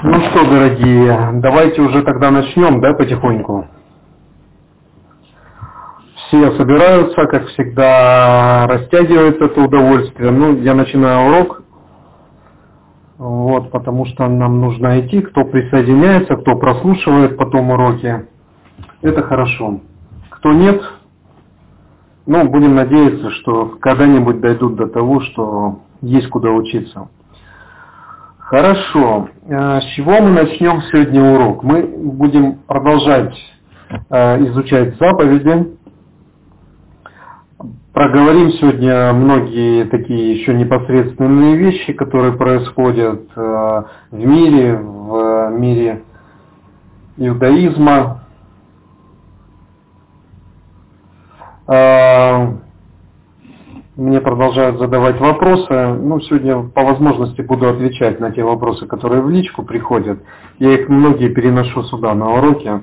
Ну что, дорогие, давайте уже тогда начнем, да, потихоньку. Все собираются, как всегда, растягивается это удовольствие. Ну, я начинаю урок, вот, потому что нам нужно идти. Кто присоединяется, кто прослушивает потом уроки, это хорошо. Кто нет, ну, будем надеяться, что когда-нибудь дойдут до того, что есть куда учиться. Хорошо. Э, с чего мы начнем сегодня урок? Мы будем продолжать э, изучать заповеди. Проговорим сегодня многие такие еще непосредственные вещи, которые происходят э, в мире, в мире иудаизма. Мне продолжают задавать вопросы. Ну, сегодня по возможности буду отвечать на те вопросы, которые в личку приходят. Я их многие переношу сюда, на уроки.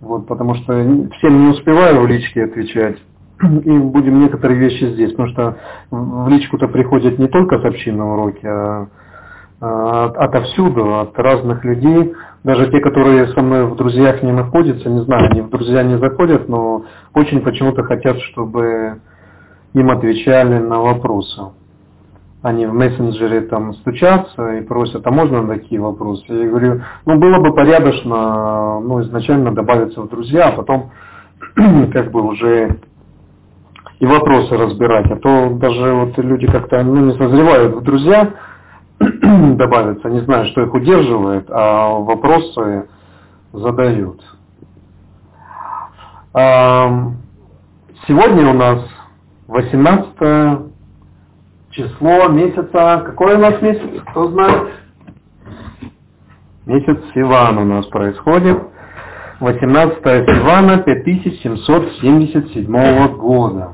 Вот, потому что всем не успеваю в личке отвечать. И будем некоторые вещи здесь, потому что в личку-то приходят не только сообщения на уроке, а, а отовсюду, от разных людей. Даже те, которые со мной в друзьях не находятся, не знаю, они в друзья не заходят, но очень почему-то хотят, чтобы им отвечали на вопросы. Они в мессенджере там стучатся и просят, а можно такие вопросы? Я говорю, ну было бы порядочно, ну изначально добавиться в друзья, а потом как бы уже и вопросы разбирать, а то даже вот люди как-то ну, не созревают в друзья добавиться, не знаю, что их удерживает, а вопросы задают. Сегодня у нас 18 число месяца. Какой у нас месяц? Кто знает? Месяц Сиван у нас происходит. 18 Сивана 5777 года.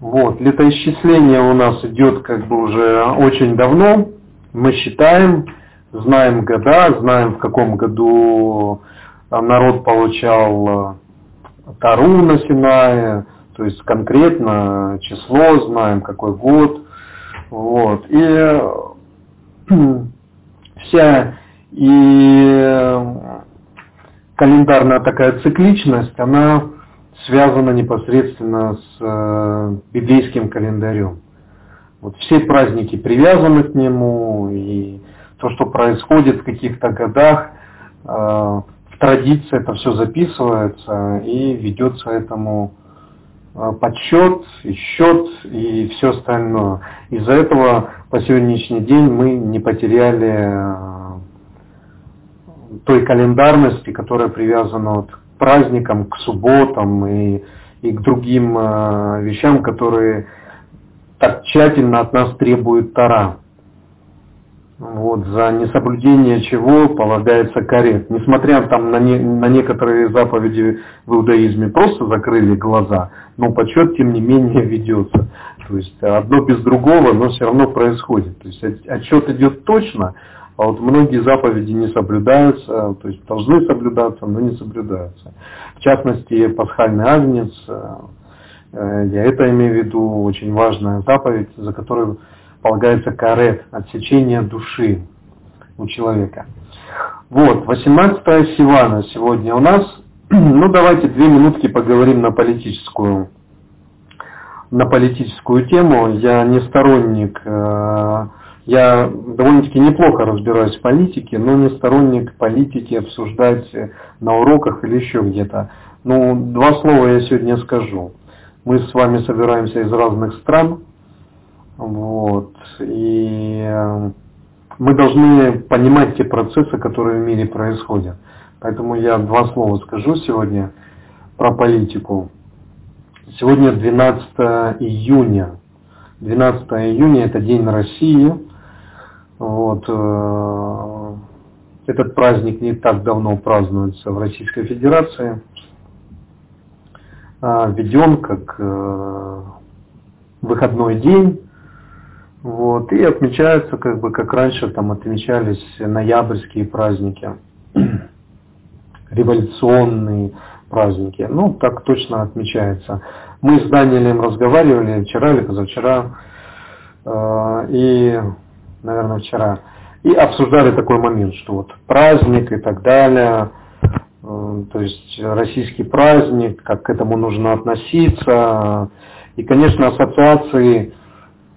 Вот, летоисчисление у нас идет как бы уже очень давно. Мы считаем, знаем года, знаем в каком году народ получал Тару на Синае, то есть конкретно число знаем, какой год. Вот. И вся и календарная такая цикличность, она связана непосредственно с э, библейским календарем. Вот все праздники привязаны к нему, и то, что происходит в каких-то годах, э, в традиции это все записывается и ведется этому Э, подсчет, и счет и все остальное. Из-за этого по сегодняшний день мы не потеряли э, той календарности, которая привязана вот к праздникам, к субботам и, и к другим э, вещам, которые так тщательно от нас требует Тара вот, за несоблюдение чего полагается карет. Несмотря там на, не, на некоторые заповеди в иудаизме просто закрыли глаза, но подсчет тем не менее ведется. То есть одно без другого, но все равно происходит. То есть отчет идет точно, а вот многие заповеди не соблюдаются, то есть должны соблюдаться, но не соблюдаются. В частности, пасхальный агнец, э, я это имею в виду, очень важная заповедь, за которую полагается карет, отсечение души у человека. Вот, 18 Сивана сегодня у нас. Ну, давайте две минутки поговорим на политическую, на политическую тему. Я не сторонник, э, я довольно-таки неплохо разбираюсь в политике, но не сторонник политики обсуждать на уроках или еще где-то. Ну, два слова я сегодня скажу. Мы с вами собираемся из разных стран, вот. И э, мы должны понимать те процессы, которые в мире происходят. Поэтому я два слова скажу сегодня про политику. Сегодня 12 июня. 12 июня это День России. Вот. Э, этот праздник не так давно празднуется в Российской Федерации. А, введен как э, выходной день вот, и отмечаются, как бы, как раньше там отмечались ноябрьские праздники, революционные праздники. Ну, так точно отмечается. Мы с Даниэлем разговаривали вчера или позавчера, э, и, наверное, вчера. И обсуждали такой момент, что вот праздник и так далее, э, то есть российский праздник, как к этому нужно относиться. И, конечно, ассоциации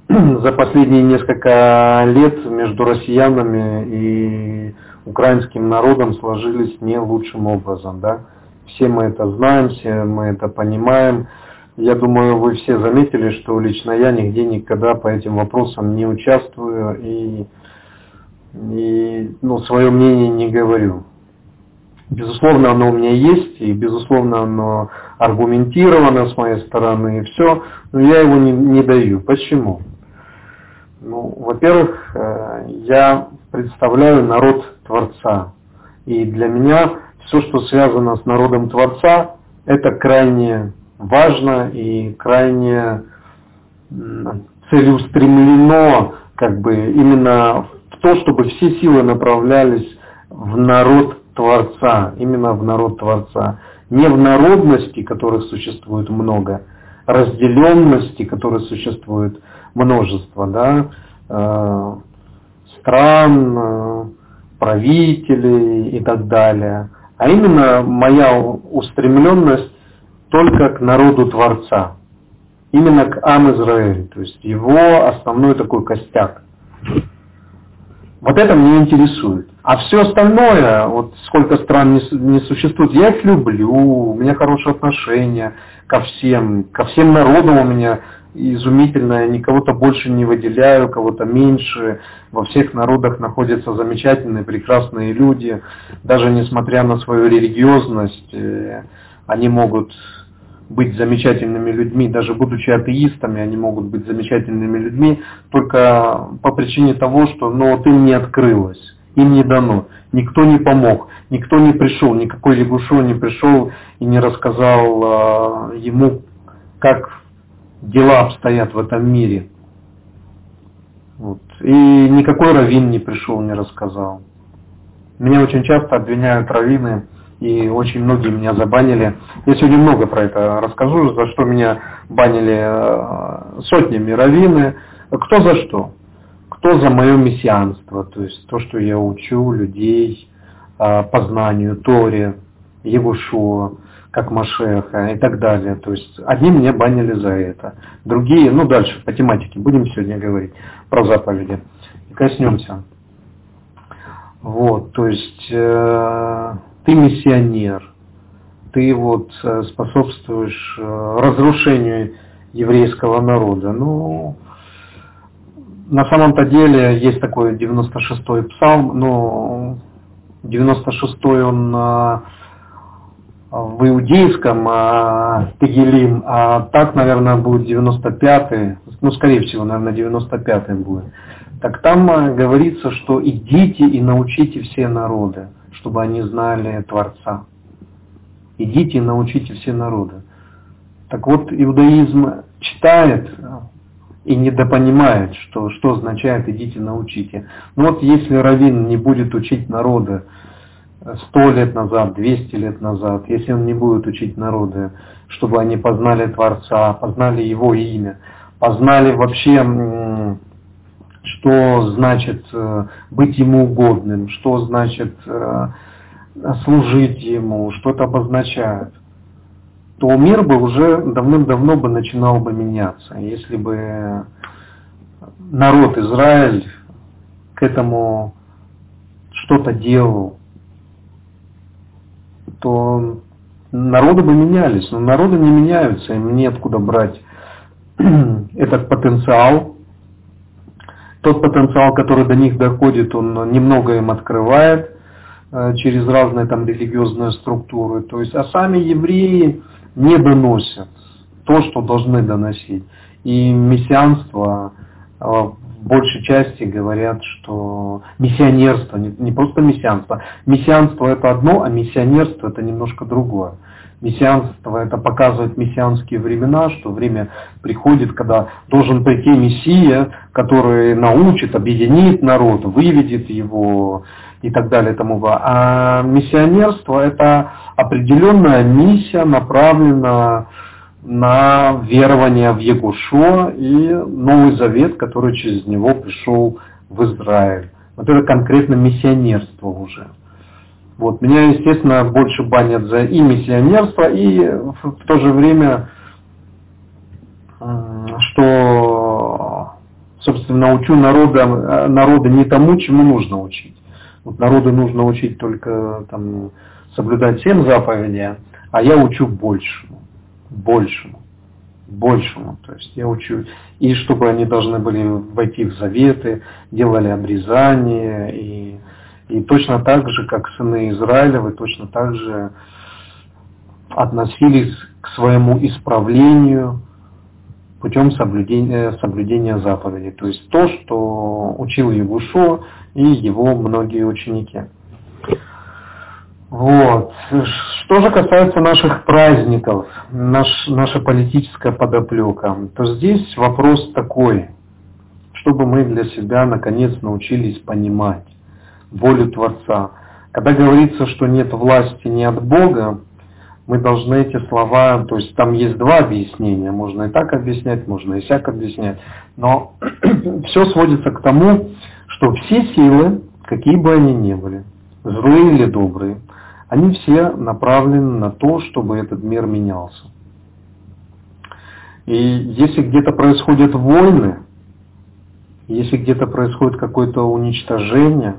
за последние несколько лет между россиянами и украинским народом сложились не лучшим образом. Да? Все мы это знаем, все мы это понимаем. Я думаю, вы все заметили, что лично я нигде никогда по этим вопросам не участвую и, и ну, свое мнение не говорю. Безусловно, оно у меня есть, и безусловно, оно аргументировано с моей стороны, и все, но я его не, не даю. Почему? Ну, во-первых, э, я представляю народ Творца. И для меня все, что связано с народом Творца, это крайне важно и крайне целеустремлено как бы именно в то, чтобы все силы направлялись в народ Творца, именно в народ Творца. Не в народности, которых существует много, разделенности, которых существует множество, да, э, стран, э, правителей и так далее, а именно моя устремленность только к народу Творца, именно к Ам Израиль, то есть его основной такой костяк. Вот это меня интересует. А все остальное, вот сколько стран не, не существует, я их люблю, у меня хорошие отношения ко всем, ко всем народам у меня изумительное, никого-то больше не выделяю, кого-то меньше. Во всех народах находятся замечательные, прекрасные люди. Даже несмотря на свою религиозность, э, они могут быть замечательными людьми, даже будучи атеистами, они могут быть замечательными людьми, только по причине того, что ну, вот им не открылось, им не дано, никто не помог, никто не пришел, никакой лягушо не пришел и не рассказал э, ему, как дела обстоят в этом мире. Вот. И никакой раввин не пришел, не рассказал. Меня очень часто обвиняют раввины, и очень многие меня забанили. Я сегодня много про это расскажу, за что меня банили э, сотнями раввины. Кто за что? Кто за мое мессианство, то есть то, что я учу людей э, познанию, Торе, Егушуа, как Машеха и так далее. То есть одни меня банили за это, другие, ну дальше по тематике будем сегодня говорить про заповеди и коснемся. Вот, то есть э, ты миссионер, ты вот э, способствуешь э, разрушению еврейского народа. Ну, на самом-то деле есть такой 96-й псалм, но 96-й он э, в иудейском а, Тегелим, а так, наверное, будет 95-й, ну, скорее всего, наверное, 95-й будет. Так там а, говорится, что идите и научите все народы, чтобы они знали Творца. Идите и научите все народы. Так вот, иудаизм читает и недопонимает, что, что означает «идите научите». Ну вот если раввин не будет учить народы, сто лет назад, 200 лет назад, если он не будет учить народы, чтобы они познали Творца, познали Его имя, познали вообще, что значит э, быть Ему угодным, что значит э, служить Ему, что это обозначает, то мир бы уже давным-давно бы начинал бы меняться. Если бы народ Израиль к этому что-то делал, то народы бы менялись, но народы не меняются, им неоткуда брать этот потенциал. Тот потенциал, который до них доходит, он немного им открывает э, через разные там религиозные структуры. То есть, а сами евреи не доносят то, что должны доносить. И мессианство э, большей части говорят, что миссионерство, не, не просто мессианство. Мессианство это одно, а миссионерство это немножко другое. Мессианство это показывает мессианские времена, что время приходит, когда должен прийти Мессия, который научит, объединит народ, выведет его и так далее и тому А миссионерство это определенная миссия, направленная на верование в Егушо и Новый Завет, который через него пришел в Израиль. Вот это конкретно миссионерство уже. Вот. Меня, естественно, больше банят за и миссионерство, и в то же время, что, собственно, учу народа, народа не тому, чему нужно учить. Вот народу нужно учить только там, соблюдать семь заповедей, а я учу большему, большему, большему. То есть я учу, и чтобы они должны были войти в заветы, делали обрезание и и точно так же, как сыны Израиля, вы точно так же относились к своему исправлению путем соблюдения, соблюдения заповедей. То есть то, что учил Егушо и его многие ученики. Вот. Что же касается наших праздников, наш, наша политическая подоплека, то здесь вопрос такой, чтобы мы для себя наконец научились понимать волю Творца. Когда говорится, что нет власти не от Бога, мы должны эти слова, то есть там есть два объяснения, можно и так объяснять, можно и всяк объяснять, но все сводится к тому, что все силы, какие бы они ни были, злые или добрые, они все направлены на то, чтобы этот мир менялся. И если где-то происходят войны, если где-то происходит какое-то уничтожение,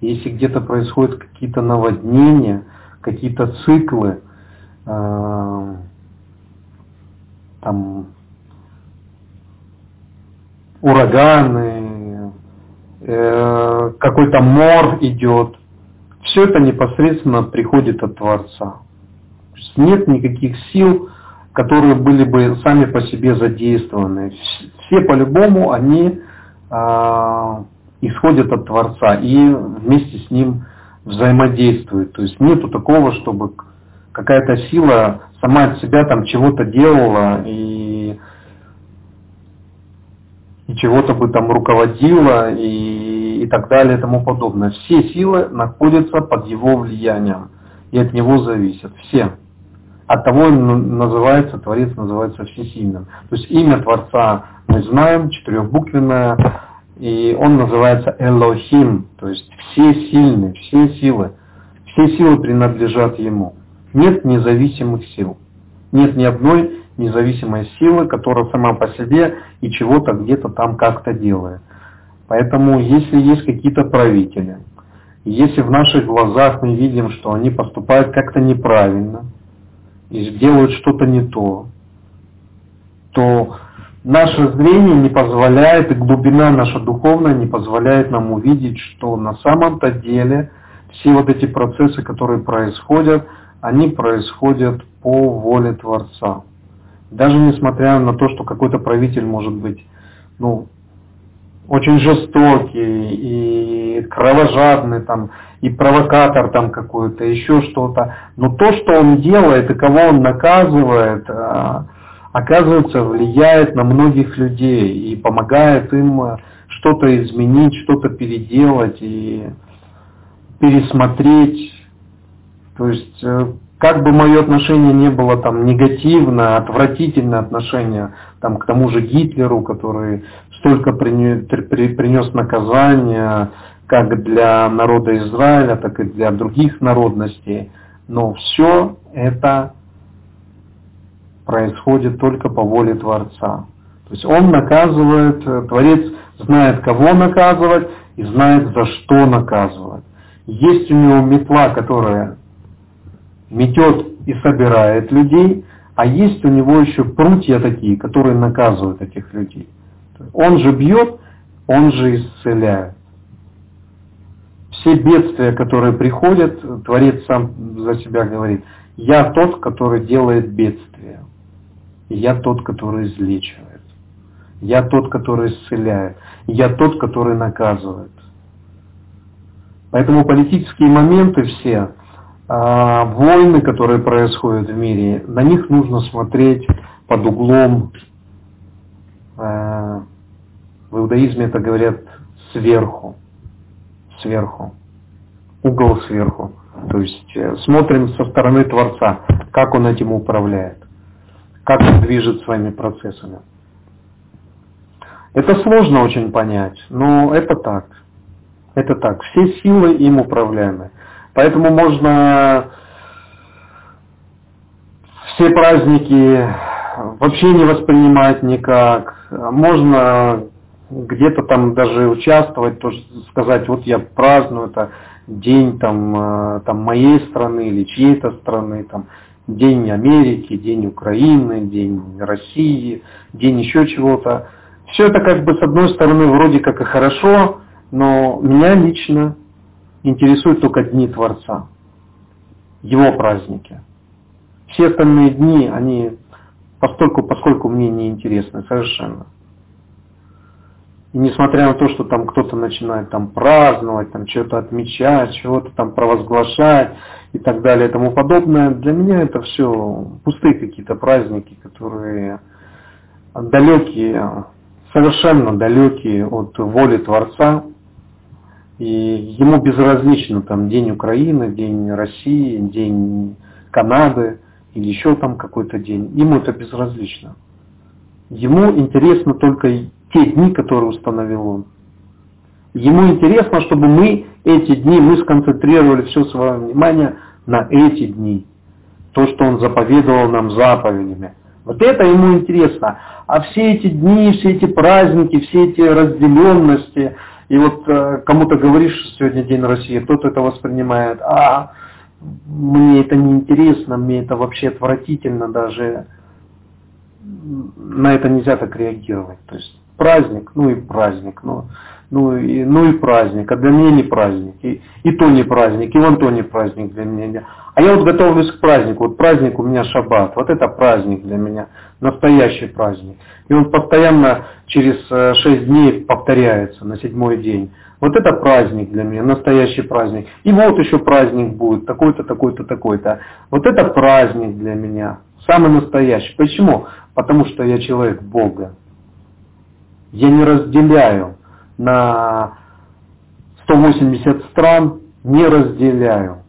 если где-то происходят какие-то наводнения, какие-то циклы, э, там, ураганы, э, какой-то мор идет, все это непосредственно приходит от Творца. Нет никаких сил, которые были бы сами по себе задействованы. Все по-любому они э, исходят от Творца и вместе с Ним взаимодействуют. То есть нету такого, чтобы какая-то сила сама от себя там чего-то делала и, и чего-то бы там руководила и, и так далее и тому подобное. Все силы находятся под его влиянием и от него зависят. Все. От того называется, Творец называется всесильным. То есть имя Творца мы знаем, четырехбуквенное, и он называется Элохим, то есть все сильные, все силы. Все силы принадлежат ему. Нет независимых сил. Нет ни одной независимой силы, которая сама по себе и чего-то где-то там как-то делает. Поэтому если есть какие-то правители, если в наших глазах мы видим, что они поступают как-то неправильно и делают что-то не то, то наше зрение не позволяет, и глубина наша духовная не позволяет нам увидеть, что на самом-то деле все вот эти процессы, которые происходят, они происходят по воле Творца. Даже несмотря на то, что какой-то правитель может быть ну, очень жестокий и кровожадный там, и провокатор там какой-то, еще что-то. Но то, что он делает и кого он наказывает, а, оказывается, влияет на многих людей и помогает им что-то изменить, что-то переделать и пересмотреть. То есть, э, как бы мое отношение не было там негативное, отвратительное отношение там, к тому же Гитлеру, который столько принес наказания как для народа Израиля, так и для других народностей, но все это происходит только по воле Творца. То есть он наказывает, э, Творец знает, кого наказывать и знает, за что наказывать. Есть у него метла, которая метет и собирает людей, а есть у него еще прутья такие, которые наказывают этих людей. Он же бьет, он же исцеляет. Все бедствия, которые приходят, Творец сам за себя говорит, я тот, который делает бедствия. Я тот, который излечивает. Я тот, который исцеляет. Я тот, который наказывает. Поэтому политические моменты все, а, войны, которые происходят в мире, на них нужно смотреть под углом, в иудаизме это говорят сверху, сверху, угол сверху. То есть э, смотрим со стороны Творца, как он этим управляет как он движет своими процессами. Это сложно очень понять, но это так. Это так, все силы им управляемы. Поэтому можно все праздники вообще не воспринимать никак. Можно где-то там даже участвовать, тоже сказать, вот я праздную это день там, э, там моей страны или чьей-то страны, там, день Америки, день Украины, день России, день еще чего-то. Все это как бы с одной стороны вроде как и хорошо, но меня лично интересуют только дни Творца, его праздники. Все остальные дни, они постольку, поскольку мне не интересны совершенно. И несмотря на то, что там кто-то начинает там праздновать, там что-то отмечать, чего-то там провозглашать и так далее и тому подобное, для меня это все пустые какие-то праздники, которые далекие, совершенно далекие от воли Творца. И ему безразлично там День Украины, День России, День Канады или еще там какой-то день. Ему это безразлично. Ему интересно только те дни, которые установил он. Ему интересно, чтобы мы эти дни, мы сконцентрировали все свое внимание на эти дни. То, что он заповедовал нам заповедями. Вот это ему интересно. А все эти дни, все эти праздники, все эти разделенности, и вот э, кому-то говоришь, сегодня День России, тот это воспринимает, а мне это не интересно, мне это вообще отвратительно даже, на это нельзя так реагировать. То есть праздник, ну и праздник, ну, ну, и, ну и праздник, а для меня не праздник, и, и то не праздник, и вон то не праздник для меня. А я вот готовлюсь к празднику, вот праздник у меня шаббат, вот это праздник для меня, настоящий праздник. И он постоянно через э, шесть дней повторяется на седьмой день. Вот это праздник для меня, настоящий праздник. И вот еще праздник будет, такой-то, такой-то, такой-то. Вот это праздник для меня, самый настоящий. Почему? Потому что я человек Бога. Я не разделяю на 180 стран, не разделяю.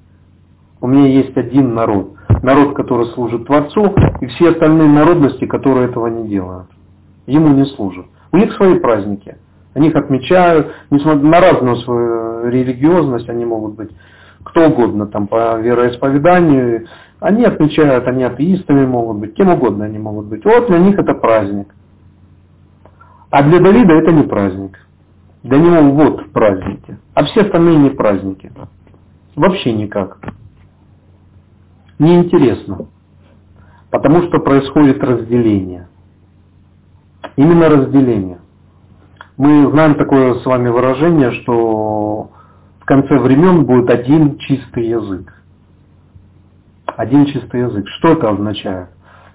У меня есть один народ. Народ, который служит Творцу, и все остальные народности, которые этого не делают. Ему не служат. У них свои праздники. Они их отмечают, несмотря на разную свою религиозность, они могут быть кто угодно там по вероисповеданию, они отмечают, они атеистами могут быть, кем угодно они могут быть. Вот для них это праздник. А для Давида это не праздник. Для него вот праздники. А все остальные не праздники. Вообще никак. Неинтересно. Потому что происходит разделение. Именно разделение. Мы знаем такое с вами выражение, что в конце времен будет один чистый язык. Один чистый язык. Что это означает?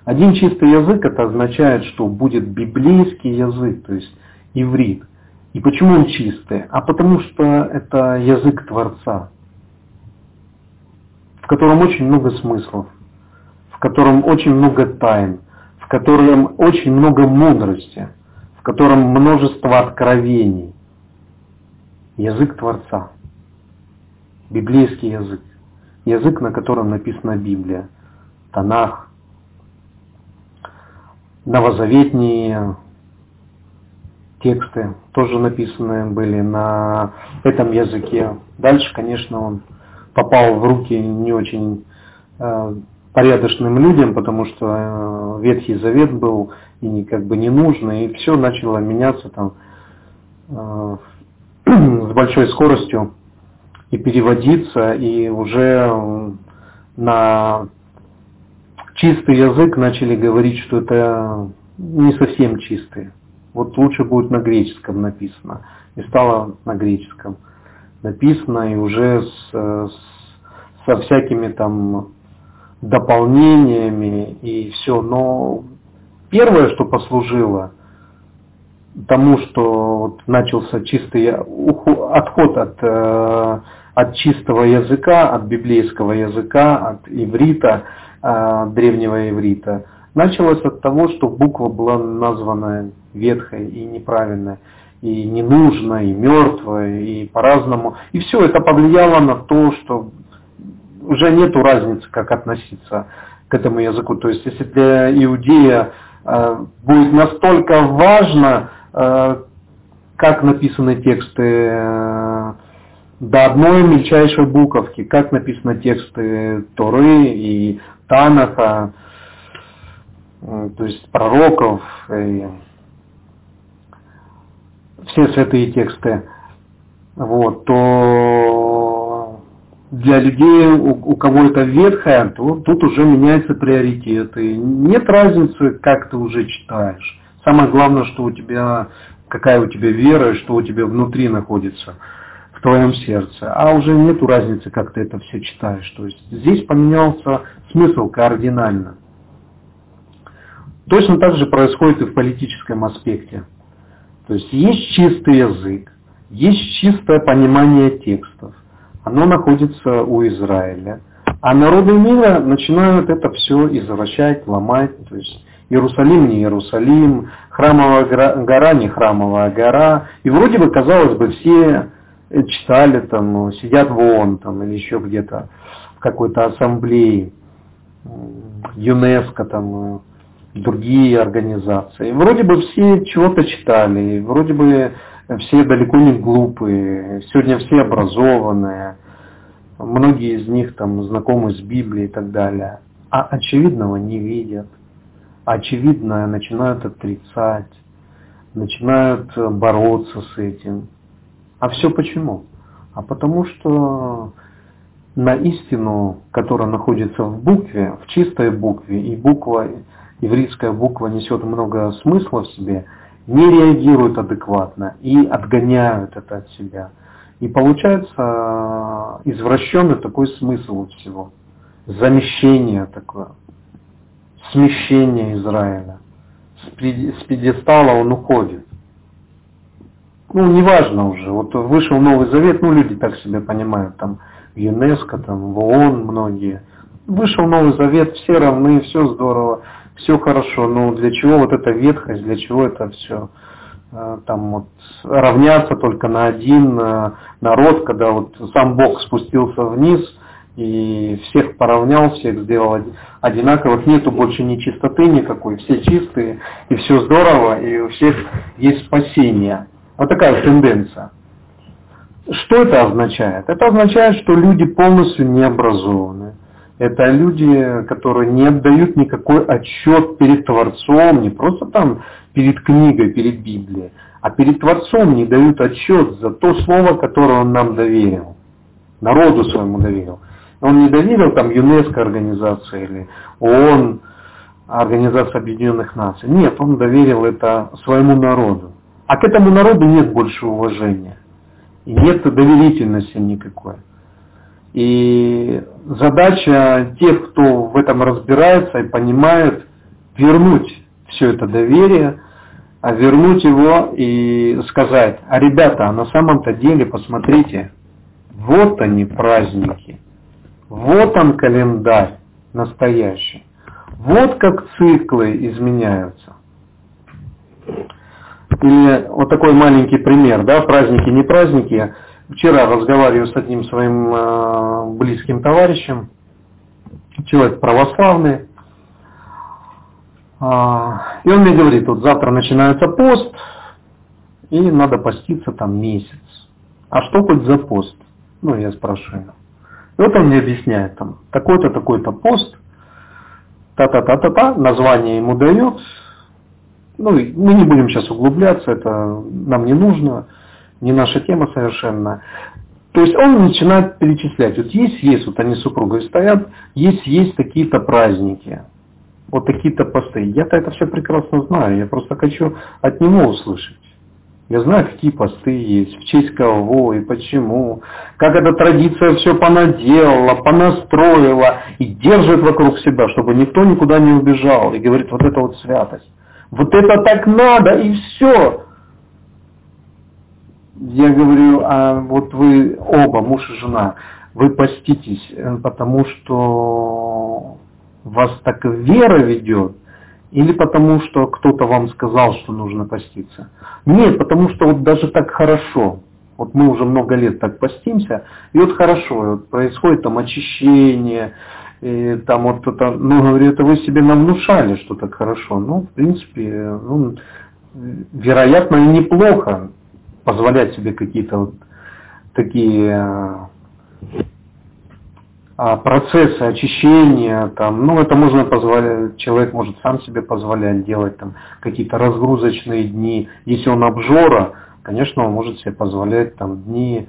Один чистый язык это означает, что будет библейский язык, то есть иврит. И почему он чистый? А потому что это язык Творца, в котором очень много смыслов, в котором очень много тайн, в котором очень много мудрости, котором множество откровений. Язык Творца. Библейский язык. Язык, на котором написана Библия. Танах, новозаветные тексты тоже написанные были на этом языке. Дальше, конечно, он попал в руки не очень э, порядочным людям, потому что э, Ветхий Завет был и как бы не нужно, и все начало меняться там э, с большой скоростью и переводиться, и уже на чистый язык начали говорить, что это не совсем чистый. Вот лучше будет на греческом написано. И стало на греческом написано, и уже с, с, со всякими там дополнениями и все. Но первое, что послужило тому, что вот начался чистый отход от, э, от чистого языка, от библейского языка, от иврита, а, древнего иврита, началось от того, что буква была названа ветхой и неправильной, и ненужной, и мертвой, и по-разному. И все это повлияло на то, что уже нет разницы, как относиться к этому языку. То есть, если для иудея э, будет настолько важно, э, как написаны тексты э, до одной мельчайшей буковки, как написано тексты Торы и Танаха, то есть пророков, и все святые тексты, вот, то для людей, у, у кого это ветхое, то тут уже меняются приоритеты. Нет разницы, как ты уже читаешь. Самое главное, что у тебя, какая у тебя вера, что у тебя внутри находится в твоем сердце. А уже нету разницы, как ты это все читаешь. То есть здесь поменялся смысл кардинально. Точно так же происходит и в политическом аспекте. То есть есть чистый язык, есть чистое понимание текстов. Оно находится у Израиля. А народы мира начинают это все извращать, ломать. То есть Иерусалим не Иерусалим, храмовая гора не храмовая гора. И вроде бы, казалось бы, все читали, там, сидят вон там, или еще где-то в какой-то ассамблее, ЮНЕСКО, там, другие организации. Вроде бы все чего-то читали, вроде бы все далеко не глупые, сегодня все образованные, многие из них там знакомы с Библией и так далее, а очевидного не видят, очевидное начинают отрицать, начинают бороться с этим. А все почему? А потому что на истину, которая находится в букве, в чистой букве, и буква еврейская буква несет много смысла в себе, не реагируют адекватно и отгоняют это от себя. И получается извращенный такой смысл всего. Замещение такое, смещение Израиля. С пьедестала он уходит. Ну, неважно уже. Вот вышел Новый Завет, ну, люди так себе понимают, там, ЮНЕСКО, там, в ООН многие. Вышел Новый Завет, все равны, все здорово все хорошо, но для чего вот эта ветхость, для чего это все? Э, там вот равняться только на один э, народ, когда вот сам Бог спустился вниз и всех поравнял, всех сделал одинаковых, нету больше ни чистоты никакой, все чистые, и все здорово, и у всех есть спасение. Вот такая тенденция. Что это означает? Это означает, что люди полностью не образованы. Это люди, которые не отдают никакой отчет перед Творцом, не просто там перед книгой, перед Библией, а перед Творцом не дают отчет за то слово, которое Он нам доверил, народу своему доверил. Он не доверил там ЮНЕСКО организации или ООН, Организация Объединенных Наций. Нет, он доверил это своему народу. А к этому народу нет больше уважения. И нет доверительности никакой. И задача тех, кто в этом разбирается и понимает, вернуть все это доверие, а вернуть его и сказать, а ребята, а на самом-то деле, посмотрите, вот они праздники, вот он календарь настоящий, вот как циклы изменяются. Или вот такой маленький пример, да, праздники, не праздники, Вчера разговариваю с одним своим э, близким товарищем, человек православный, а, и он мне говорит, вот завтра начинается пост, и надо поститься там месяц. А что хоть за пост? Ну, я спрашиваю. И вот он мне объясняет, там, такой-то, такой-то пост, та-та-та-та-та, название ему дает. Ну, мы не будем сейчас углубляться, это нам не нужно не наша тема совершенно. То есть он начинает перечислять. Вот есть, есть, вот они с супругой стоят, есть, есть такие-то праздники, вот такие-то посты. Я-то это все прекрасно знаю, я просто хочу от него услышать. Я знаю, какие посты есть, в честь кого и почему, как эта традиция все понаделала, понастроила и держит вокруг себя, чтобы никто никуда не убежал и говорит, вот это вот святость. Вот это так надо и все. Я говорю, а вот вы оба, муж и жена, вы поститесь, э, потому что вас так вера ведет, или потому что кто-то вам сказал, что нужно поститься? Нет, потому что вот даже так хорошо. Вот мы уже много лет так постимся, и вот хорошо, вот происходит там очищение, и там вот это, ну, говорю, это вы себе навнушали, что так хорошо. Ну, в принципе, ну, вероятно, и неплохо позволять себе какие-то вот такие а, процессы очищения, там, ну это можно позволять, человек может сам себе позволять делать там какие-то разгрузочные дни. Если он обжора, конечно, он может себе позволять там дни,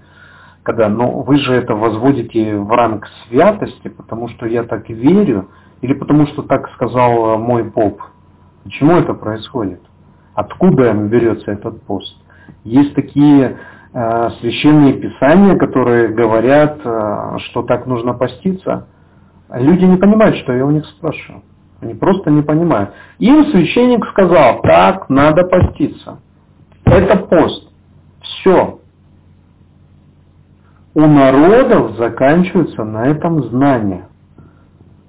когда, но вы же это возводите в ранг святости, потому что я так верю, или потому что так сказал мой поп. Почему это происходит? Откуда берется этот пост? Есть такие Э, священные писания, которые говорят, э, что так нужно поститься. Люди не понимают, что я у них спрашиваю. Они просто не понимают. Им священник сказал, так надо поститься. Это пост. Все. У народов заканчиваются на этом знания.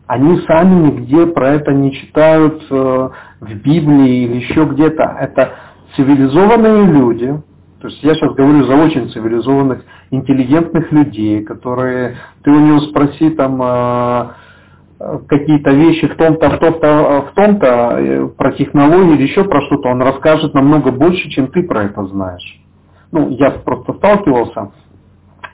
Они сами нигде про это не читают э, в Библии или еще где-то. Это цивилизованные люди, то есть я сейчас говорю за очень цивилизованных, интеллигентных людей, которые, ты у него спроси там а, какие-то вещи в том-то, в том-то, в том-то, э, про технологии или еще про что-то, он расскажет намного больше, чем ты про это знаешь. Ну, я просто сталкивался,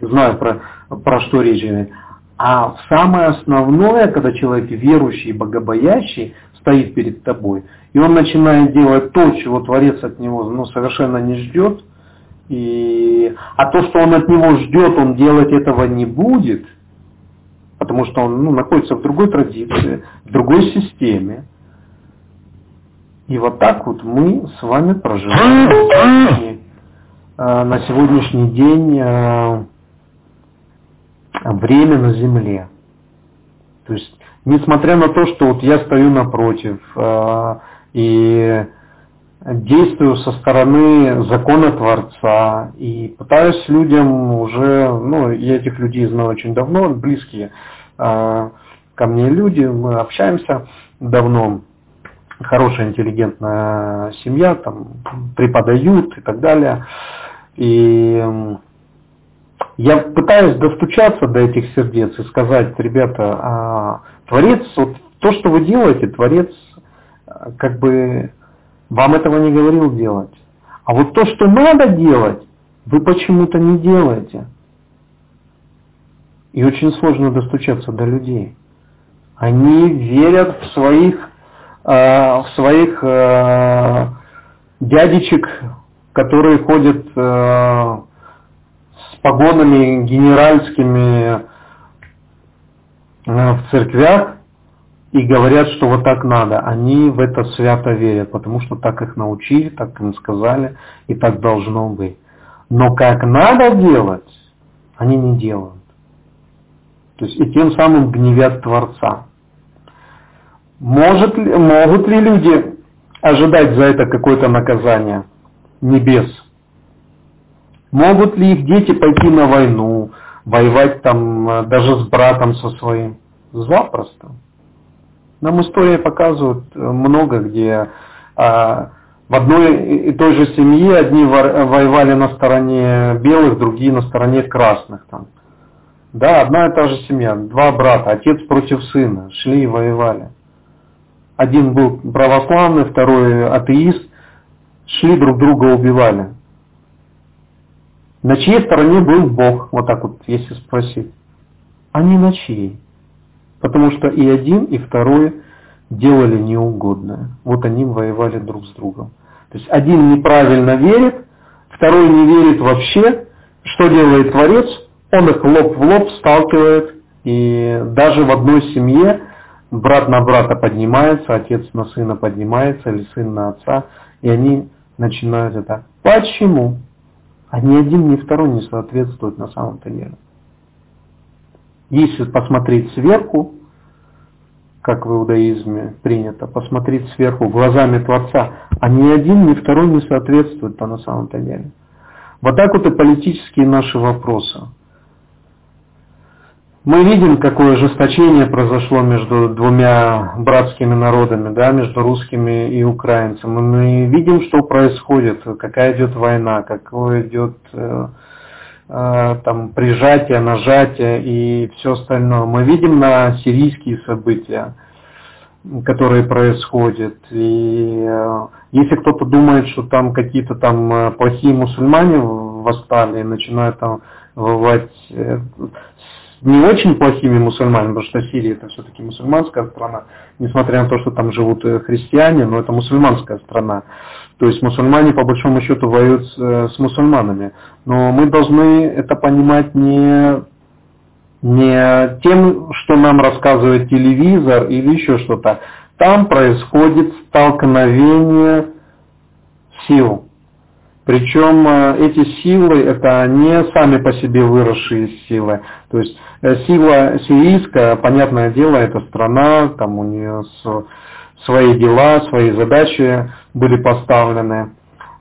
знаю про, про что речь идет. А самое основное, когда человек верующий и богобоящий стоит перед тобой, и он начинает делать то, чего Творец от него ну, совершенно не ждет, и, а то, что он от него ждет, он делать этого не будет, потому что он ну, находится в другой традиции, в другой системе. И вот так вот мы с вами проживаем э, на сегодняшний день э, время на Земле. То есть, несмотря на то, что вот я стою напротив, э, и действую со стороны закона Творца и пытаюсь людям уже, ну, я этих людей знаю очень давно, близкие э, ко мне люди, мы общаемся давно, хорошая интеллигентная семья, там преподают и так далее. И я пытаюсь достучаться до этих сердец и сказать, ребята, а Творец, вот то, что вы делаете, Творец как бы вам этого не говорил делать. А вот то, что надо делать, вы почему-то не делаете. И очень сложно достучаться до людей. Они верят в своих, э, в своих э, дядечек, которые ходят э, с погонами генеральскими э, в церквях, и говорят, что вот так надо. Они в это свято верят, потому что так их научили, так им сказали, и так должно быть. Но как надо делать, они не делают. То есть и тем самым гневят Творца. Может ли, могут ли люди ожидать за это какое-то наказание небес? Могут ли их дети пойти на войну, воевать там э, даже с братом со своим? Запросто. Нам история показывает э, много, где а, в одной и той же семье одни воевали на стороне белых, другие на стороне красных. Там. Да, одна и та же семья, два брата, отец против сына, шли и воевали. Один был православный, второй атеист, шли друг друга убивали. На чьей стороне был Бог, вот так вот, если спросить? А не на чьей. Потому что и один, и второй делали неугодное. Вот они воевали друг с другом. То есть один неправильно верит, второй не верит вообще. Что делает Творец? Он их лоб в лоб сталкивает. И даже в одной семье брат на брата поднимается, отец на сына поднимается, или сын на отца. И они начинают это. Почему? А ни один, ни второй не соответствует на самом-то деле. Если посмотреть сверху, как в иудаизме принято, посмотреть сверху глазами Творца, а ни один, ни второй не соответствует по на самом-то деле. Вот так вот и политические наши вопросы. Мы видим, какое ожесточение произошло между двумя братскими народами, да, между русскими и украинцами. Мы видим, что происходит, какая идет война, какое идет э, там прижатие, нажатие и все остальное. Мы видим на сирийские события, которые происходят. И э, если кто-то думает, что там какие-то там э, плохие мусульмане восстали и начинают там воевать э, не очень плохими мусульманами, потому что Сирия это все-таки мусульманская страна, несмотря на то, что там живут э, христиане, но это мусульманская страна. То есть мусульмане по большому счету воюют с, э, с мусульманами. Но мы должны это понимать не, не тем, что нам рассказывает телевизор или еще что-то. Там происходит столкновение сил. Причем э, эти силы это не сами по себе выросшие силы. То есть э, сила сирийская, понятное дело, это страна, там у нее свои дела, свои задачи были поставлены.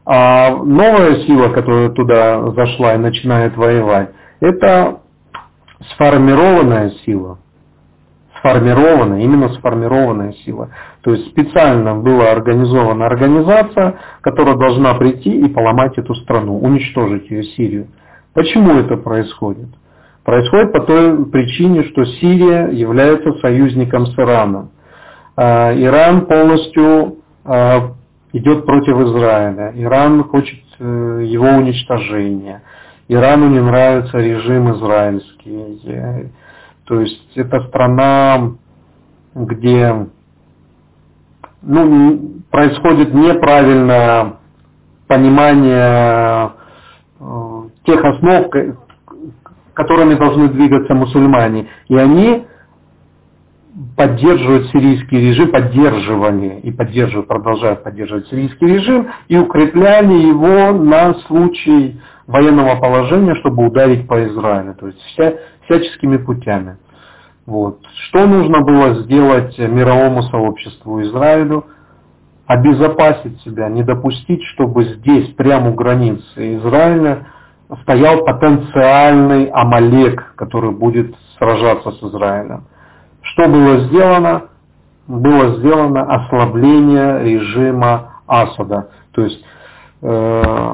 А новая сила, которая туда зашла и начинает воевать, это сформированная сила сформированная, именно сформированная сила. То есть специально была организована организация, которая должна прийти и поломать эту страну, уничтожить ее Сирию. Почему это происходит? Происходит по той причине, что Сирия является союзником с Ираном. А, Иран полностью а, идет против Израиля. Иран хочет э, его уничтожения. Ирану не нравится режим израильский. То есть это страна, где ну, происходит неправильное понимание э, тех основ, которыми должны двигаться мусульмане. И они поддерживают сирийский режим, поддерживали и поддерживают, продолжают поддерживать сирийский режим и укрепляли его на случай военного положения, чтобы ударить по Израилю. То есть вся, всяческими путями. Вот. Что нужно было сделать мировому сообществу Израилю? Обезопасить себя, не допустить, чтобы здесь, прямо у границы Израиля, стоял потенциальный Амалек, который будет сражаться с Израилем. Что было сделано? Было сделано ослабление режима Асада. То есть э,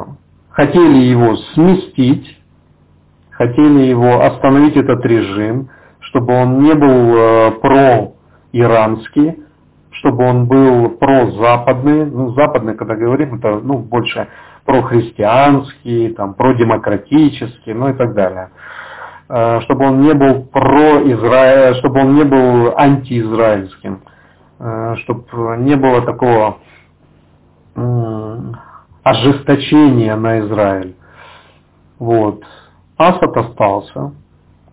хотели его сместить, хотели его остановить этот режим, чтобы он не был э, про-иранский, чтобы он был про-западный. Ну, западный, когда говорим, это ну, больше про-христианский, там, про-демократический, ну и так далее. Э, чтобы он не был про-израиль, чтобы он не был антиизраильским, э, чтобы не было такого ожесточения на Израиль. Вот. Асад остался.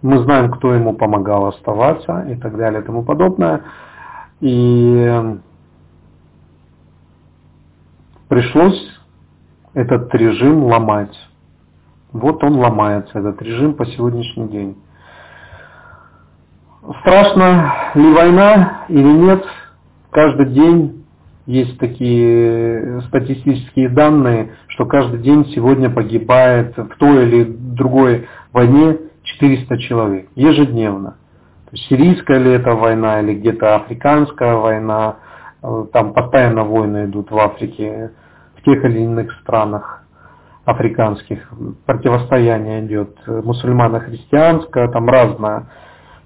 Мы знаем, кто ему помогал оставаться и так далее и тому подобное. И пришлось этот режим ломать. Вот он ломается, этот режим по сегодняшний день. Страшно ли война или нет, каждый день есть такие статистические данные, что каждый день сегодня погибает в той или другой войне 400 человек ежедневно. То есть сирийская ли это война или где-то африканская война, э, там постоянно войны идут в Африке, в тех или иных странах африканских противостояние идет мусульмано-христианское, там разное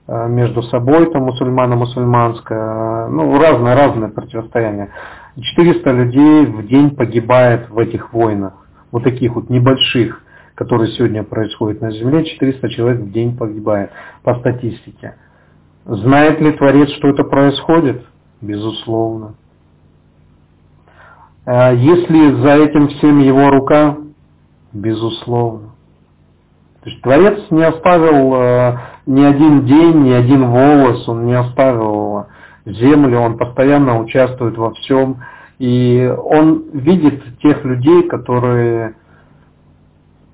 э, между собой, там мусульмано-мусульманское, ну разное-разное противостояние. 400 людей в день погибает в этих войнах, вот таких вот небольших, которые сегодня происходят на Земле, 400 человек в день погибает по статистике. Знает ли Творец, что это происходит? Безусловно. Э, если за этим всем его рука, Безусловно. То есть Творец не оставил э, ни один день, ни один волос, он не оставил землю, он постоянно участвует во всем. И он видит тех людей, которые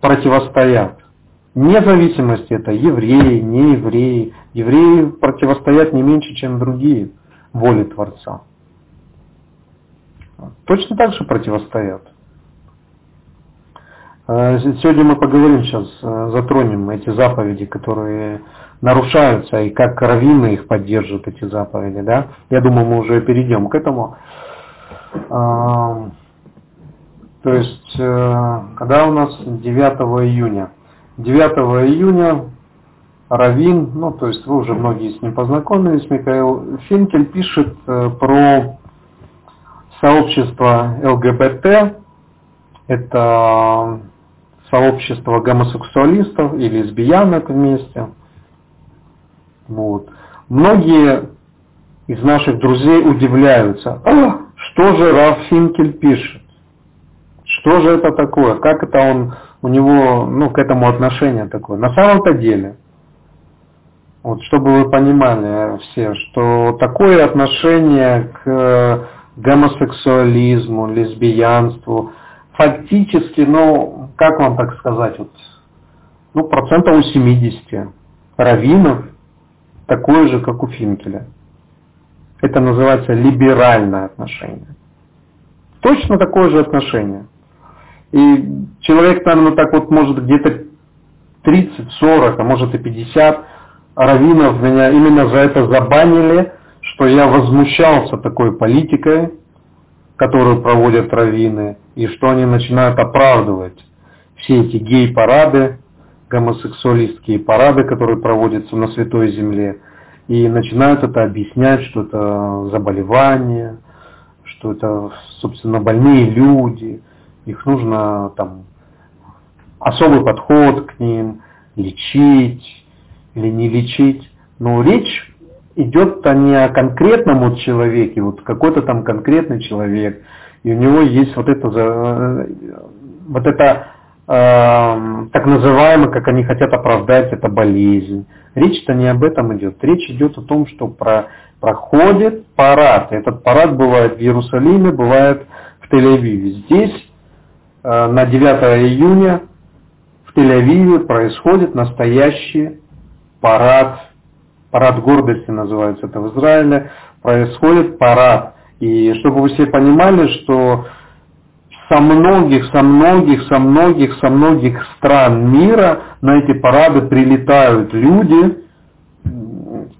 противостоят. Вне зависимости это евреи, не евреи. Евреи противостоят не меньше, чем другие воле Творца. Точно так же противостоят. Э, сегодня мы поговорим сейчас, э, затронем эти заповеди, которые нарушаются, и как раввины их поддерживают, эти заповеди. Да? Я думаю, мы уже перейдем к этому. То есть, э, когда у нас 9 июня? 9 июня Равин, ну то есть вы уже многие с ним познакомились, Михаил Финкель пишет про сообщество ЛГБТ. Это сообщество гомосексуалистов и лесбиянок вместе. Вот. Многие из наших друзей удивляются, а, что же Раф Финкель пишет? Что же это такое? Как это он, у него, ну, к этому отношение такое? На самом-то деле, вот, чтобы вы понимали все, что такое отношение к гомосексуализму, лесбиянству, фактически, ну, как вам так сказать, вот, ну, процентов у 70 раввинов такое же, как у Финкеля. Это называется либеральное отношение. Точно такое же отношение. И человек, наверное, так вот может где-то 30, 40, а может и 50 раввинов меня именно за это забанили, что я возмущался такой политикой, которую проводят раввины, и что они начинают оправдывать все эти гей-парады, гомосексуалистские парады, которые проводятся на Святой Земле, и начинают это объяснять, что это заболевание, что это, собственно, больные люди, их нужно там особый подход к ним, лечить или не лечить. Но речь идет-то не о конкретном вот человеке, вот какой-то там конкретный человек, и у него есть вот это, э, вот это так называемое, как они хотят оправдать, это болезнь. Речь-то не об этом идет. Речь идет о том, что про, проходит парад. Этот парад бывает в Иерусалиме, бывает в Тель-Авиве. Здесь э, на 9 июня в Тель-Авиве происходит настоящий парад парад гордости называется это в Израиле, происходит парад. И чтобы вы все понимали, что со многих, со многих, со многих, со многих стран мира на эти парады прилетают люди,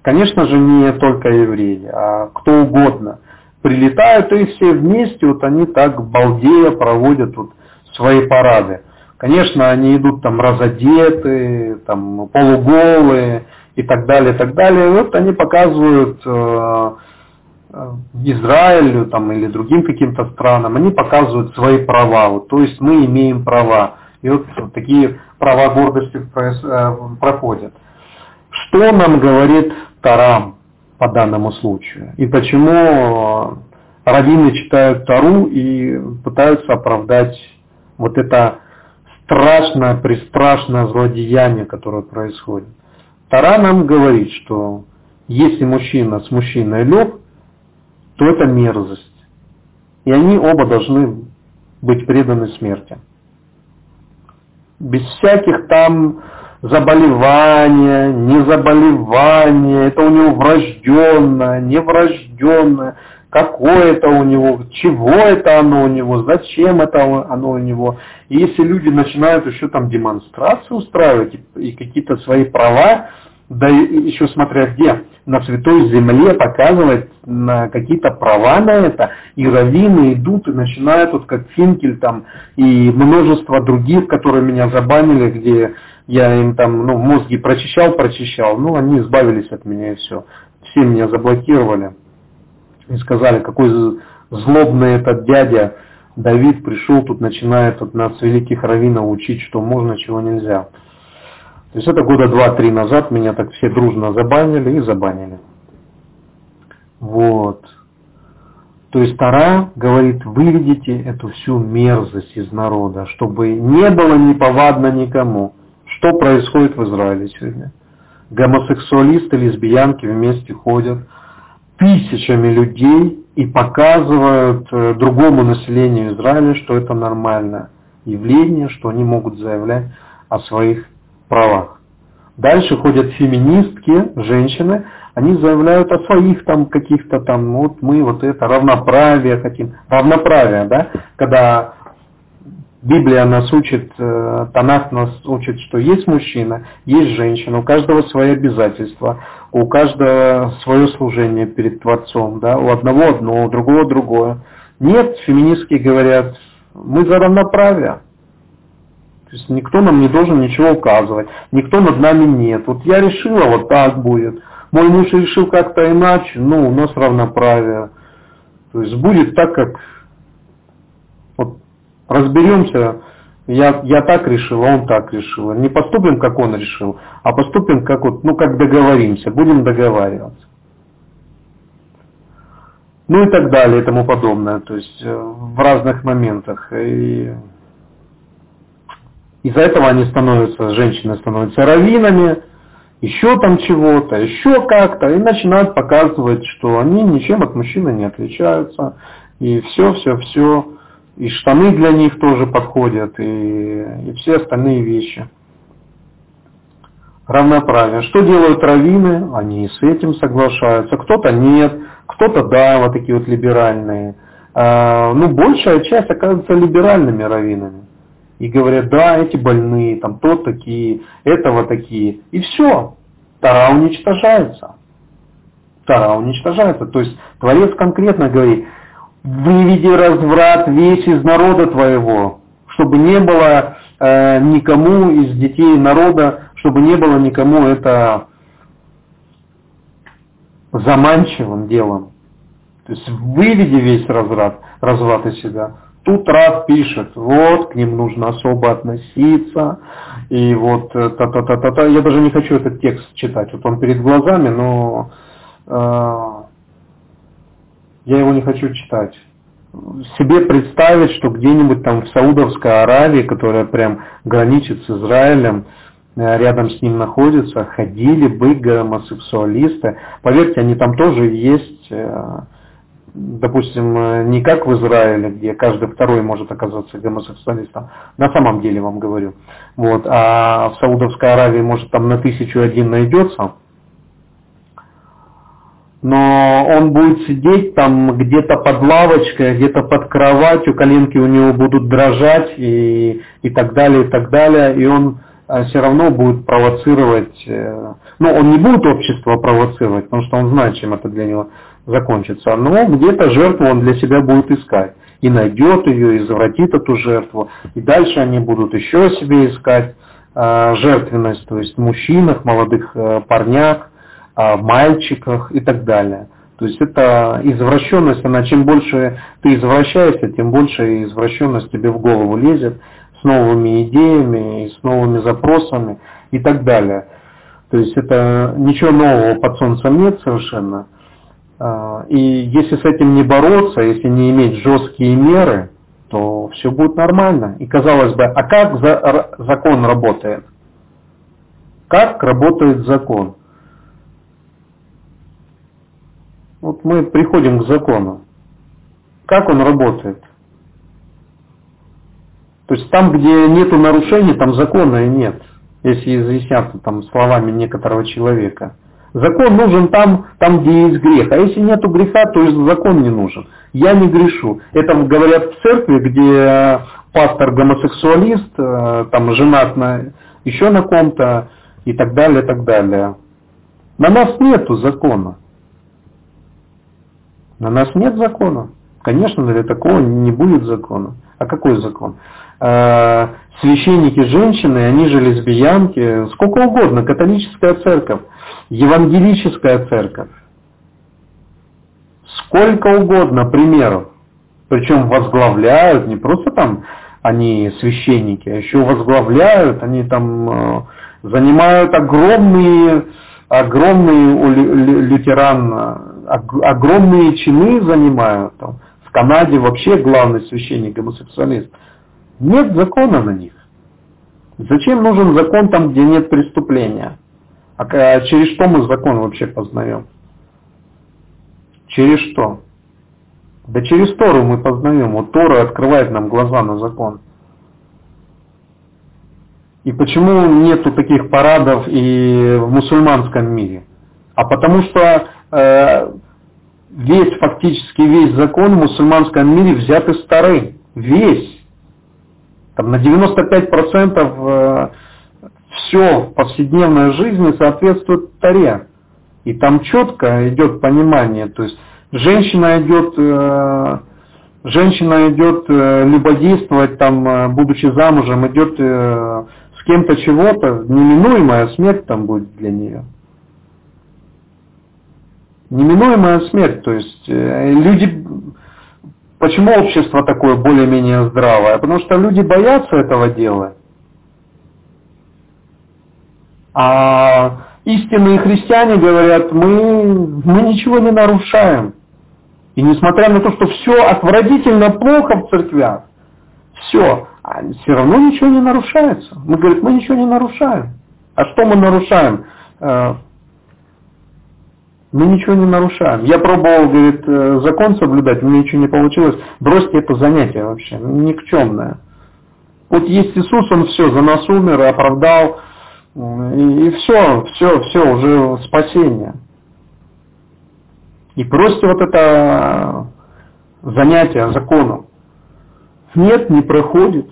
конечно же, не только евреи, а кто угодно. Прилетают и все вместе, вот они так балдея проводят вот свои парады. Конечно, они идут там разодеты, там полуголые, и так далее, и так далее. Вот они показывают э, Израилю там, или другим каким-то странам, они показывают свои права. Вот, то есть мы имеем права. И вот, вот такие права гордости э, проходят. Что нам говорит Тарам по данному случаю? И почему раввины читают Тару и пытаются оправдать вот это страшное, пристрашное злодеяние, которое происходит? Тара нам говорит, что если мужчина с мужчиной лег, то это мерзость. И они оба должны быть преданы смерти. Без всяких там заболевания, не заболевания, это у него врожденное, не врожденное, какое это у него, чего это оно у него, зачем это оно у него. И если люди начинают еще там демонстрации устраивать и какие-то свои права, да еще смотря где, на святой земле показывать на какие-то права на это, и раввины идут и начинают, вот как Финкель там, и множество других, которые меня забанили, где я им там, ну, мозги прочищал, прочищал, ну, они избавились от меня и все. Все меня заблокировали и сказали, какой злобный этот дядя Давид пришел, тут начинает от нас великих раввинов учить, что можно, чего нельзя. То есть это года два-три назад меня так все дружно забанили и забанили. Вот. То есть Тара говорит, выведите эту всю мерзость из народа, чтобы не было неповадно никому. Что происходит в Израиле сегодня? Гомосексуалисты, лесбиянки вместе ходят тысячами людей и показывают э, другому населению Израиля, что это нормальное явление, что они могут заявлять о своих правах. Дальше ходят феминистки, женщины, они заявляют о своих там каких-то там, вот мы вот это равноправие хотим. Равноправие, да? Когда Библия нас учит, э, Танах нас учит, что есть мужчина, есть женщина, у каждого свои обязательства, у каждого свое служение перед Творцом, да? у одного одно, у другого другое. Нет, феминистки говорят, мы за равноправие. То есть никто нам не должен ничего указывать, никто над нами нет. Вот я решила, вот так будет. Мой муж решил как-то иначе, ну, у нас равноправие. То есть будет так, как вот разберемся, Я, я так решил, а он так решил. Не поступим, как он решил, а поступим, как вот, ну, как договоримся, будем договариваться. Ну и так далее и тому подобное. То есть э, в разных моментах. И из-за этого они становятся, женщины становятся раввинами, еще там чего-то, еще как-то, и начинают показывать, что они ничем от мужчины не отличаются, и все, все, все, и штаны для них тоже подходят, и, и все остальные вещи. Равноправие. Что делают раввины? Они с этим соглашаются. Кто-то нет, кто-то да, вот такие вот либеральные. А, ну, большая часть оказывается либеральными раввинами и говорят, да, эти больные, там то такие, этого такие. И все. Тара уничтожается. Тара уничтожается. То есть Творец конкретно говорит, выведи разврат весь из народа твоего, чтобы не было э, никому из детей народа, чтобы не было никому это заманчивым делом. То есть выведи весь разврат, разврат из себя. Тут Рав пишет, вот, к ним нужно особо относиться, и вот э, та-та-та-та-та. Я даже не хочу этот текст читать, вот он перед глазами, но э, я его не хочу читать. Себе представить, что где-нибудь там в Саудовской Аравии, которая прям граничит с Израилем, э, рядом с ним находится, ходили бы гомосексуалисты. Поверьте, они там тоже есть, э, допустим, э, не как в Израиле, где каждый второй может оказаться гомосексуалистом, на самом деле вам говорю, вот, а в Саудовской Аравии, может, там на тысячу один найдется, но он будет сидеть там где-то под лавочкой, где-то под кроватью, коленки у него будут дрожать и, и так далее, и так далее, и он э, все равно будет провоцировать, э, ну, он не будет общество провоцировать, потому что он знает, чем это для него закончится. Но где-то жертву он для себя будет искать. И найдет ее, и извратит эту жертву. И дальше они будут еще себе искать э, жертвенность, то есть в мужчинах, молодых э, парнях, э, мальчиках и так далее. То есть это извращенность, она чем больше ты извращаешься, тем больше извращенность тебе в голову лезет с новыми идеями, с новыми запросами и так далее. То есть это ничего нового под солнцем нет совершенно. А, и если с этим не бороться, если не иметь жесткие меры, то все будет нормально. И казалось бы, а как за, закон работает? Как работает закон? Вот мы приходим к закону. Как он работает? То есть там, где нету нарушений, там закона и нет. Если изъясняться там словами некоторого человека. Закон нужен там, там, где есть грех. А если нету греха, то и закон не нужен. Я не грешу. Это говорят в церкви, где пастор гомосексуалист, э, там женат на еще на ком-то и так далее, так далее. На нас нету закона. На нас нет закона. Конечно, для такого не будет закона. А какой закон? Э, священники женщины, они же лесбиянки, сколько угодно, католическая церковь, евангелическая церковь. Сколько угодно примеров. Причем возглавляют, не просто там они священники, а еще возглавляют, они там э, занимают огромные, огромные у лютеран, огромные чины занимают. Там. В Канаде вообще главный священник гомосексуалист. Нет закона на них. Зачем нужен закон там, где нет преступления? А через что мы закон вообще познаем? Через что? Да через Тору мы познаем. Вот Тора открывает нам глаза на закон. И почему нету таких парадов и в мусульманском мире? А потому что э, весь, фактически весь закон в мусульманском мире взят из Торы. Весь. Там на 95% все в повседневной жизни соответствует Таре. И там четко идет понимание, то есть женщина идет, э, женщина идет э, либо действовать там, э, будучи замужем, идет э, с кем-то чего-то, неминуемая смерть там будет для нее. Неминуемая смерть, то есть э, люди Почему общество такое более-менее здравое? Потому что люди боятся этого делать. А истинные христиане говорят, мы, мы ничего не нарушаем. И несмотря на то, что все отвратительно плохо в церквях, все, а все равно ничего не нарушается. Мы говорим, мы ничего не нарушаем. А что мы нарушаем? Э, мы ничего не нарушаем. Я пробовал, говорит, э, закон соблюдать, у меня ничего не получилось. Бросьте это занятие вообще, никчемное. Вот есть Иисус, Он все, за нас умер, оправдал, и, и все, все, все, уже спасение. И просто вот это занятие законом. Нет, не проходит.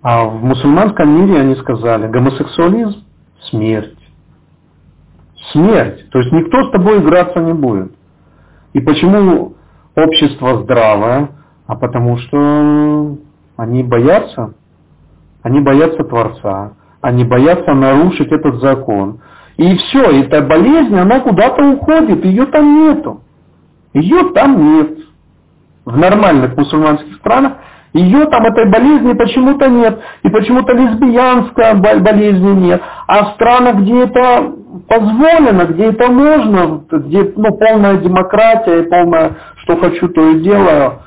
А в мусульманском мире они сказали, гомосексуализм – смерть. Смерть. То есть никто с тобой играться не будет. И почему общество здравое? А потому что они боятся. Они боятся Творца. Они боятся нарушить этот закон. И все, эта болезнь, она куда-то уходит, ее там нету. Ее там нет. В нормальных мусульманских странах ее там этой болезни почему-то нет. И почему-то лесбиянская болезни нет. А в странах, где это позволено, где это можно, где ну, полная демократия и полная, что хочу, то и делаю,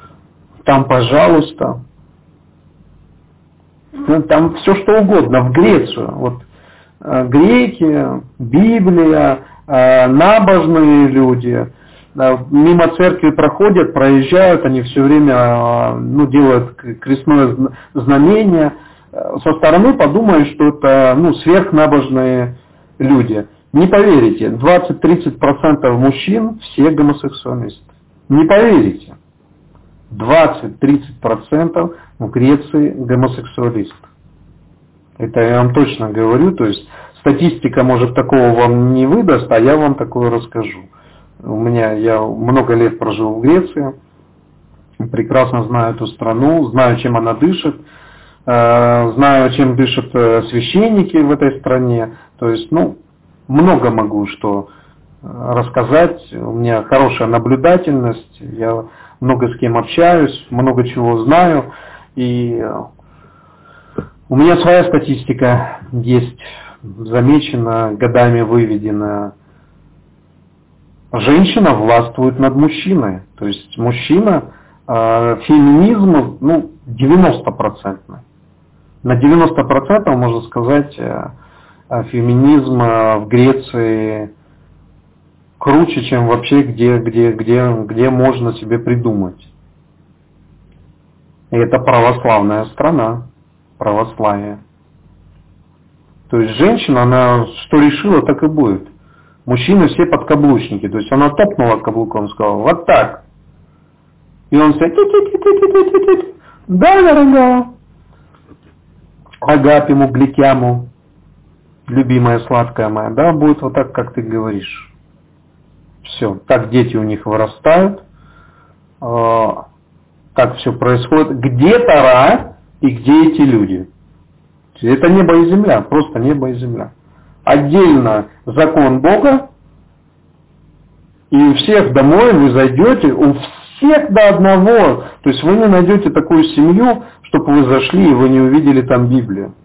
там, пожалуйста. Ну, там все что угодно, в Грецию. Вот э, греки, Библия, э, набожные люди, э, мимо церкви проходят, проезжают, они все время ну, делают крестное знамение. Со стороны подумают, что это ну, сверхнабожные люди. Не поверите, 20-30% мужчин все гомосексуалисты. Не поверите. 20-30% в Греции гомосексуалистов. Это я вам точно говорю, то есть статистика может такого вам не выдаст, а я вам такое расскажу. У меня, я много лет прожил в Греции, прекрасно знаю эту страну, знаю, чем она дышит, э, знаю, чем дышат э, священники в этой стране. То есть, ну, много могу что э, рассказать. У меня хорошая наблюдательность, я много с кем общаюсь, много чего знаю. И э, у меня своя статистика есть, замечена, годами выведена. Женщина властвует над мужчиной. То есть мужчина, э, феминизм, ну, 90%. На 90% можно сказать, э, феминизм в Греции круче, чем вообще где, где, где, где можно себе придумать. И это православная страна, православие. То есть женщина, она что решила, так и будет. Мужчины все подкаблучники. То есть она топнула каблуком, сказала, вот так. И он все, да, дорогая. Агапиму, гликяму, любимая сладкая моя, да, будет вот так, как ты говоришь. Все, так дети у них вырастают, так все происходит. Где Тара и где эти люди? Это небо и земля, просто небо и земля. Отдельно закон Бога, и у всех домой вы зайдете, у всех до одного. То есть вы не найдете такую семью, чтобы вы зашли и вы не увидели там Библию.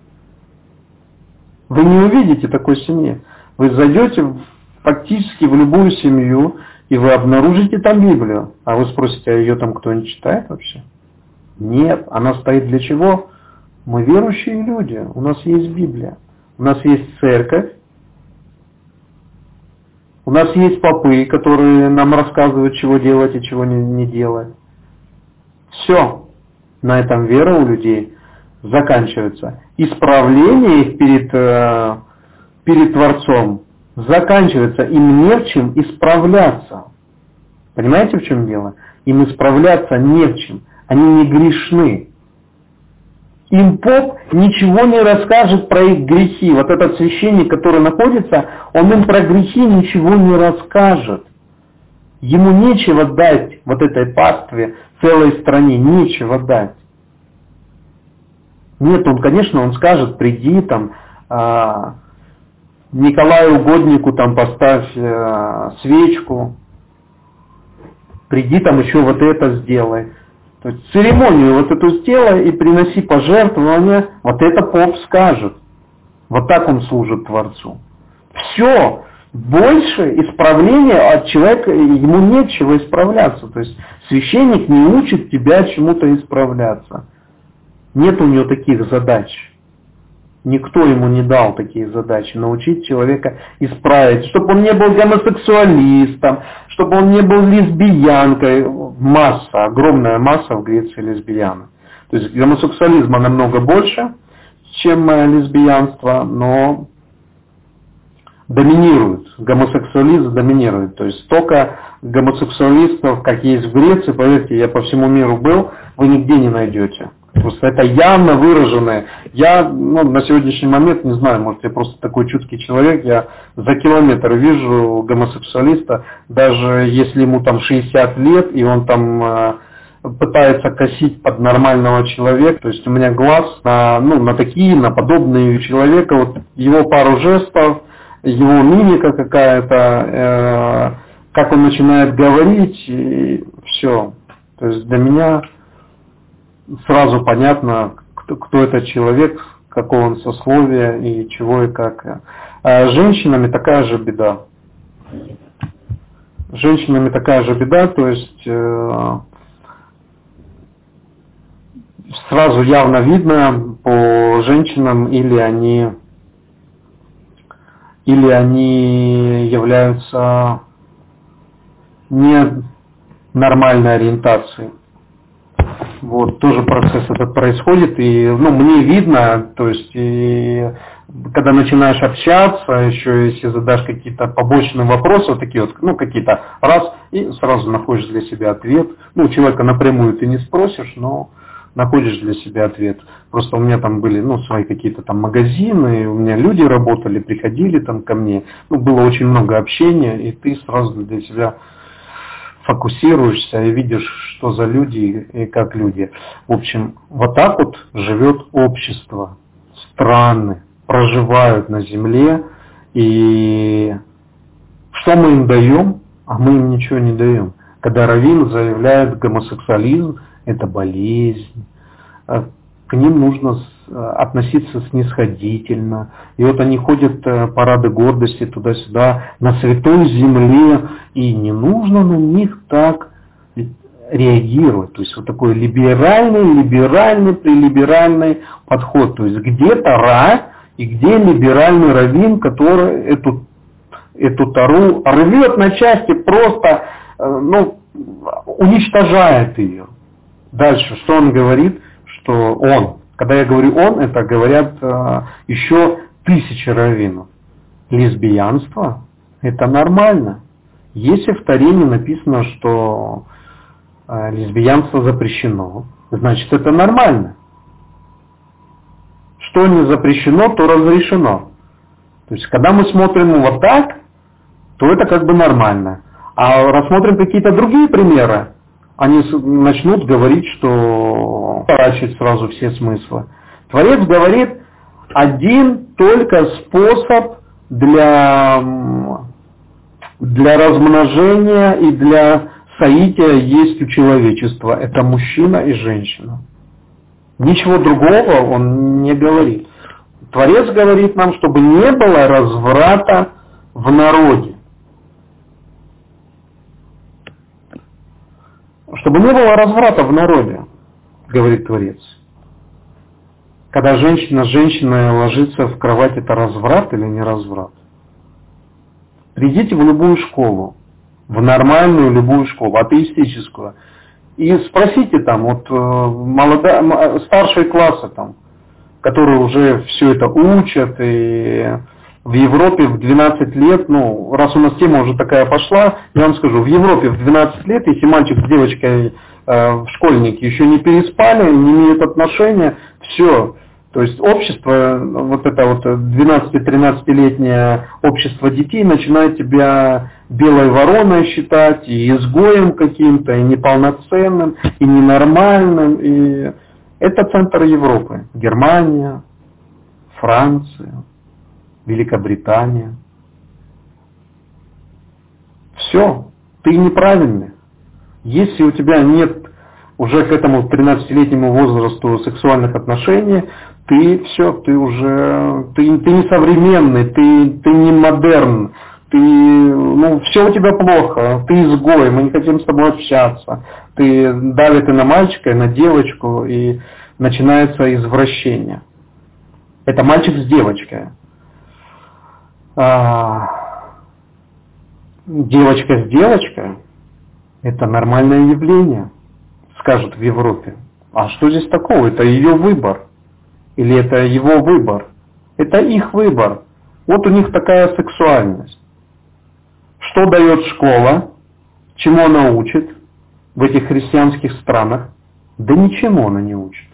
Вы не увидите такой семьи. Вы зайдете фактически в любую семью, и вы обнаружите там Библию. А вы спросите, а ее там кто-нибудь читает вообще? Нет, она стоит для чего? Мы верующие люди, у нас есть Библия, у нас есть церковь, у нас есть попы, которые нам рассказывают, чего делать и чего не, не делать. Все. На этом вера у людей заканчивается. Исправление их перед, э, перед Творцом заканчивается, им не в чем исправляться. Понимаете, в чем дело? Им исправляться не в чем. Они не грешны. Им поп ничего не расскажет про их грехи. Вот этот священник, который находится, он им про грехи ничего не расскажет. Ему нечего дать вот этой пастве целой стране, нечего дать. Нет, он, конечно, он скажет, приди там, а, Николаю Угоднику там поставь э, свечку. приди там еще вот это сделай. То есть церемонию вот эту сделай и приноси пожертвования, вот это поп скажет. Вот так он служит Творцу. Все, больше исправления от человека, ему нет чего исправляться. То есть священник не учит тебя чему-то исправляться. Нет у него таких задач. Никто ему не дал такие задачи, научить человека исправить, чтобы он не был гомосексуалистом, чтобы он не был лесбиянкой. Масса, огромная масса в Греции лесбиян. То есть гомосексуализма намного больше, чем э, лесбиянство, но доминирует, гомосексуализм доминирует. То есть только гомосексуалистов, как есть в Греции, поверьте, я по всему миру был, вы нигде не найдете. Просто это явно выраженное. Я ну, на сегодняшний момент не знаю, может я просто такой чуткий человек, я за километр вижу гомосексуалиста, даже если ему там 60 лет, и он там э, пытается косить под нормального человека. То есть у меня глаз на, ну, на такие, на подобные человека, вот его пару жестов, его мимика какая-то, э, как он начинает говорить, и все. То есть для меня сразу понятно, кто, кто этот человек, какого он сословия и чего и как. А с женщинами такая же беда. С женщинами такая же беда, то есть э, сразу явно видно по женщинам, или они или они являются не нормальной ориентацией. Вот, тоже процесс этот происходит, и ну, мне видно, то есть, и, когда начинаешь общаться, еще если задашь какие-то побочные вопросы, вот такие вот, ну, какие-то, раз, и сразу находишь для себя ответ. Ну, человека напрямую ты не спросишь, но находишь для себя ответ. Просто у меня там были, ну, свои какие-то там магазины, у меня люди работали, приходили там ко мне, ну, было очень много общения, и ты сразу для себя фокусируешься и видишь, что за люди и как люди. В общем, вот так вот живет общество. Страны проживают на земле, и что мы им даем? А мы им ничего не даем. Когда Равин заявляет гомосексуализм, это болезнь, а к ним нужно относиться снисходительно. И вот они ходят э, парады гордости туда-сюда, на святой земле, и не нужно на них так реагировать. То есть вот такой либеральный, либеральный, прилиберальный подход. То есть где Тара и где либеральный раввин, который эту, эту Тару рвет на части, просто э, ну, уничтожает ее. Дальше, что он говорит? Что он, когда я говорю он, это говорят э, еще тысячи раввинов. Лесбиянство – это нормально. Если в Тарине написано, что э, лесбиянство запрещено, значит это нормально. Что не запрещено, то разрешено. То есть, когда мы смотрим вот так, то это как бы нормально. А рассмотрим какие-то другие примеры, они начнут говорить, что поворачивать сразу все смыслы. Творец говорит, один только способ для, для размножения и для соития есть у человечества. Это мужчина и женщина. Ничего другого он не говорит. Творец говорит нам, чтобы не было разврата в народе. Чтобы не было разврата в народе, говорит Творец. Когда женщина с женщиной ложится в кровать, это разврат или не разврат? Придите в любую школу, в нормальную любую школу, атеистическую, и спросите там, вот э, молодая, старшие классы там, которые уже все это учат и в Европе в 12 лет, ну, раз у нас тема уже такая пошла, я вам скажу, в Европе в 12 лет, если мальчик с девочкой, э, школьники еще не переспали, не имеют отношения, все. То есть общество, вот это вот 12-13-летнее общество детей начинает тебя белой вороной считать, и изгоем каким-то, и неполноценным, и ненормальным. И это центр Европы. Германия, Франция. Великобритания. Все, ты неправильный. Если у тебя нет уже к этому 13-летнему возрасту сексуальных отношений, ты все, ты уже, ты, ты не современный, ты, ты не модерн, ты, ну, все у тебя плохо, ты изгой, мы не хотим с тобой общаться, ты давит и на мальчика, и на девочку, и начинается извращение. Это мальчик с девочкой. А, девочка с девочкой – это нормальное явление, скажут в Европе. А что здесь такого? Это ее выбор. Или это его выбор. Это их выбор. Вот у них такая сексуальность. Что дает школа? Чему она учит в этих христианских странах? Да ничему она не учит.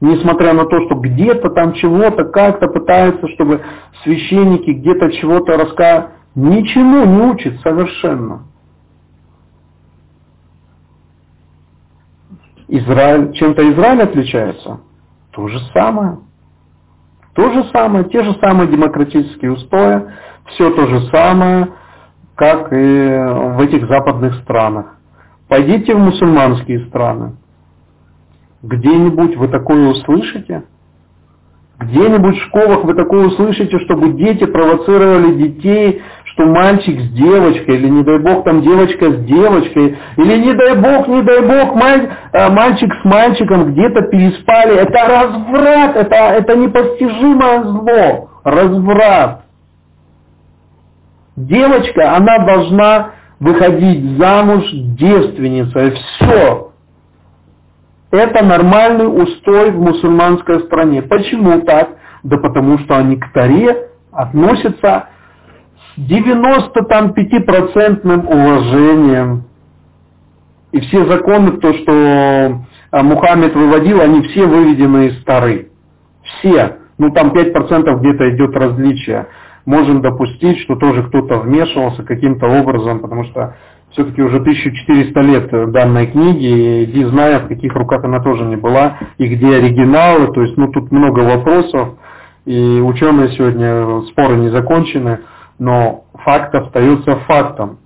Несмотря на то, что где-то там чего-то как-то пытаются, чтобы священники где-то чего-то рассказывают, ничему не учат совершенно. Израиль, чем-то Израиль отличается? То же самое. То же самое, те же самые демократические устои, все то же самое, как и в этих западных странах. Пойдите в мусульманские страны. Где-нибудь вы такое услышите? Где-нибудь в школах вы такое услышите, чтобы дети провоцировали детей, что мальчик с девочкой, или не дай бог там девочка с девочкой, или не дай бог, не дай бог маль, а, мальчик с мальчиком где-то переспали. Это разврат, это, это непостижимое зло, разврат. Девочка, она должна выходить замуж девственницей. Все. Это нормальный устой в мусульманской стране. Почему так? Да потому что они к Таре относятся с 95% уважением. И все законы, то, что а, Мухаммед выводил, они все выведены из Тары. Все. Ну там 5% где-то идет различие можем допустить, что тоже кто-то вмешивался каким-то образом, потому что все-таки уже 1400 лет данной книги, иди зная, в каких руках она тоже не была, и где оригиналы, то есть ну тут много вопросов, и ученые сегодня споры не закончены, но факт остается фактом,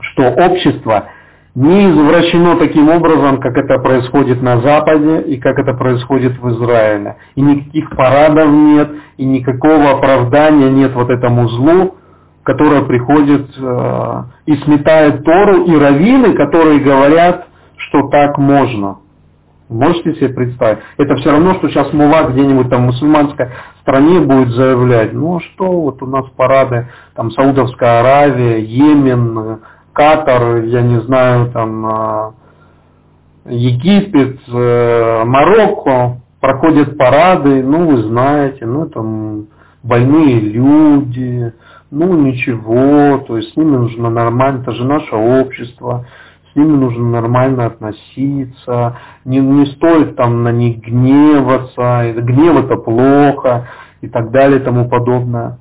что общество не извращено таким образом, как это происходит на Западе и как это происходит в Израиле. И никаких парадов нет, и никакого оправдания нет вот этому злу, которое приходит э, и сметает Тору, и раввины, которые говорят, что так можно. Можете себе представить? Это все равно, что сейчас мула где-нибудь там в мусульманской стране будет заявлять, ну а что, вот у нас парады, там Саудовская Аравия, Йемен, Катар, я не знаю, там а, Египет, э, Марокко, проходят парады, ну вы знаете, ну там больные люди, ну ничего, то есть с ними нужно нормально, это же наше общество, с ними нужно нормально относиться, не, не стоит там на них гневаться, гнев это плохо и так далее и тому подобное.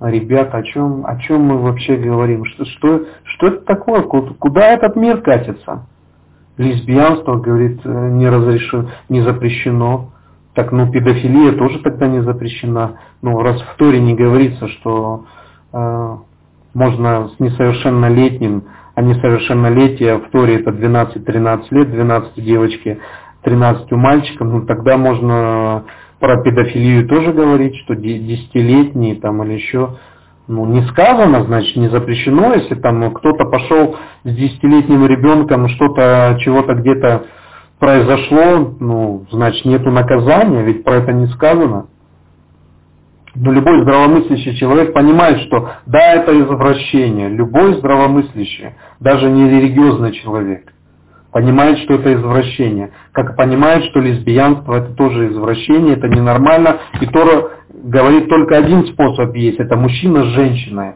Ребята, о чем, о чем мы вообще говорим? Что, что, что это такое? Куда этот мир катится? Лесбиянство, говорит, э, не разрешено, не запрещено. Так, ну, педофилия тоже тогда не запрещена. Ну, раз в Торе не говорится, что э, можно с несовершеннолетним, а несовершеннолетие в Торе это 12-13 лет, 12 девочки, 13 мальчикам, ну, тогда можно про педофилию тоже говорить, что десятилетние там или еще, ну не сказано, значит не запрещено, если там кто-то пошел с десятилетним ребенком, что-то, чего-то где-то произошло, ну, значит нету наказания, ведь про это не сказано. Но любой здравомыслящий человек понимает, что да, это извращение. Любой здравомыслящий, даже не религиозный человек – понимает, что это извращение. Как понимает, что лесбиянство это тоже извращение, это ненормально. И Тора говорит только один способ есть, это мужчина с женщиной.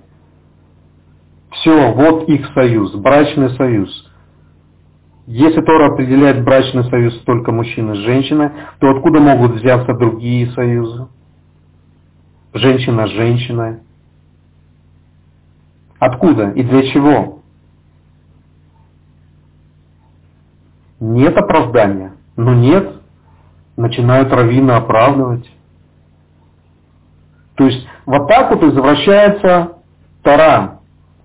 Все, вот их союз, брачный союз. Если Тора определяет брачный союз только мужчины с женщиной, то откуда могут взяться другие союзы? Женщина с женщиной. Откуда и для чего? Нет оправдания. Но нет. Начинают раввины оправдывать. То есть вот так вот извращается Тара.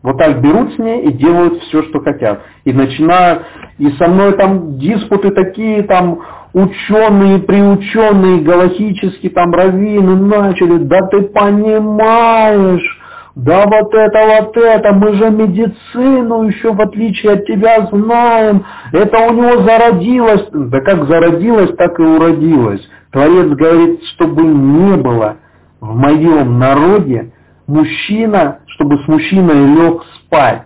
Вот так берут с ней и делают все, что хотят. И начинают, и со мной там диспуты такие, там ученые, приученные, галактические, там раввины начали, да ты понимаешь, да вот это, вот это, мы же медицину еще в отличие от тебя знаем, это у него зародилось, да как зародилось, так и уродилось. Творец говорит, чтобы не было в моем народе мужчина, чтобы с мужчиной лег спать.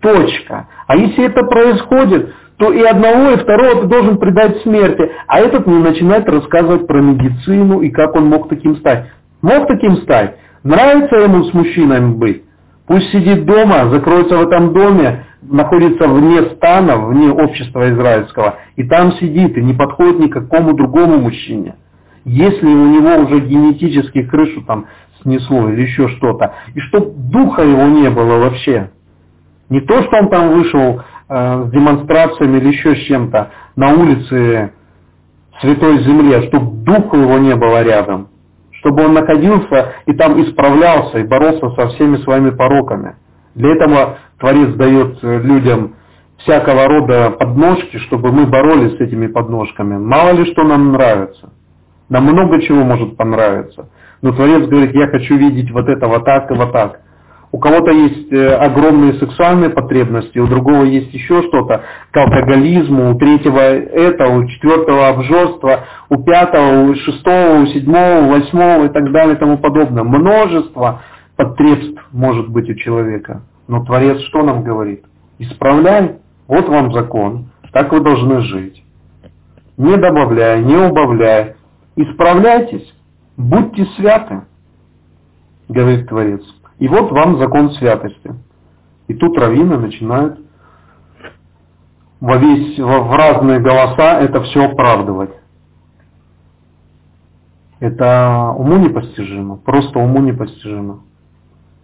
Точка. А если это происходит, то и одного, и второго ты должен предать смерти. А этот не начинает рассказывать про медицину и как он мог таким стать. Мог таким стать? Нравится ему с мужчинами быть? Пусть сидит дома, закроется в этом доме, находится вне стана, вне общества израильского, и там сидит, и не подходит ни к какому другому мужчине. Если у него уже генетически крышу там снесло или еще что-то, и чтоб духа его не было вообще. Не то, что он там вышел э, с демонстрациями или еще с чем-то на улице Святой Земле, чтобы духа его не было рядом чтобы он находился и там исправлялся и боролся со всеми своими пороками. Для этого Творец дает э, людям всякого рода подножки, чтобы мы боролись с этими подножками. Мало ли что нам нравится. Нам много чего может понравиться. Но Творец говорит, я хочу видеть вот это вот так и вот так. У кого-то есть э, огромные сексуальные потребности, у другого есть еще что-то, к алкоголизму, у третьего это, у четвертого обжорства, у пятого, у шестого, у седьмого, у восьмого и так далее и тому подобное. Множество потребств может быть у человека. Но Творец что нам говорит? Исправляй, вот вам закон, так вы должны жить. Не добавляй, не убавляй. Исправляйтесь, будьте святы, говорит Творец. И вот вам закон святости. И тут раввины начинают во весь, в разные голоса это все оправдывать. Это уму непостижимо, просто уму непостижимо.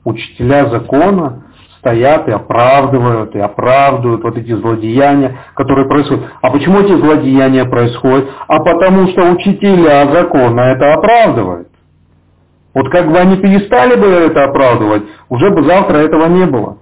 Учителя закона стоят и оправдывают, и оправдывают вот эти злодеяния, которые происходят. А почему эти злодеяния происходят? А потому что учителя закона это оправдывают. Вот как бы они перестали бы это оправдывать, уже бы завтра этого не было.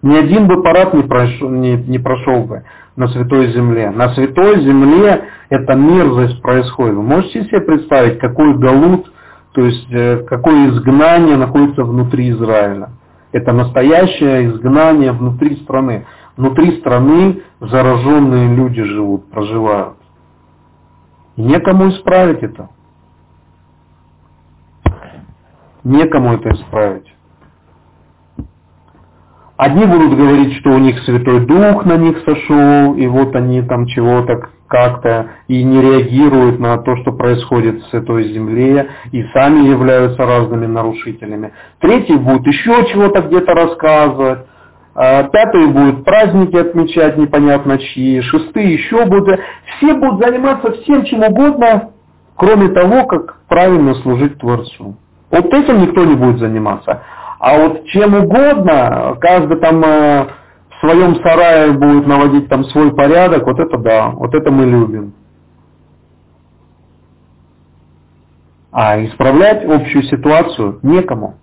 Ни один бы парад не прошел, не, не прошел бы на Святой Земле. На Святой Земле эта мерзость происходит. Вы можете себе представить, какой галут, то есть э, какое изгнание находится внутри Израиля. Это настоящее изгнание внутри страны. Внутри страны зараженные люди живут, проживают. И некому исправить это. Некому это исправить. Одни будут говорить, что у них Святой Дух на них сошел, и вот они там чего-то как-то и не реагируют на то, что происходит с этой земле, и сами являются разными нарушителями. Третий будет еще чего-то где-то рассказывать. А пятый будет праздники отмечать непонятно чьи, шестые еще будут. Все будут заниматься всем чем угодно, кроме того, как правильно служить Творцу. Вот этим никто не будет заниматься. А вот чем угодно, каждый там э, в своем сарае будет наводить там свой порядок, вот это да, вот это мы любим. А исправлять общую ситуацию некому.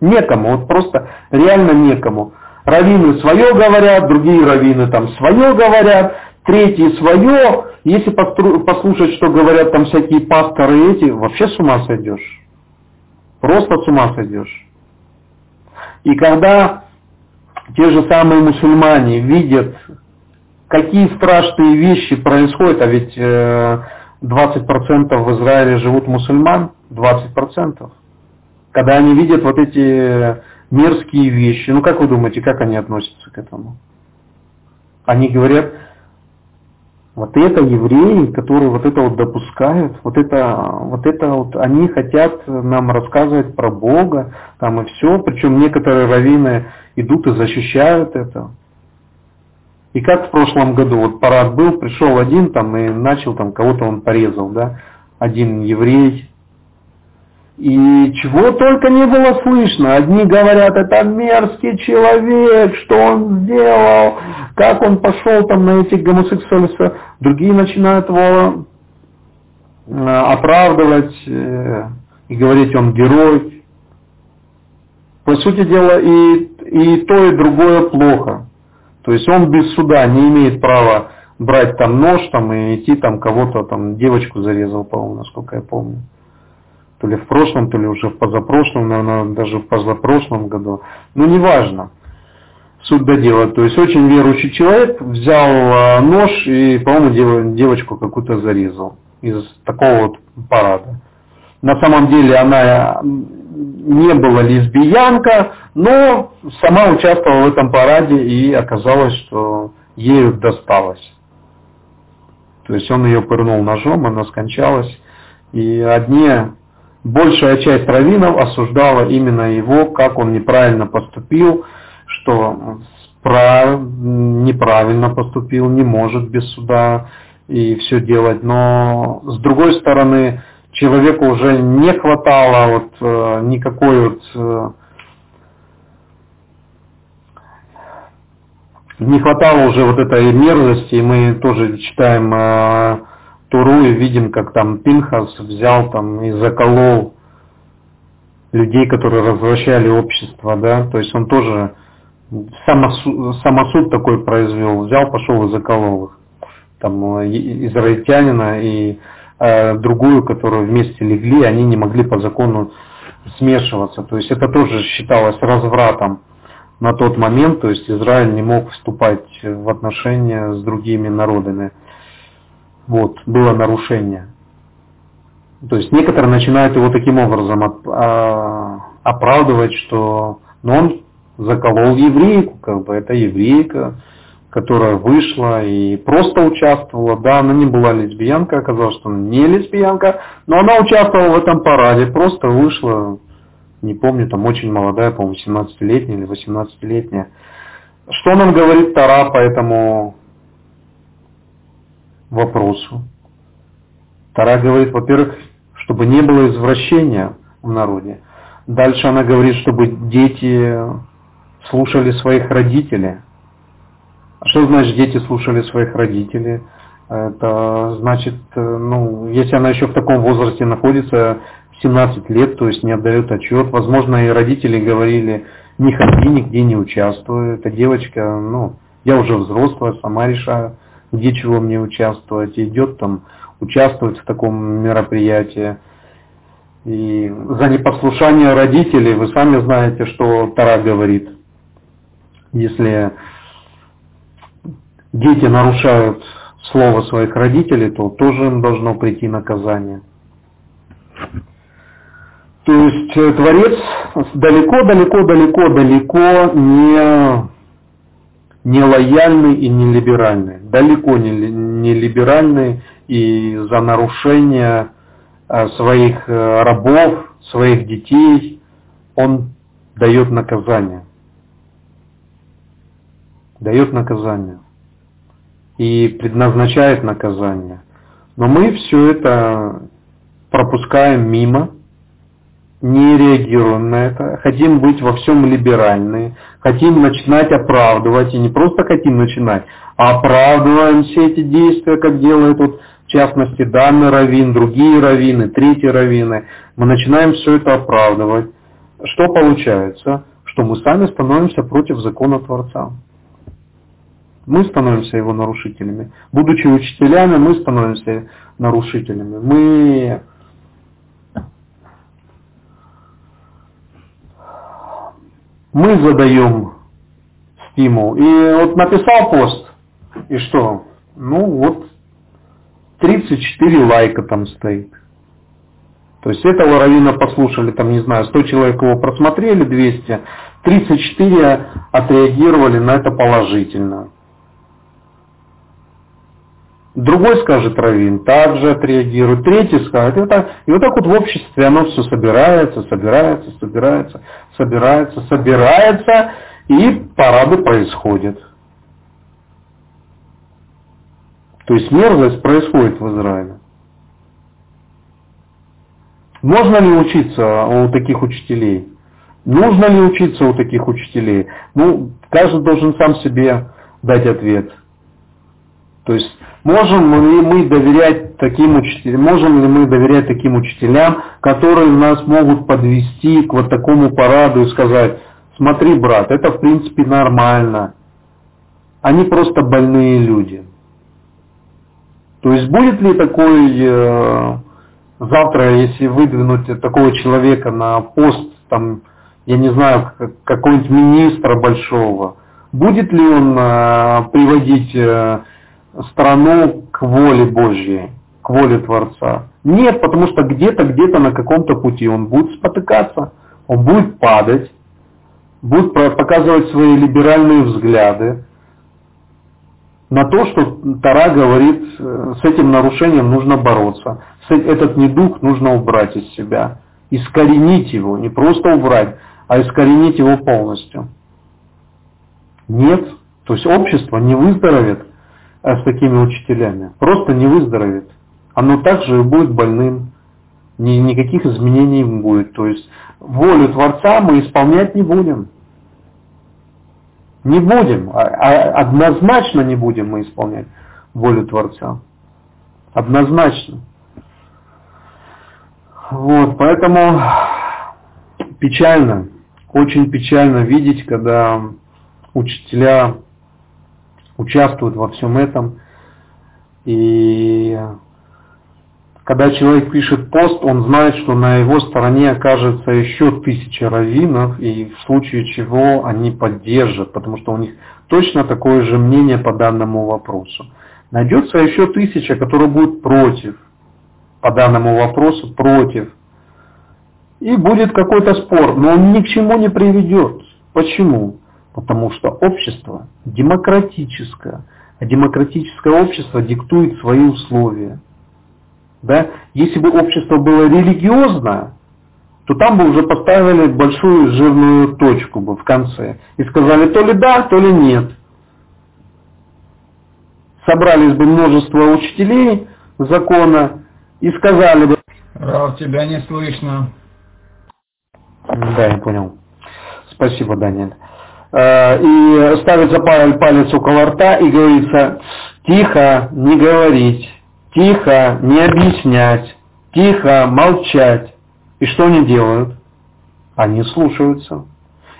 Некому, вот просто реально некому. Равины свое говорят, другие равины там свое говорят, третьи свое. Если послушать, что говорят там всякие пасторы эти, вообще с ума сойдешь. Просто с ума сойдешь. И когда те же самые мусульмане видят, какие страшные вещи происходят, а ведь 20% э, в Израиле живут мусульман, 20%. Когда они видят вот эти мерзкие вещи, ну как вы думаете, как они относятся к этому? Они говорят, вот это евреи, которые вот это вот допускают, вот это, вот это вот они хотят нам рассказывать про Бога, там и все, причем некоторые раввины идут и защищают это. И как в прошлом году, вот парад был, пришел один там и начал там кого-то он порезал, да, один еврей, и чего только не было слышно. Одни говорят, это мерзкий человек, что он сделал, как он пошел там на этих гомосексуалистов. Другие начинают его э, оправдывать э, и говорить, он герой. По сути дела, и, и то, и другое плохо. То есть он без суда не имеет права брать там нож там, и идти там кого-то, там девочку зарезал, по-моему, насколько я помню. То ли в прошлом, то ли уже в позапрошлом, наверное, даже в позапрошлом году. Ну, неважно. Суть до дела. То есть очень верующий человек взял а, нож и, по-моему, девочку какую-то зарезал из такого вот парада. На самом деле она не была лесбиянка, но сама участвовала в этом параде и оказалось, что ею досталось. То есть он ее пырнул ножом, она скончалась. И одни, большая часть раввинов осуждала именно его, как он неправильно поступил, что прав, неправильно поступил, не может без суда и все делать. Но с другой стороны, человеку уже не хватало вот э, никакой вот э, не хватало уже вот этой мерзости, и мы тоже читаем э, Туру и видим, как там Пинхас взял там и заколол людей, которые развращали общество, да, то есть он тоже самосуд, самосуд такой произвел, взял, пошел и заколол их, там э, израильтянина и э, другую, которую вместе легли, они не могли по закону смешиваться, то есть это тоже считалось развратом на тот момент, то есть Израиль не мог вступать в отношения с другими народами. Вот, было нарушение. То есть некоторые начинают его таким образом а, оправдывать, что ну, он заколол еврейку, как бы это еврейка, которая вышла и просто участвовала. Да, она не была лесбиянка, оказалось, что она не лесбиянка, но она участвовала в этом параде, просто вышла не помню, там очень молодая, по-моему, 17-летняя или 18-летняя. Что нам говорит Тара по этому вопросу? Тара говорит, во-первых, чтобы не было извращения в народе. Дальше она говорит, чтобы дети слушали своих родителей. А что значит дети слушали своих родителей? Это значит, ну, если она еще в таком возрасте находится, 17 лет, то есть не отдает отчет. Возможно, и родители говорили, не ходи, нигде не участвуй. Эта девочка, ну, я уже взрослая, сама решаю, где чего мне участвовать. идет там, участвовать в таком мероприятии. И за непослушание родителей, вы сами знаете, что Тара говорит. Если дети нарушают слово своих родителей, то тоже им должно прийти наказание. То есть э, Творец далеко-далеко-далеко-далеко не, не лояльный и не либеральный. Далеко не, не либеральный и за нарушение э, своих э, рабов, своих детей он дает наказание. Дает наказание. И предназначает наказание. Но мы все это пропускаем мимо, не реагируем на это, хотим быть во всем либеральны, хотим начинать оправдывать, и не просто хотим начинать, а оправдываем все эти действия, как делают вот, в частности данный раввин, другие раввины, третьи раввины. Мы начинаем все это оправдывать. Что получается? Что мы сами становимся против закона Творца. Мы становимся его нарушителями. Будучи учителями, мы становимся нарушителями. Мы мы задаем стимул. И вот написал пост, и что? Ну вот 34 лайка там стоит. То есть этого равина послушали, там, не знаю, 100 человек его просмотрели, 200, 34 отреагировали на это положительно. Другой скажет Равин, также отреагирует. Третий скажет. И вот, так, и вот так вот в обществе оно все собирается, собирается, собирается, собирается, собирается, и парады происходят. То есть мерзость происходит в Израиле. Можно ли учиться у таких учителей? Нужно ли учиться у таких учителей? Ну, каждый должен сам себе дать ответ – То есть можем ли мы доверять таким учителям, можем ли мы доверять таким учителям, которые нас могут подвести к вот такому параду и сказать, смотри, брат, это в принципе нормально. Они просто больные люди. То есть будет ли такой э, завтра, если выдвинуть такого человека на пост, там, я не знаю, какого-нибудь министра большого, будет ли он э, приводить э, страну к воле Божьей, к воле Творца? Нет, потому что где-то, где-то на каком-то пути он будет спотыкаться, он будет падать, будет показывать свои либеральные взгляды, на то, что Тара говорит, э, с этим нарушением нужно бороться. Этот недуг нужно убрать из себя. Искоренить его, не просто убрать, а искоренить его полностью. Нет. То есть общество не выздоровеет э, с такими учителями. Просто не выздоровеет. Оно также будет больным. Ни, никаких изменений не будет. То есть волю Творца мы исполнять не будем. Не будем, а, а однозначно не будем мы исполнять волю Творца. Однозначно. Вот, поэтому печально, очень печально видеть, когда учителя участвуют во всем этом. И когда человек пишет пост, он знает, что на его стороне окажется еще тысяча раввинов, и в случае чего они поддержат, потому что у них точно такое же мнение по данному вопросу. Найдется еще тысяча, которые будут против, по данному вопросу против. И будет какой-то спор, но он ни к чему не приведет. Почему? Потому что общество демократическое, а демократическое общество диктует свои условия. Да? Если бы общество было религиозное, то там бы уже поставили большую жирную точку бы в конце и сказали то ли да, то ли нет. Собрались бы множество учителей закона и сказали бы... Рав, тебя не слышно. Да, я понял. Спасибо, Даниэль. Э, и ставится палец около рта и говорится, тихо, не говорить. Тихо, не объяснять. Тихо, молчать. И что они делают? Они слушаются.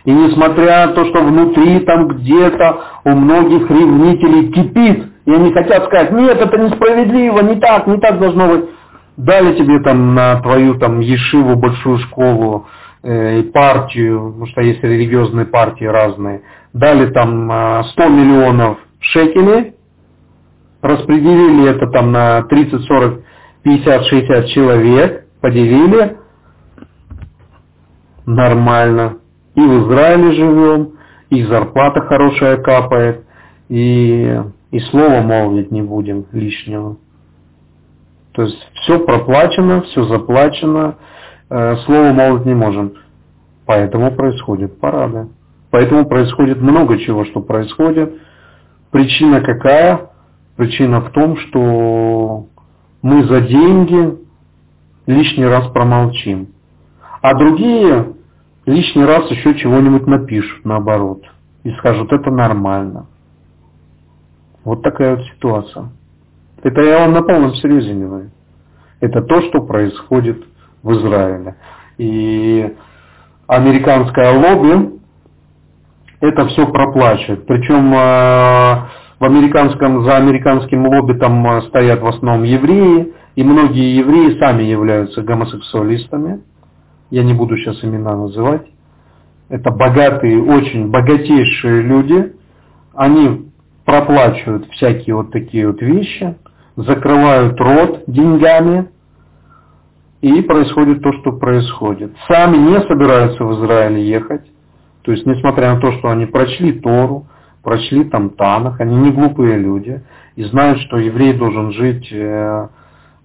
И несмотря на то, что внутри там где-то у многих ревнителей кипит, и они хотят сказать, нет, это несправедливо, не так, не так должно быть. Дали тебе там на твою там ешиву, большую школу, э, партию, потому что есть религиозные партии разные, дали там 100 э, миллионов шекелей, распределили это там на 30, 40, 50, 60 человек, поделили, нормально. И в Израиле живем, и зарплата хорошая капает, и, и слова молвить не будем лишнего. То есть все проплачено, все заплачено, слово молвить не можем. Поэтому происходит парады. Поэтому происходит много чего, что происходит. Причина какая? Причина в том, что мы за деньги лишний раз промолчим. А другие лишний раз еще чего-нибудь напишут наоборот. И скажут, это нормально. Вот такая вот ситуация. Это я вам на полном серьезе говорю. Это то, что происходит в Израиле. И американское лобби это все проплачивает. Причем а, в американском, за американским лобби там э, стоят в основном евреи, и многие евреи сами являются гомосексуалистами. Я не буду сейчас имена называть. Это богатые, очень богатейшие люди. Они проплачивают всякие вот такие вот вещи, закрывают рот деньгами, и происходит то, что происходит. Сами не собираются в Израиль ехать. То есть, несмотря на то, что они прочли Тору, прочли там Танах, они не глупые люди и знают, что еврей должен жить э,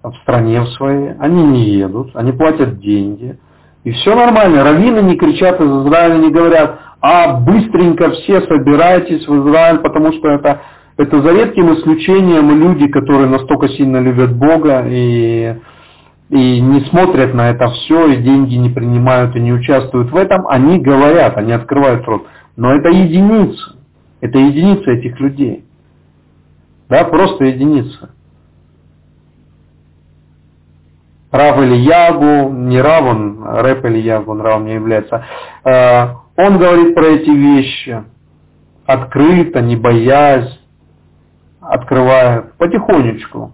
в стране в своей, они не едут, они платят деньги. И все нормально, раввины не кричат из Израиля, не говорят, а быстренько все собирайтесь в Израиль, потому что это, это за редким исключением люди, которые настолько сильно любят Бога и, и не смотрят на это все, и деньги не принимают и не участвуют в этом, они говорят, они открывают рот. Но это единицы. Это единицы этих людей. Да, просто единица. Рав или Ягу, не Рав, он, Рэп или Ягу, он Рав не является. А, он говорит про эти вещи открыто, не боясь, открывая потихонечку.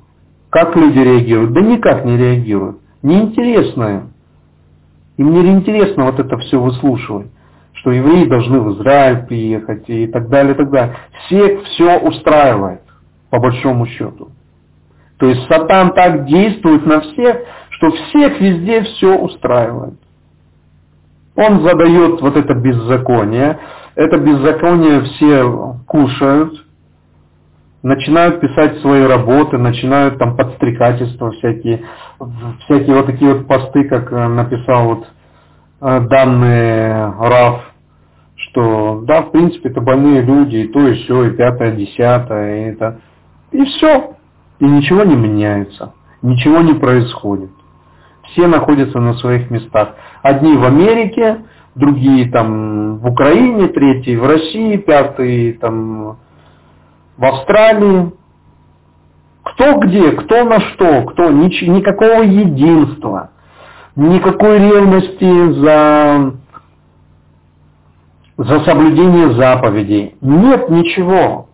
Как люди реагируют? Да никак не реагируют. Неинтересно им. Им не вот это все выслушивать, что евреи должны в Израиль приехать и так далее, и так далее. Всех все устраивает, по большому счету. То есть сатан так действует на всех, что всех везде все устраивает. Он задает вот это беззаконие. Это беззаконие все кушают, начинают писать свои работы, начинают там подстрекательства всякие, всякие вот такие вот посты, как э, написал вот э, данные РАФ, что да, в принципе, это больные люди, и то, и все, и пятое, десятое, и это. И все. И ничего не меняется, ничего не происходит. Все находятся на своих местах. Одни в Америке, другие там в Украине, третьи в России, пятые там в Австралии. Кто где, кто на что, кто, нич, никакого единства, никакой ревности за, за соблюдение заповедей. Нет ничего.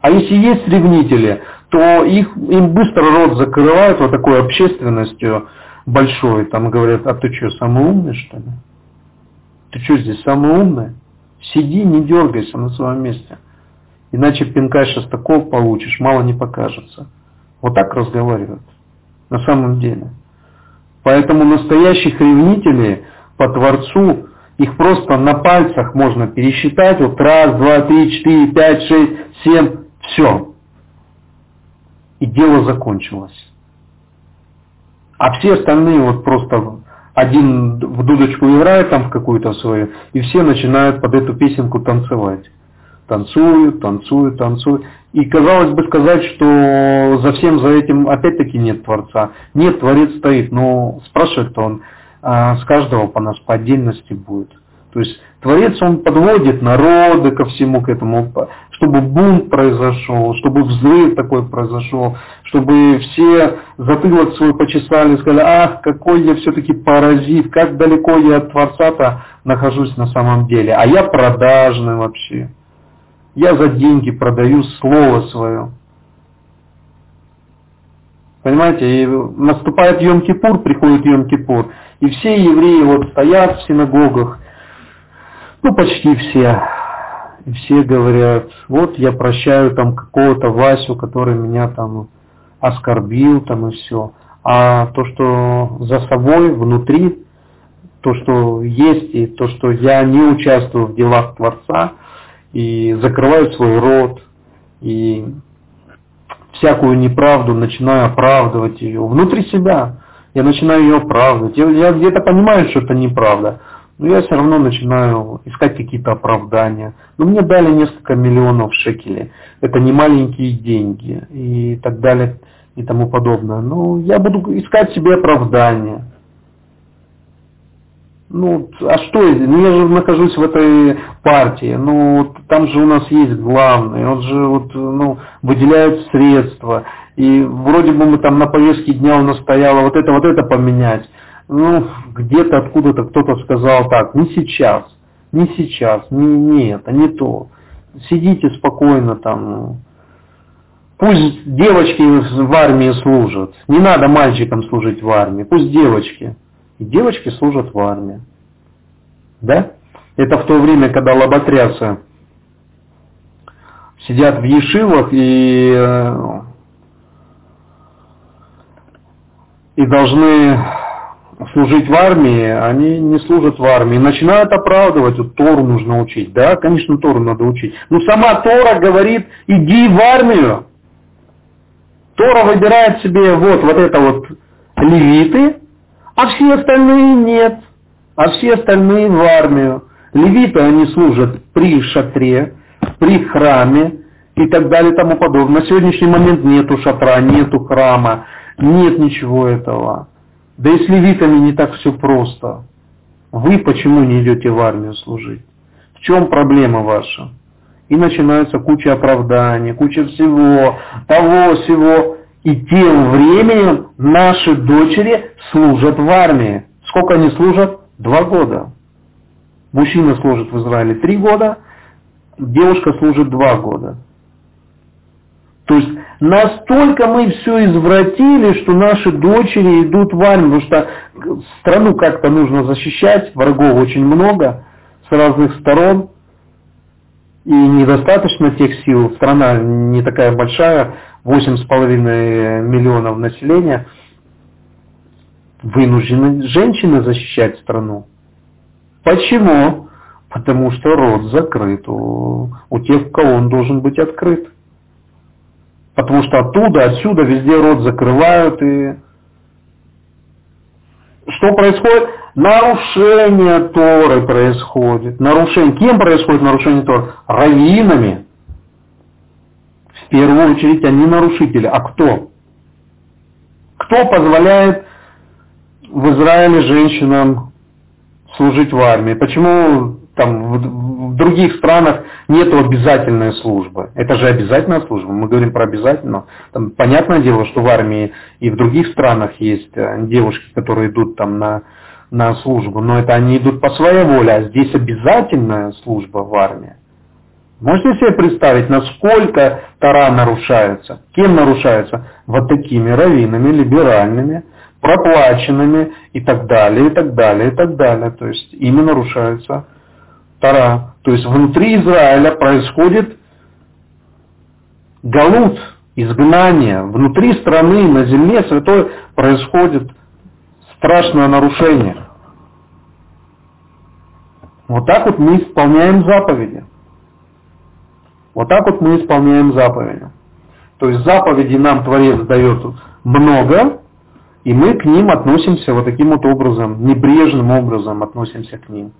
А если есть ревнители, то их, им быстро рот закрывают вот такой общественностью большой. Там говорят, а ты что, самый умный что ли? Ты что здесь самый умный? Сиди, не дергайся на своем месте. Иначе пинка сейчас такого получишь, мало не покажется. Вот так разговаривают. На самом деле. Поэтому настоящих ревнителей по Творцу, их просто на пальцах можно пересчитать. Вот раз, два, три, четыре, пять, шесть, семь. Все. И дело закончилось. А все остальные вот просто один в дудочку играет там в какую-то свою, и все начинают под эту песенку танцевать танцуют, танцуют, танцуют. И казалось бы сказать, что за всем за этим опять-таки нет Творца. Нет, Творец стоит, но спрашивает он, а с каждого по нас по отдельности будет. То есть Творец, он подводит народы ко всему к этому, чтобы бунт произошел, чтобы взрыв такой произошел, чтобы все затылок свой почесали, сказали, ах, какой я все-таки паразит, как далеко я от Творца-то нахожусь на самом деле, а я продажный вообще. Я за деньги продаю слово свое. Понимаете, и наступает Йом-Кипур, приходит Йом-Кипур, и все евреи вот стоят в синагогах, ну почти все, и все говорят, вот я прощаю там какого-то Васю, который меня там оскорбил там и все. А то, что за собой, внутри, то, что есть, и то, что я не участвую в делах Творца – и закрываю свой рот, и всякую неправду начинаю оправдывать ее внутри себя. Я начинаю ее оправдывать. Я, я где-то понимаю, что это неправда, но я все равно начинаю искать какие-то оправдания. Но мне дали несколько миллионов шекелей. Это не маленькие деньги и так далее и тому подобное. Ну, я буду искать себе оправдания. Ну, а что, ну я же нахожусь в этой партии, ну там же у нас есть главный, он же вот, ну, выделяет средства, и вроде бы мы там на повестке дня у нас стояло вот это, вот это поменять. Ну, где-то откуда-то кто-то сказал так, не сейчас, не сейчас, не, не это, не то. Сидите спокойно там, Пусть девочки в армии служат. Не надо мальчикам служить в армии. Пусть девочки. Девочки служат в армии. Да? Это в то время, когда лоботрясы сидят в ешивах и, э, и должны служить в армии, они не служат в армии. Начинают оправдывать, вот Тору нужно учить. Да, конечно, Тору надо учить. Но сама Тора говорит, иди в армию. Тора выбирает себе вот, вот это вот левиты, а все остальные нет. А все остальные в армию. Левиты, они служат при шатре, при храме и так далее и тому подобное. На сегодняшний момент нету шатра, нету храма, нет ничего этого. Да и с левитами не так все просто. Вы почему не идете в армию служить? В чем проблема ваша? И начинается куча оправданий, куча всего, того, всего. И тем временем наши дочери служат в армии. Сколько они служат? Два года. Мужчина служит в Израиле три года, девушка служит два года. То есть настолько мы все извратили, что наши дочери идут в армию, потому что страну как-то нужно защищать, врагов очень много с разных сторон, и недостаточно тех сил, страна не такая большая, 8,5 миллионов населения, вынуждены женщины защищать страну. Почему? Потому что рот закрыт у, у тех, у кого он должен быть открыт. Потому что оттуда, отсюда, везде рот закрывают и что происходит? Нарушение Торы происходит. Нарушение. Кем происходит нарушение Торы? Раввинами. В первую очередь они нарушители. А кто? Кто позволяет в Израиле женщинам служить в армии? Почему там в, в других странах нет обязательной службы. Это же обязательная служба. Мы говорим про обязательную. Там, понятное дело, что в армии и в других странах есть э, девушки, которые идут там на, на службу, но это они идут по своей воле, а здесь обязательная служба в армии. Можете себе представить, насколько Тара нарушается? Кем нарушается? Вот такими раввинами, либеральными, проплаченными и так далее, и так далее, и так далее. То есть ими нарушается Тара. То есть внутри Израиля происходит галут, изгнание. Внутри страны, на земле святой происходит страшное нарушение. Вот так вот мы исполняем заповеди. Вот так вот мы исполняем заповеди. То есть заповеди нам Творец дает много, и мы к ним относимся вот таким вот образом, небрежным образом относимся к ним.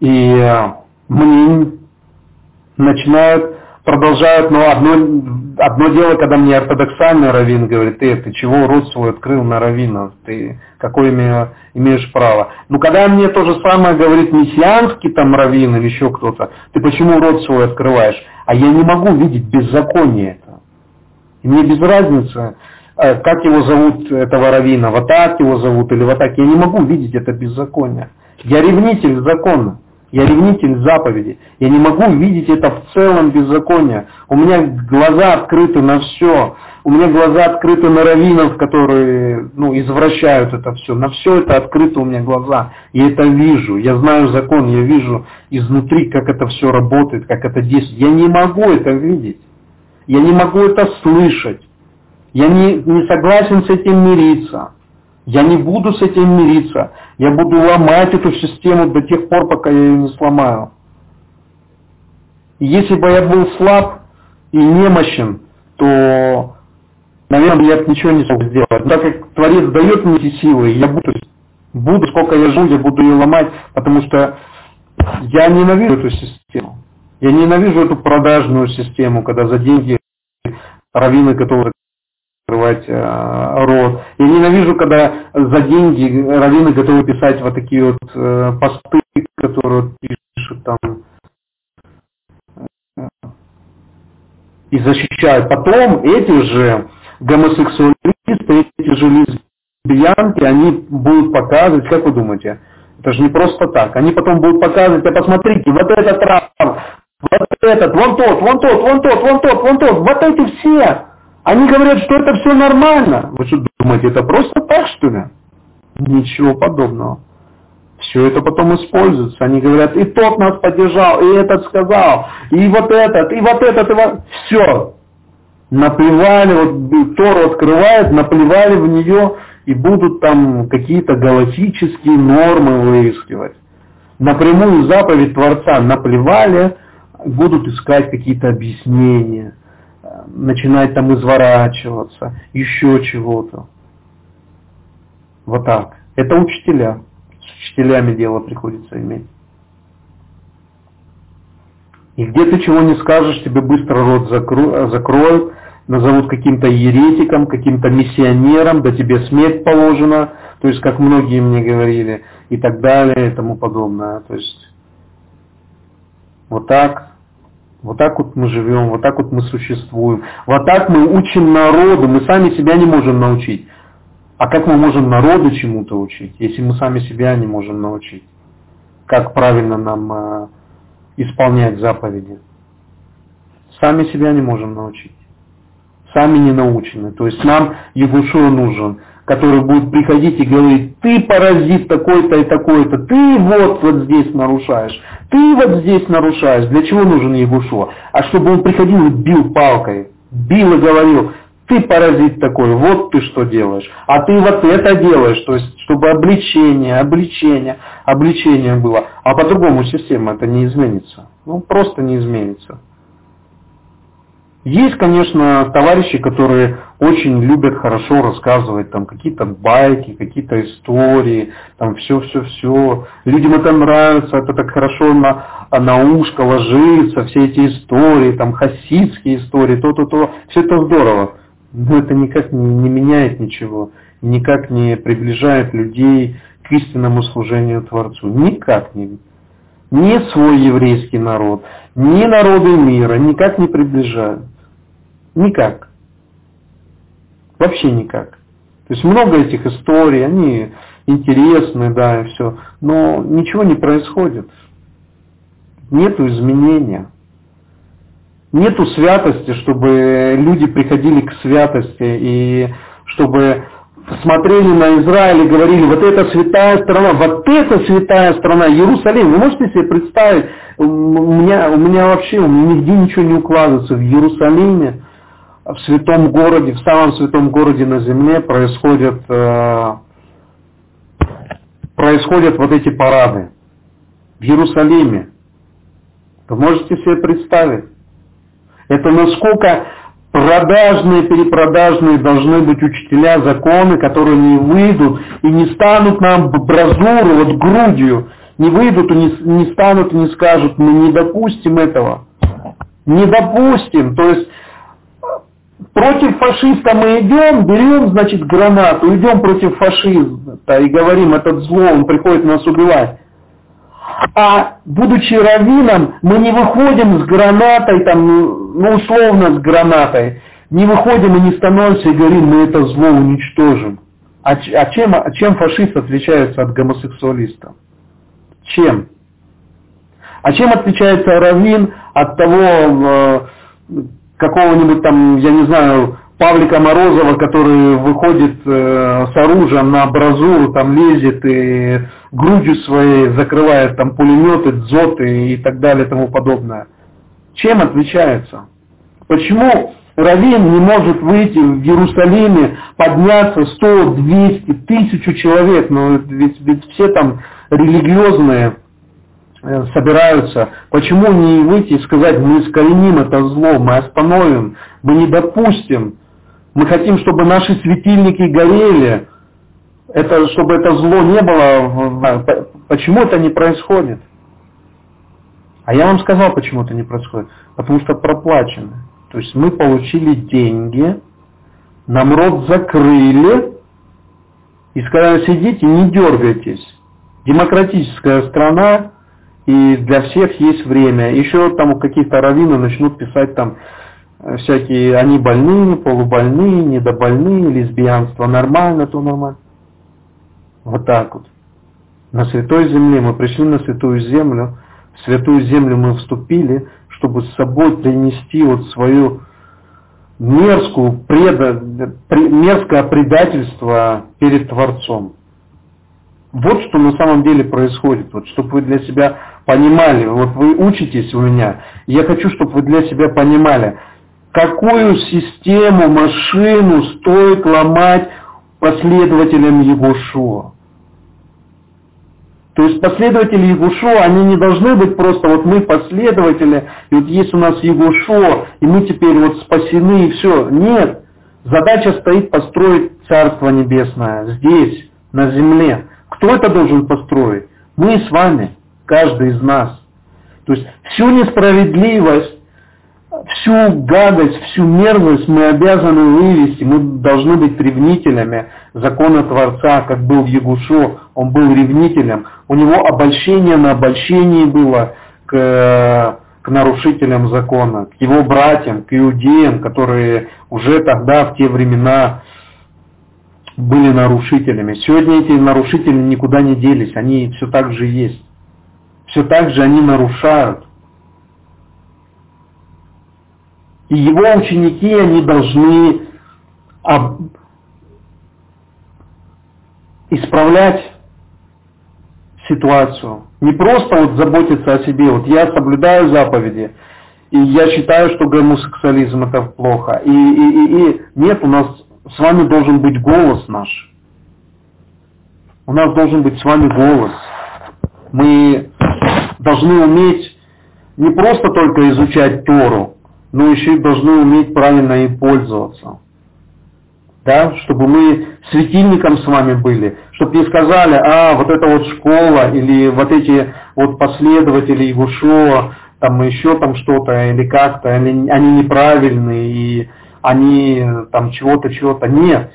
И э, мне начинают, продолжают, но одно, одно дело, когда мне ортодоксальный раввин говорит, ты, ты чего рот свой открыл на раввинов, ты какое име, имеешь право. Ну, когда мне то же самое говорит мессианский там раввин или еще кто-то, ты почему рот свой открываешь? А я не могу видеть беззаконие это. И мне без разницы, э, как его зовут, этого раввина, вот так его зовут или вот так. Я не могу видеть это беззаконие. Я ревнитель закона. Я ревнитель заповеди. Я не могу видеть это в целом беззаконие. У меня глаза открыты на все. У меня глаза открыты на раввинов, которые ну, извращают это все. На все это открыты у меня глаза. Я это вижу. Я знаю закон. Я вижу изнутри, как это все работает, как это действует. Я не могу это видеть. Я не могу это слышать. Я не, не согласен с этим мириться. Я не буду с этим мириться. Я буду ломать эту систему до тех пор, пока я ее не сломаю. И если бы я был слаб и немощен, то, наверное, я ничего не смог сделать. Но так как Творец дает мне эти силы, я буду, буду, сколько я живу, я буду ее ломать, потому что я ненавижу эту систему. Я ненавижу эту продажную систему, когда за деньги раввины готовы открывать э, рот. Я ненавижу, когда за деньги раввины готовы писать вот такие вот э, посты, которые пишут там э, и защищают. Потом эти же гомосексуалисты, эти же лесбиянки, они будут показывать, как вы думаете, это же не просто так. Они потом будут показывать, а посмотрите, вот этот раб, вот этот, вон тот, вон тот, вон тот, вон тот, вон тот, вот эти все. Они говорят, что это все нормально. Вы что думаете, это просто так, что ли? Ничего подобного. Все это потом используется. Они говорят, и тот нас поддержал, и этот сказал, и вот этот, и вот этот, и вот... Все. Наплевали, вот Тору открывает, наплевали в нее, и будут там какие-то галактические нормы выискивать. Напрямую заповедь Творца наплевали, будут искать какие-то объяснения начинает там изворачиваться, еще чего-то. Вот так. Это учителя. С учителями дело приходится иметь. И где ты чего не скажешь, тебе быстро рот закроют, назовут каким-то еретиком, каким-то миссионером, да тебе смерть положена, то есть как многие мне говорили, и так далее, и тому подобное. То есть Вот так. Вот так вот мы живем, вот так вот мы существуем. Вот так мы учим народу, мы сами себя не можем научить. А как мы можем народу чему-то учить, если мы сами себя не можем научить? Как правильно нам э, исполнять заповеди? Сами себя не можем научить. Сами не научены. То есть нам Егушуа нужен, который будет приходить и говорить, ты паразит такой-то и такой-то, ты вот вот здесь нарушаешь, ты вот здесь нарушаешь. Для чего нужен Егушуа? А чтобы он приходил и бил палкой, бил и говорил, ты паразит такой, вот ты что делаешь, а ты вот это делаешь, то есть чтобы обличение, обличение, обличение было, а по-другому система это не изменится, ну просто не изменится. Есть, конечно, товарищи, которые очень любят хорошо рассказывать там какие-то байки, какие-то истории, там все-все-все. Людям это нравится, это так хорошо на, на ушко ложится, все эти истории, там хасидские истории, то-то-то. Все это здорово, но это никак не, не меняет ничего, никак не приближает людей к истинному служению Творцу. Никак не. Ни свой еврейский народ, ни народы мира никак не приближают. Никак. Вообще никак. То есть много этих историй, они интересны, да, и все, но ничего не происходит. Нету изменения. Нету святости, чтобы люди приходили к святости и чтобы смотрели на Израиль и говорили, вот это святая страна, вот это святая страна, Иерусалим. Вы можете себе представить, у меня, у меня вообще, у меня нигде ничего не укладывается в Иерусалиме, в святом городе, в самом святом городе на земле происходят, э, происходят вот эти парады. В Иерусалиме. Вы можете себе представить? Это насколько продажные, перепродажные должны быть учителя законы, которые не выйдут и не станут нам бразуру, вот грудью, не выйдут и не, не станут и не скажут, мы не допустим этого. Не допустим. То есть Против фашиста мы идем, берем, значит, гранату, идем против фашиста и говорим, этот зло, он приходит нас убивать. А будучи раввином, мы не выходим с гранатой, там, ну условно с гранатой, не выходим и не становимся и говорим, мы это зло уничтожим. А, а, чем, а чем фашист отличается от гомосексуалиста? Чем? А чем отличается раввин от того, э, какого-нибудь там, я не знаю, Павлика Морозова, который выходит э, с оружием на абразуру, там лезет и грудью своей закрывает там пулеметы, дзоты и так далее и тому подобное. Чем отличается? Почему Равин не может выйти в Иерусалиме, подняться 100, 200, тысячу человек, но ведь, ведь все там религиозные, собираются, почему не выйти и сказать, мы искореним это зло, мы остановим, мы не допустим, мы хотим, чтобы наши светильники горели, это, чтобы это зло не было, почему это не происходит? А я вам сказал, почему это не происходит. Потому что проплачено. То есть мы получили деньги, нам рот закрыли и сказали, сидите, не дергайтесь. Демократическая страна, и для всех есть время. Еще там у каких-то раввинов начнут писать там э, всякие, они больные, полубольные, недобольные, лесбиянство нормально, то нормально. Вот так вот. На святой земле мы пришли на святую землю, в святую землю мы вступили, чтобы с собой принести вот свою мерзкую, преда, мерзкое предательство перед Творцом. Вот что на самом деле происходит, вот, чтобы вы для себя понимали, вот вы учитесь у меня, я хочу, чтобы вы для себя понимали, какую систему, машину стоит ломать последователям Егошуа. То есть последователи Егушо, они не должны быть просто вот мы последователи, и вот есть у нас Егушо, и мы теперь вот спасены и все. Нет. Задача стоит построить Царство Небесное здесь, на земле. Кто это должен построить? Мы с вами, каждый из нас. То есть всю несправедливость, всю гадость, всю мерзость мы обязаны вывести, мы должны быть ревнителями закона Творца, как был в Ягушо, он был ревнителем, у него обольщение на обольщении было, к, к нарушителям закона, к его братьям, к иудеям, которые уже тогда, в те времена, были нарушителями. Сегодня эти нарушители никуда не делись, они все так же есть. Все так же они нарушают. И его ученики, они должны об... исправлять ситуацию. Не просто вот заботиться о себе. Вот я соблюдаю заповеди, и я считаю, что гомосексуализм это плохо. И, и, и, и нет, у нас с вами должен быть голос наш. У нас должен быть с вами голос. Мы должны уметь не просто только изучать Тору, но еще и должны уметь правильно ей пользоваться. Да, чтобы мы светильником с вами были, чтобы не сказали, а, вот это вот школа, или вот эти вот последователи Егушова, там еще там что-то, или как-то, они, они неправильные, и они там чего-то, чего-то. Нет.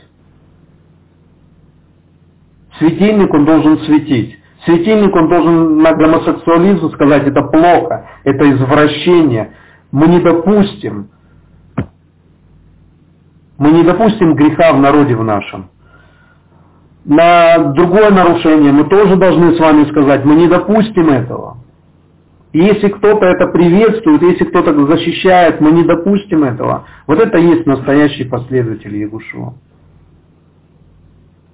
Светильник, он должен светить. Светильник, он должен на гомосексуализм сказать, это плохо, это извращение, мы не допустим, мы не допустим греха в народе в нашем. На другое нарушение мы тоже должны с вами сказать, мы не допустим этого. И если кто-то это приветствует, если кто-то защищает, мы не допустим этого. Вот это и есть настоящий последователь Ягушева.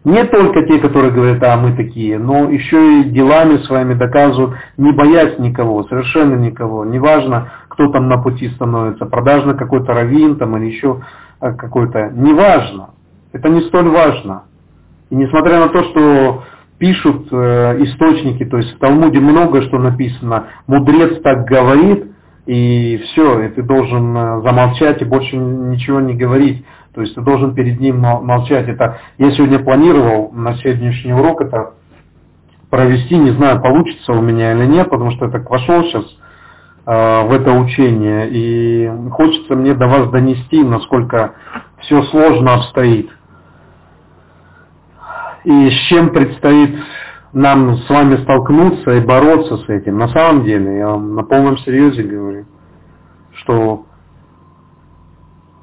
Не только те, которые говорят, а мы такие, но еще и делами своими доказывают, не боясь никого, совершенно никого. Неважно, кто там на пути становится, продажно какой-то раввин там или еще э, какой-то. Неважно. Это не столь важно. И несмотря на то, что пишут э, источники, то есть в Талмуде много что написано, мудрец так говорит, и все, и ты должен э, замолчать и больше ничего не говорить. То есть ты должен перед ним молчать. Это я сегодня планировал на сегодняшний урок это провести, не знаю, получится у меня или нет, потому что я так вошел сейчас э, в это учение, и хочется мне до вас донести, насколько все сложно обстоит. И с чем предстоит нам с вами столкнуться и бороться с этим. На самом деле, я вам на полном серьезе говорю, что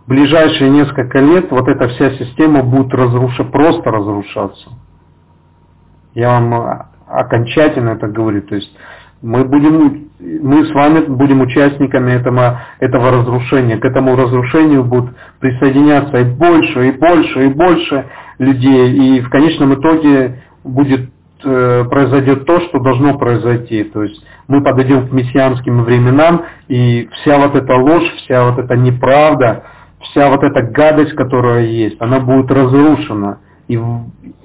ближайшие несколько лет вот эта вся система будет разруша, просто разрушаться. Я вам окончательно это говорю. То есть мы, будем, мы с вами будем участниками этого, этого разрушения. К этому разрушению будут присоединяться и больше, и больше, и больше людей. И в конечном итоге будет э, произойдет то, что должно произойти. То есть мы подойдем к мессианским временам, и вся вот эта ложь, вся вот эта неправда, вся вот эта гадость, которая есть, она будет разрушена и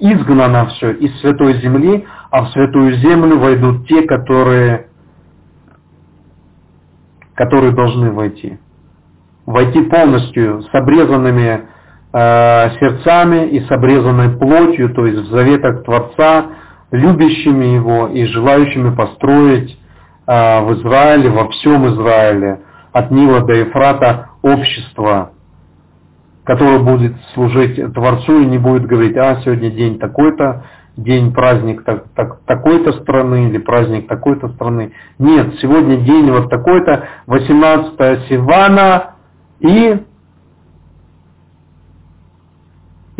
изгнано все из святой земли, а в святую землю войдут те, которые, которые должны войти. Войти полностью с обрезанными сердцами и с обрезанной плотью, то есть в заветах Творца, любящими Его и желающими построить э, в Израиле, во всем Израиле, от Нила до Ефрата, общество который будет служить Творцу и не будет говорить, а сегодня день такой-то, день праздник так, так, такой-то страны или праздник такой-то страны. Нет, сегодня день вот такой-то, 18 Сивана и,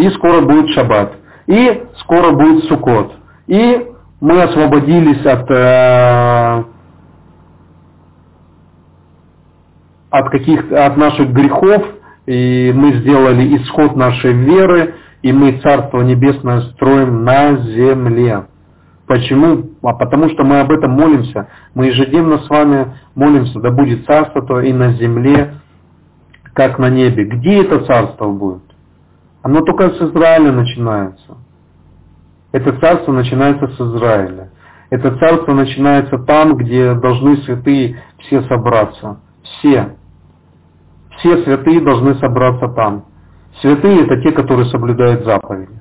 и скоро будет Шаббат. И скоро будет Сукот. И мы освободились от, э, от, каких, от наших грехов, и мы сделали исход нашей веры, и мы Царство Небесное строим на земле. Почему? А потому что мы об этом молимся. Мы ежедневно с вами молимся, да будет царство то и на земле, как на небе. Где это царство будет? Оно только с Израиля начинается. Это царство начинается с Израиля. Это царство начинается там, где должны святые все собраться. Все. Все святые должны собраться там. Святые это те, которые соблюдают заповеди.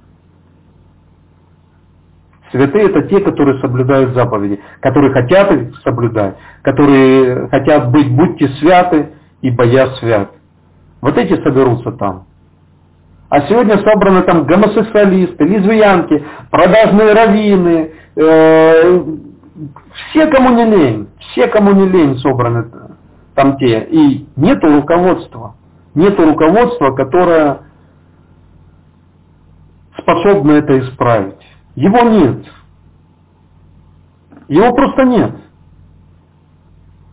Святые это те, которые соблюдают заповеди, которые хотят их соблюдать, которые хотят быть, будьте святы, ибо я свят. Вот эти соберутся там. А сегодня собраны там гомосексуалисты, лесбиянки, продажные раввины, э, все, кому не лень, все, кому не лень, собраны там те. И нету руководства. Нету руководства, которое способно это исправить. Его нет. Его просто нет.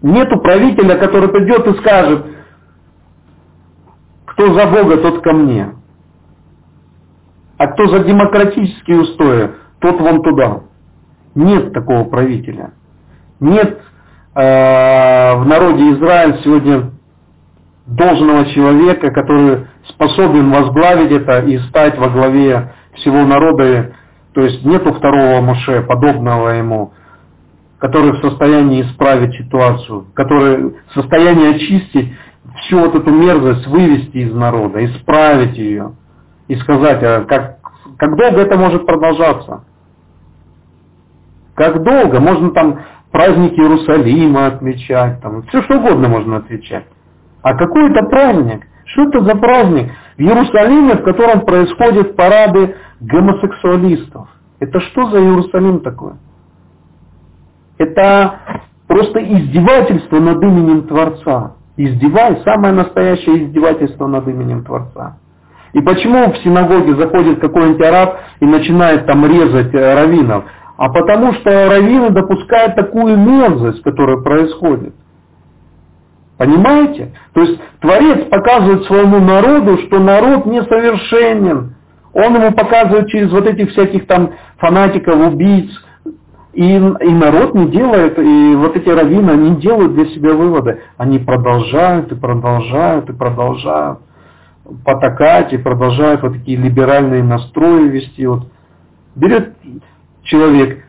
Нету правителя, который придет и скажет, кто за Бога, тот ко мне. А кто за демократические устои, тот вон туда. Нет такого правителя. Нет э, в народе Израиль сегодня должного человека, который способен возглавить это и стать во главе всего народа. То есть нету второго Моше, подобного ему, который в состоянии исправить ситуацию, который в состоянии очистить всю вот эту мерзость, вывести из народа, исправить ее и сказать, а как, как долго это может продолжаться? Как долго? Можно там праздники Иерусалима отмечать, там, все что угодно можно отвечать. А какой это праздник? Что это за праздник? В Иерусалиме, в котором происходят парады гомосексуалистов. Это что за Иерусалим такой? Это просто издевательство над именем Творца. Издевай, самое настоящее издевательство над именем Творца. И почему в синагоге заходит какой-нибудь араб и начинает там резать э, раввинов? А потому что раввины допускают такую мерзость, которая происходит. Понимаете? То есть Творец показывает своему народу, что народ несовершенен. Он ему показывает через вот этих всяких там фанатиков, убийц. И, и народ не делает, и вот эти раввины, они делают для себя выводы. Они продолжают и продолжают и продолжают потакать и продолжают вот такие либеральные настрои вести. Вот берет человек,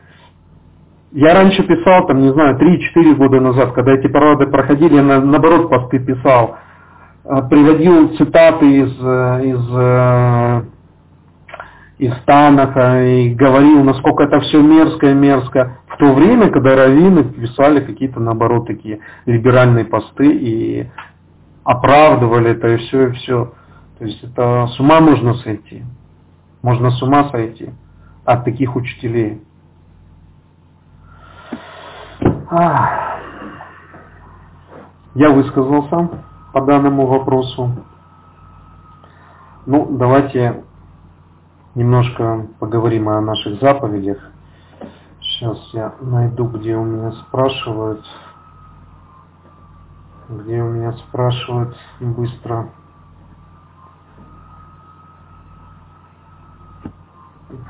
я раньше писал, там, не знаю, 3-4 года назад, когда эти парады проходили, я на, наоборот посты писал, э, приводил цитаты из, э, из, э, из Танаха и говорил, насколько это все мерзко и мерзко. В то время, когда раввины писали какие-то, наоборот, такие либеральные посты и оправдывали это и все, и все. То есть это с ума можно сойти. Можно с ума сойти от таких учителей. Я высказался по данному вопросу. Ну, давайте немножко поговорим о наших заповедях. Сейчас я найду, где у меня спрашивают. Где у меня спрашивают быстро.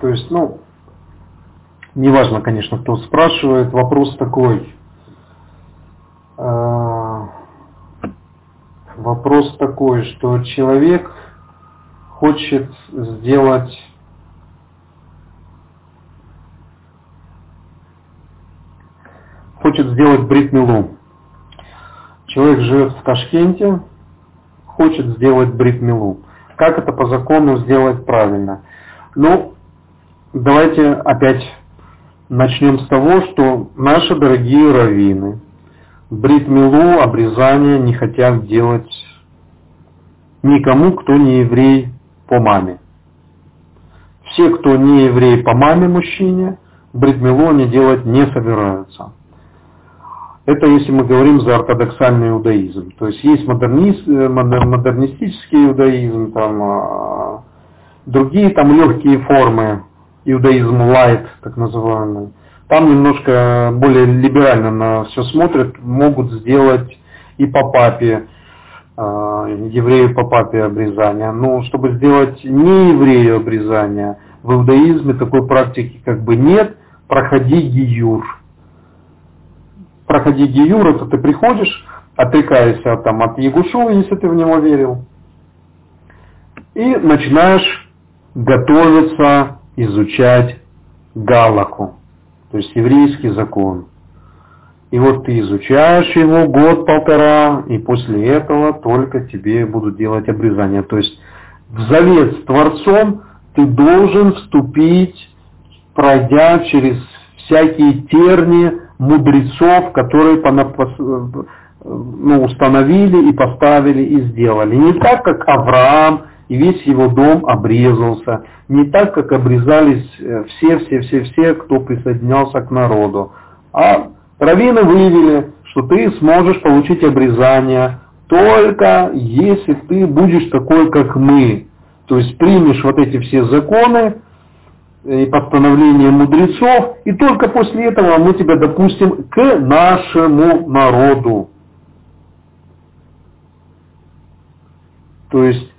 То есть, ну, неважно, конечно, кто спрашивает, вопрос такой. Э, вопрос такой, что человек хочет сделать хочет сделать бритмилу. Человек живет в Ташкенте, хочет сделать бритмилу. Как это по закону сделать правильно? Ну, давайте опять начнем с того, что наши дорогие раввины бритмилу, обрезание не хотят делать никому, кто не еврей по маме. Все, кто не еврей по маме мужчине, бритмилу они делать не собираются. Это если мы говорим за ортодоксальный иудаизм. То есть есть модернист, э, модернистический иудаизм, там, а, другие там легкие формы иудаизм лайт, так называемый, там немножко более либерально на все смотрят, могут сделать и по папе, э, еврею по папе обрезание. Но чтобы сделать не еврею обрезание, в иудаизме такой практики как бы нет, проходи гиюр. Проходи гиюр, это ты приходишь, отрекаешься там, от Ягушова, если ты в него верил, и начинаешь готовиться изучать Галаху, то есть еврейский закон. И вот ты изучаешь его год-полтора, и после этого только тебе будут делать обрезание. То есть в завет с Творцом ты должен вступить, пройдя через всякие терни мудрецов, которые ну, установили и поставили и сделали. Не так, как Авраам и весь его дом обрезался. Не так, как обрезались все-все-все-все, э, кто присоединялся к народу. А раввины выявили, что ты сможешь получить обрезание только если ты будешь такой, как мы. То есть примешь вот эти все законы и постановления мудрецов, и только после этого мы тебя допустим к нашему народу. То есть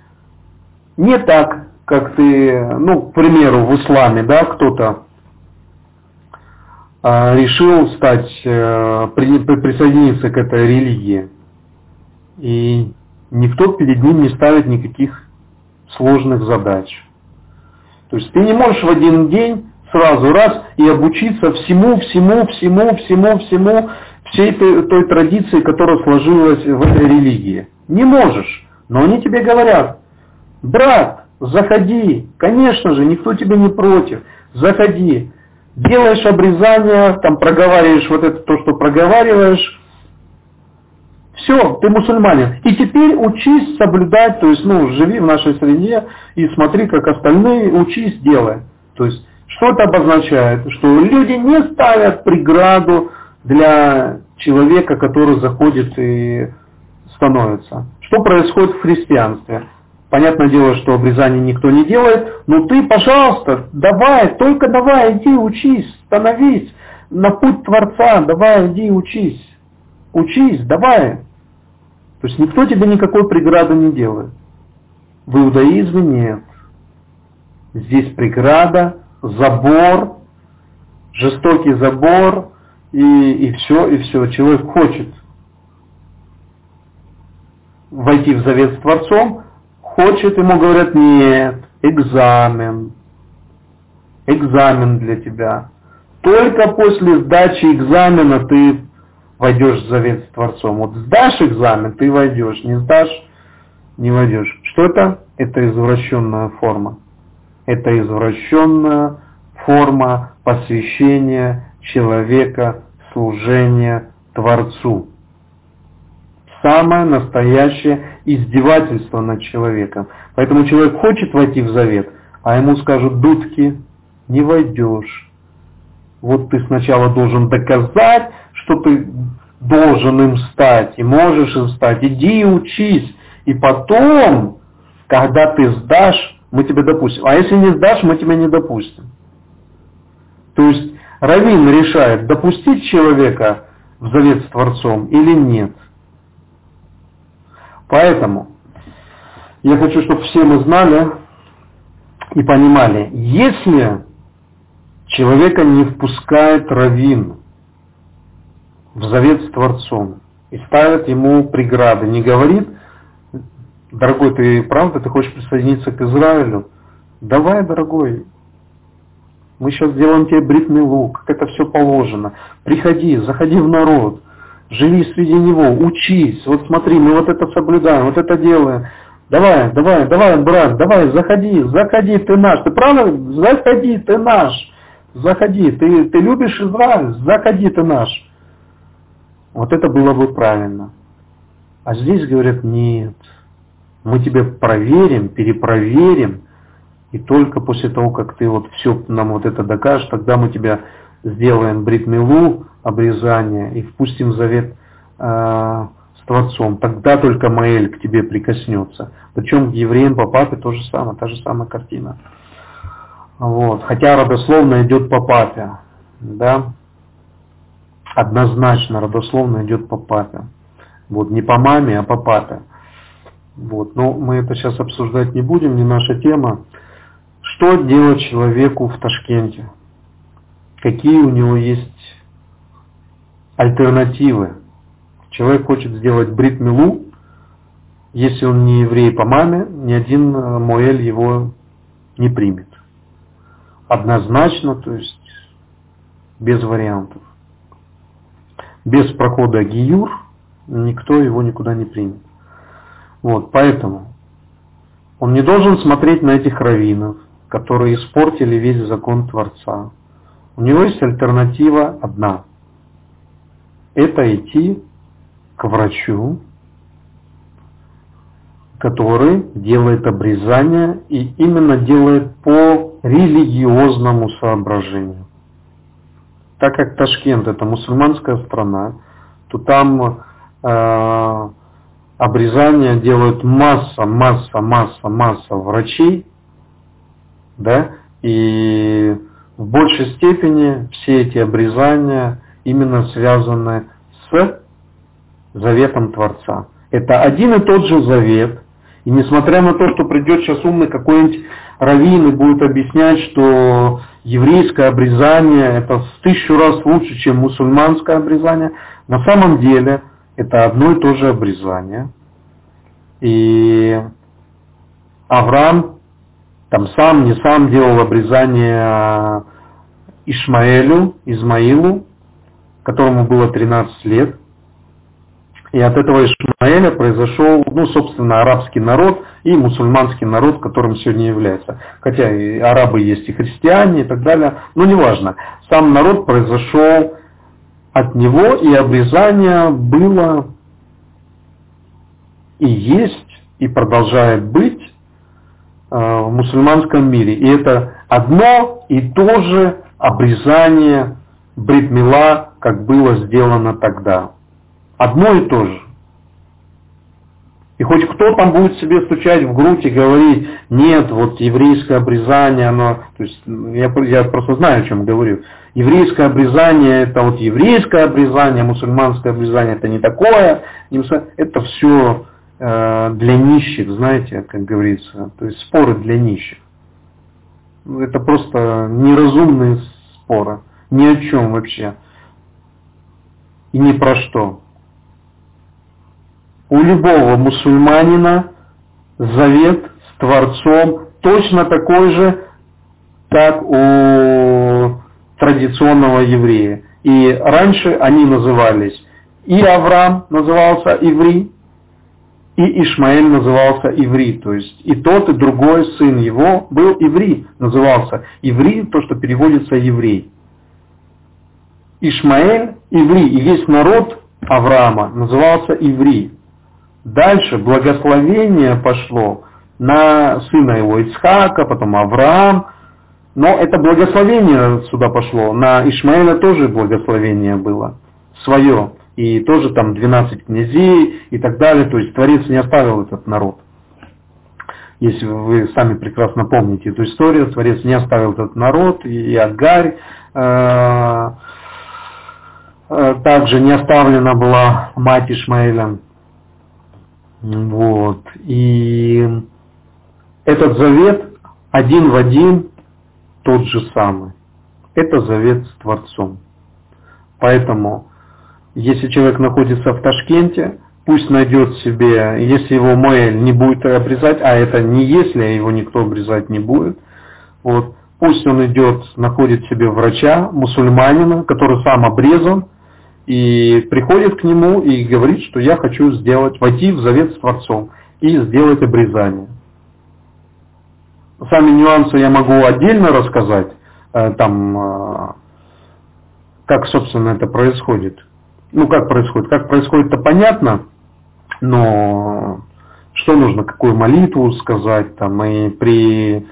не так, как ты, ну, к примеру, в исламе, да, кто-то а, решил стать, э, при, присоединиться к этой религии. И никто перед ним не ставит никаких сложных задач. То есть ты не можешь в один день сразу раз и обучиться всему, всему, всему, всему, всему, всей той, той традиции, которая сложилась в этой религии. Не можешь. Но они тебе говорят, брат, заходи, конечно же, никто тебе не против, заходи, делаешь обрезание, там проговариваешь вот это то, что проговариваешь, все, ты мусульманин. И теперь учись соблюдать, то есть, ну, живи в нашей среде и смотри, как остальные, учись, делай. То есть, что это обозначает? Что люди не ставят преграду для человека, который заходит и становится. Что происходит в христианстве? Понятное дело, что обрезание никто не делает, но ты, пожалуйста, давай, только давай, иди учись, становись на путь Творца, давай, иди учись. Учись, давай. То есть никто тебе никакой преграды не делает. В иудаизме нет. Здесь преграда, забор, жестокий забор, и, и все, и все. Человек хочет войти в завет с Творцом, хочет, ему говорят, нет, экзамен, экзамен для тебя. Только после сдачи экзамена ты войдешь в завет с Творцом. Вот сдашь экзамен, ты войдешь, не сдашь, не войдешь. Что это? Это извращенная форма. Это извращенная форма посвящения человека служения Творцу самое настоящее издевательство над человеком. Поэтому человек хочет войти в завет, а ему скажут, дудки, не войдешь. Вот ты сначала должен доказать, что ты должен им стать, и можешь им стать. Иди и учись. И потом, когда ты сдашь, мы тебя допустим. А если не сдашь, мы тебя не допустим. То есть Равин решает, допустить человека в завет с Творцом или нет. Поэтому я хочу, чтобы все мы знали и понимали, если человека не впускает раввин в завет с Творцом и ставит ему преграды, не говорит, дорогой, ты правда, ты хочешь присоединиться к Израилю? Давай, дорогой, мы сейчас сделаем тебе бритный лук, как это все положено. Приходи, заходи в народ живи среди него, учись, вот смотри, мы вот это соблюдаем, вот это делаем. Давай, давай, давай, брат, давай, заходи, заходи, ты наш. Ты правда? Заходи, ты наш. Заходи, ты, ты любишь Израиль, заходи, ты наш. Вот это было бы правильно. А здесь говорят, нет, мы тебя проверим, перепроверим, и только после того, как ты вот все нам вот это докажешь, тогда мы тебя сделаем бритмилу, обрезание, и впустим завет э, с Творцом. Тогда только Маэль к тебе прикоснется. Причем к евреям по папе то же самое, та же самая картина. Вот. Хотя родословно идет по папе. Да? Однозначно родословно идет по папе. Вот, не по маме, а по папе. Вот. Но мы это сейчас обсуждать не будем, не наша тема. Что делать человеку в Ташкенте? какие у него есть альтернативы. Человек хочет сделать брит-милу, если он не еврей по маме, ни один э, Моэль его не примет. Однозначно, то есть без вариантов. Без прохода Гиюр никто его никуда не примет. Вот, поэтому он не должен смотреть на этих раввинов, которые испортили весь закон Творца. У него есть альтернатива одна. Это идти к врачу, который делает обрезание и именно делает по религиозному соображению. так как Ташкент это мусульманская страна, то там э, обрезание делают масса, масса, масса, масса врачей, да, и в большей степени все эти обрезания именно связаны с заветом Творца. Это один и тот же завет, и несмотря на то, что придет сейчас умный какой-нибудь раввин и будет объяснять, что еврейское обрезание это в тысячу раз лучше, чем мусульманское обрезание, на самом деле это одно и то же обрезание. И Авраам там сам, не сам делал обрезание Ишмаэлю, Измаилу, которому было 13 лет. И от этого Ишмаэля произошел, ну, собственно, арабский народ и мусульманский народ, которым сегодня является. Хотя и арабы есть, и христиане, и так далее. Но неважно. Сам народ произошел от него, и обрезание было и есть, и продолжает быть э, в мусульманском мире. И это одно и то же обрезание бритмила, как было сделано тогда. Одно и то же. И хоть кто там будет себе стучать в грудь и говорить, нет, вот еврейское обрезание, оно, то есть я, я просто знаю, о чем говорю. Еврейское обрезание это вот еврейское обрезание, мусульманское обрезание это не такое, это все э, для нищих, знаете, как говорится, то есть споры для нищих. Это просто неразумные споры, ни о чем вообще и ни про что у любого мусульманина завет с Творцом точно такой же, как у традиционного еврея. И раньше они назывались, и Авраам назывался Иври, и Ишмаэль назывался Иври, то есть и тот, и другой сын его был Иври, назывался Иври, то, что переводится еврей. Ишмаэль, Иври, и весь народ Авраама назывался Иври. Дальше благословение пошло на сына его Ицхака, потом Авраам. Но это благословение сюда пошло. На Ишмаэля тоже благословение было свое. И тоже там 12 князей и так далее. То есть Творец не оставил этот народ. Если вы сами прекрасно помните эту историю, Творец не оставил этот народ, и Агарь э, также не оставлена была мать Ишмаэля. Вот. И этот завет один в один тот же самый. Это завет с Творцом. Поэтому, если человек находится в Ташкенте, пусть найдет себе, если его Моэль не будет обрезать, а это не если, а его никто обрезать не будет, вот, пусть он идет, находит себе врача, мусульманина, который сам обрезан, и приходит к нему и говорит, что я хочу сделать, войти в завет с Творцом и сделать обрезание. Сами нюансы я могу отдельно рассказать, э, там, э, как, собственно, это происходит. Ну, как происходит? Как происходит, это понятно, но что нужно, какую молитву сказать, там, и при,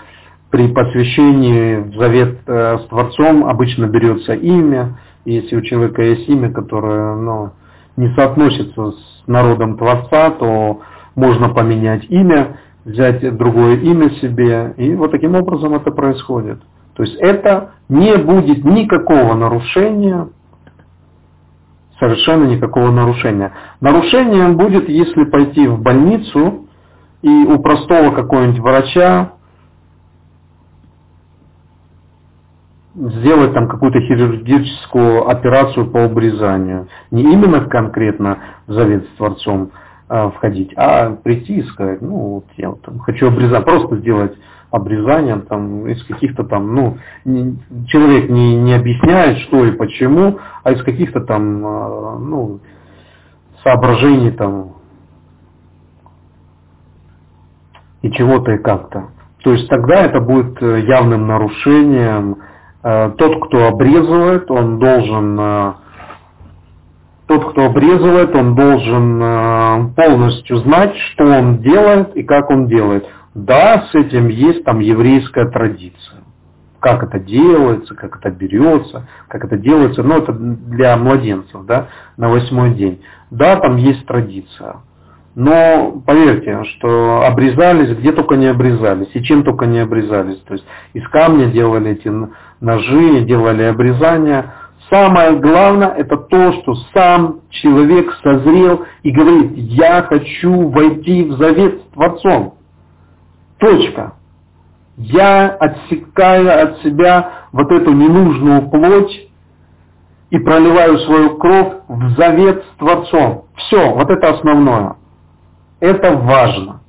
при посвящении в завет э, с Творцом обычно берется имя, если у человека есть имя, которое ну, не соотносится с народом Творца, то можно поменять имя, взять другое имя себе, и вот таким образом это происходит. То есть это не будет никакого нарушения, совершенно никакого нарушения. Нарушение будет, если пойти в больницу и у простого какого-нибудь врача сделать там какую-то хирургическую операцию по обрезанию. Не именно конкретно в завет с Творцом а, входить, а прийти и сказать, ну вот я вот, там, хочу обрезать, просто сделать обрезание там, из каких-то там, ну, не, человек не, не объясняет, что и почему, а из каких-то там, а, ну, соображений там и чего-то и как-то. То есть тогда это будет э, явным нарушением Э, тот, кто обрезывает, он должен э, тот, кто обрезывает, он должен э, полностью знать, что он делает и как он делает. Да, с этим есть там еврейская традиция. как это делается, как это берется, как это делается, ну это для младенцев, да, на восьмой день. Да, там есть традиция. Но поверьте, что обрезались, где только не обрезались, и чем только не обрезались. То есть из камня делали эти ножи, делали обрезания. Самое главное это то, что сам человек созрел и говорит, я хочу войти в завет с Творцом. Точка. Я отсекаю от себя вот эту ненужную плоть и проливаю свою кровь в завет с Творцом. Все, вот это основное. Это важно.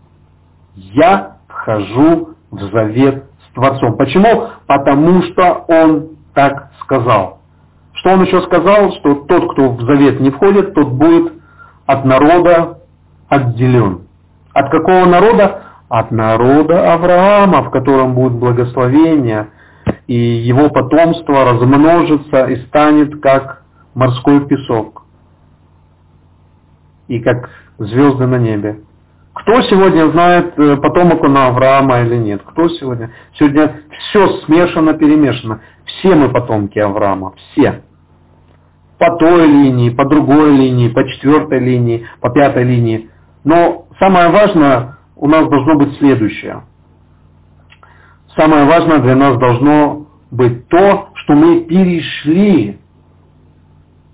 Я вхожу в завет с Творцом. Почему? Потому что Он так сказал. Что Он еще сказал? Что тот, кто в завет не входит, тот будет от народа отделен. От какого народа? От народа Авраама, в котором будет благословение, и его потомство размножится и станет как морской песок и как звезды на небе. Кто сегодня знает, э, потомок он Авраама или нет? Кто сегодня? Сегодня все смешано, перемешано. Все мы потомки Авраама, все. По той линии, по другой линии, по четвертой линии, по пятой линии. Но самое важное у нас должно быть следующее. Самое важное для нас должно быть то, что мы перешли.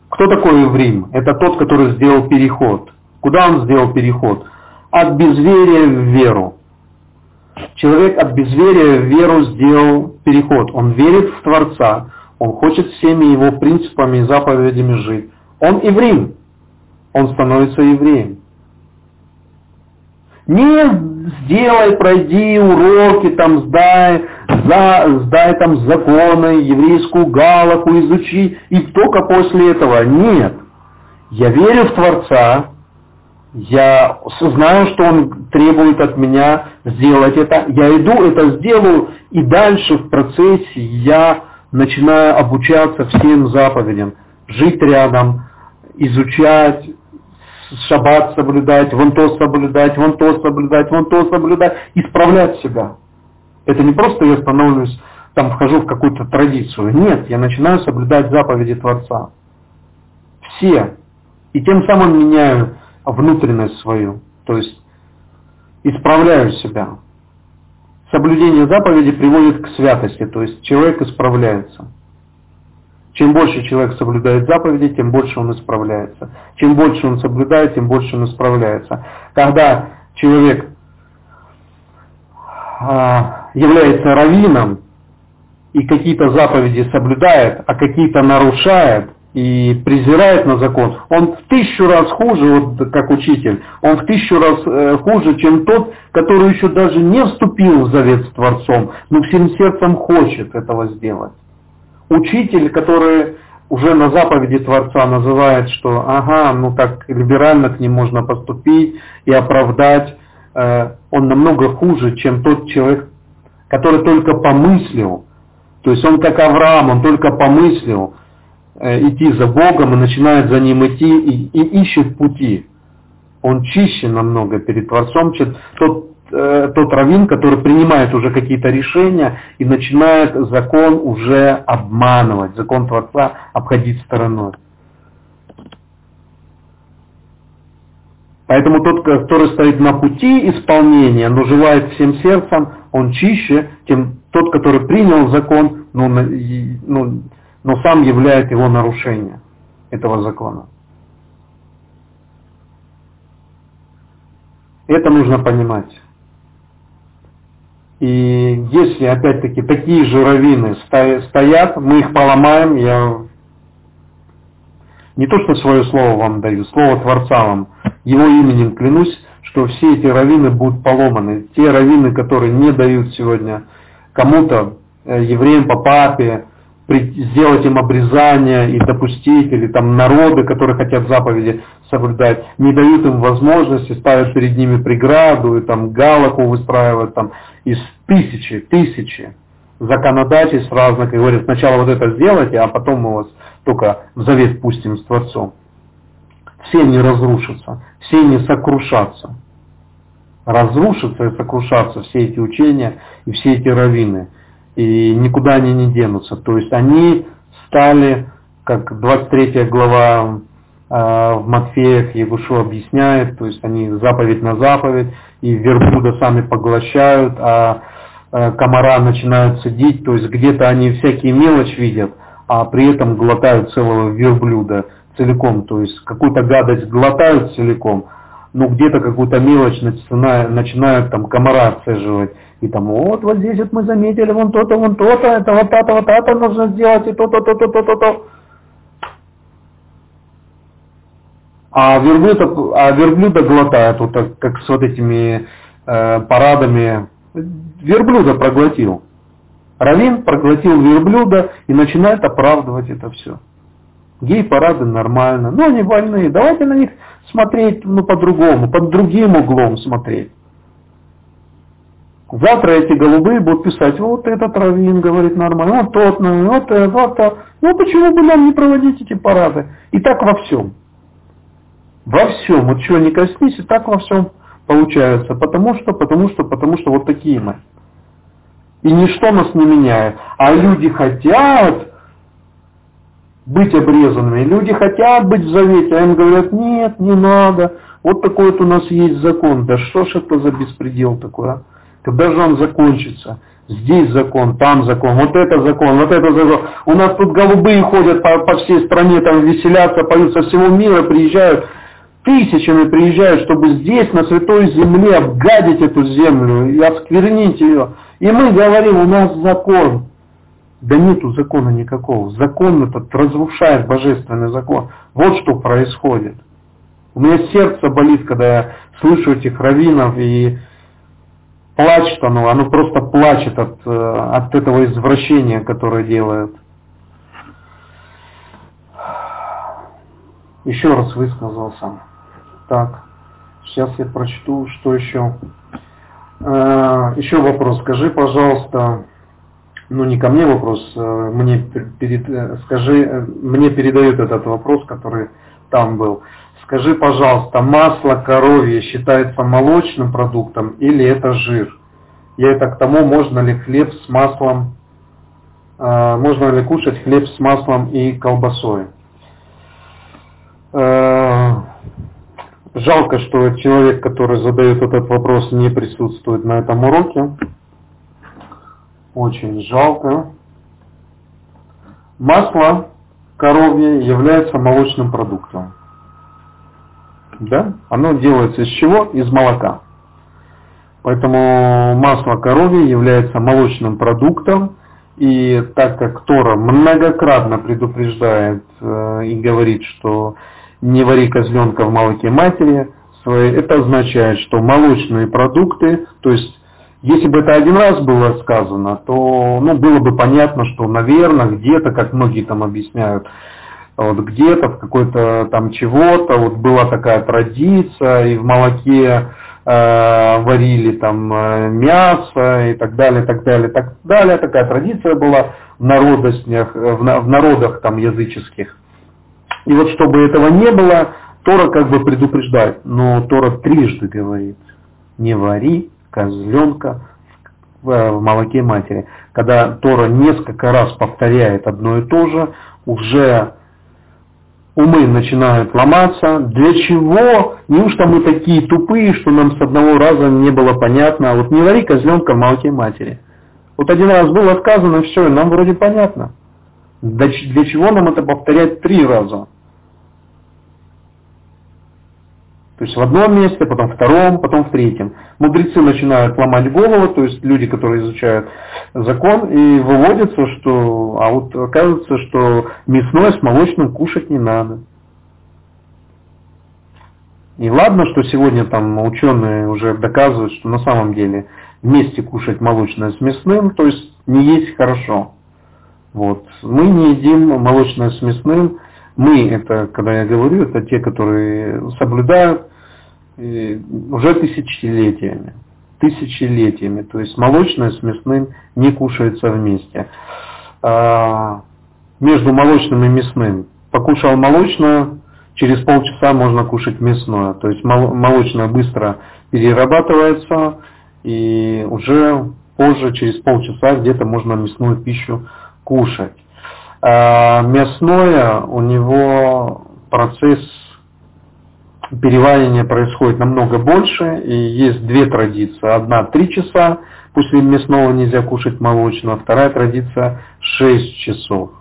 Кто такой еврим? Это тот, который сделал переход. Куда он сделал переход? От безверия в веру. Человек от безверия в веру сделал переход. Он верит в Творца. Он хочет всеми его принципами и заповедями жить. Он еврей. Он становится евреем. Не сделай, пройди уроки, там сдай, за, сдай там законы, еврейскую галаху, изучи, и только после этого. Нет. Я верю в Творца, я знаю, что он требует от меня сделать это, я иду, это сделаю, и дальше в процессе я начинаю обучаться всем заповедям, жить рядом, изучать, шаббат соблюдать, вон то соблюдать, вон то соблюдать, вон то соблюдать, исправлять себя. Это не просто я становлюсь, там вхожу в какую-то традицию. Нет, я начинаю соблюдать заповеди Творца. Все. И тем самым меняю внутренность свою. То есть исправляю себя. Соблюдение заповеди приводит к святости, то есть человек исправляется. Чем больше человек соблюдает заповеди, тем больше он исправляется. Чем больше он соблюдает, тем больше он исправляется. Когда человек а, является раввином и какие-то заповеди соблюдает, а какие-то нарушает и презирает на закон, он в тысячу раз хуже, вот как учитель, он в тысячу раз э, хуже, чем тот, который еще даже не вступил в завет с Творцом, но всем сердцем хочет этого сделать. Учитель, который уже на заповеди Творца называет, что ага, ну так либерально к ним можно поступить и оправдать, э, он намного хуже, чем тот человек, который только помыслил. То есть он как Авраам, он только помыслил идти за Богом и начинает за ним идти и, и ищет пути. Он чище намного перед Творцом, чем тот Э, тот раввин, который принимает уже какие-то решения и начинает закон уже обманывать, закон Творца обходить стороной. Поэтому тот, который стоит на пути исполнения, но желает всем сердцем, он чище, чем тот, который принял закон, но, но, но сам являет его нарушение этого закона. Это нужно понимать. И если опять-таки такие же раввины стоят, мы их поломаем, я не то что свое слово вам даю, слово Творца вам, его именем клянусь, что все эти раввины будут поломаны. Те раввины, которые не дают сегодня кому-то, э, евреям по папе, сделать им обрезание и допустить, или там народы, которые хотят заповеди соблюдать, не дают им возможности, ставят перед ними преграду, и там галаку выстраивают там из тысячи, тысячи законодательств разных, и говорят, сначала вот это сделайте, а потом мы вас только в завет пустим с Творцом. Все не разрушатся, все не сокрушатся. Разрушатся и сокрушатся все эти учения и все эти раввины. И никуда они не денутся. То есть они стали, как 23 глава э, в Матфеях Егушу объясняет, то есть они заповедь на заповедь, и верблюда сами поглощают, а э, комара начинают сидеть, то есть где-то они всякие мелочь видят, а при этом глотают целого верблюда целиком, то есть какую-то гадость глотают целиком, но где-то какую-то мелочь начинают, начинают там комара отцеживать. И там, вот, вот здесь вот мы заметили, вон то-то, вон то-то, это вот это, вот это нужно сделать, и то-то, то-то, то-то, то. А верблюда, а верблюда глотают, вот так, как с вот этими э, парадами. Верблюда проглотил. Равин проглотил верблюда и начинает оправдывать это все. Гей-парады нормально. Ну, они больные. Давайте на них смотреть ну, по-другому, под другим углом смотреть. Завтра эти голубые будут писать, вот этот Равин говорит нормально, вот тот, ну, вот это, вот то. Ну почему бы нам не проводить эти парады? И так во всем. Во всем. Вот чего не коснись, и так во всем получается. Потому что, потому что, потому что вот такие мы. И ничто нас не меняет. А люди хотят быть обрезанными. Люди хотят быть в завете, а им говорят, нет, не надо. Вот такой вот у нас есть закон. Да что ж это за беспредел такой, а? Когда же он закончится? Здесь закон, там закон, вот это закон, вот это закон. У нас тут голубые ходят по, по всей стране, там веселятся, поют со всего мира, приезжают, тысячами приезжают, чтобы здесь, на святой земле, обгадить эту землю и осквернить ее. И мы говорим, у нас закон. Да нету закона никакого. Закон этот разрушает божественный закон. Вот что происходит. У меня сердце болит, когда я слышу этих раввинов и плачет оно, оно просто плачет от, э, от этого извращения, которое делает. Еще раз высказался. Так, сейчас я прочту, что еще. Э, еще вопрос. Скажи, пожалуйста, ну не ко мне вопрос, э, мне перед, скажи, мне передают этот вопрос, который там был. Скажи, пожалуйста, масло коровье считается молочным продуктом или это жир? Я это к тому, можно ли хлеб с маслом, э, можно ли кушать хлеб с маслом и колбасой. Э, жалко, что человек, который задает этот вопрос, не присутствует на этом уроке. Очень жалко. Масло коровье является молочным продуктом. Да? Оно делается из чего? Из молока. Поэтому масло коровье является молочным продуктом. И так как Тора многократно предупреждает э, и говорит, что не вари козленка в молоке матери, это означает, что молочные продукты, то есть если бы это один раз было сказано, то ну, было бы понятно, что, наверное, где-то, как многие там объясняют, вот где-то в какой-то там чего-то, вот была такая традиция, и в молоке э, варили там э, мясо и так далее, так далее, так далее. Такая традиция была в народностях, в, в народах там языческих. И вот чтобы этого не было, Тора как бы предупреждает, но Тора трижды говорит, не вари козленка в, в молоке матери. Когда Тора несколько раз повторяет одно и то же, уже умы начинают ломаться. Для чего? Неужто мы такие тупые, что нам с одного раза не было понятно? Вот не вари козленка в молоке матери. Вот один раз было сказано, все, нам вроде понятно. Для чего нам это повторять три раза? То есть в одном месте, потом в втором, потом в третьем. Мудрецы начинают ломать голову, то есть люди, которые изучают закон, и выводится, что, а вот оказывается, что мясное с молочным кушать не надо. И ладно, что сегодня там ученые уже доказывают, что на самом деле вместе кушать молочное с мясным, то есть не есть хорошо. Вот. Мы не едим молочное с мясным, мы, это, когда я говорю, это те, которые соблюдают э, уже тысячелетиями. Тысячелетиями. То есть молочное с мясным не кушается вместе. А, между молочным и мясным. Покушал молочное, через полчаса можно кушать мясное. То есть молочное быстро перерабатывается и уже позже, через полчаса где-то можно мясную пищу кушать. А мясное, у него процесс переваривания происходит намного больше, и есть две традиции. Одна три часа, после мясного нельзя кушать молочного, вторая традиция 6 часов.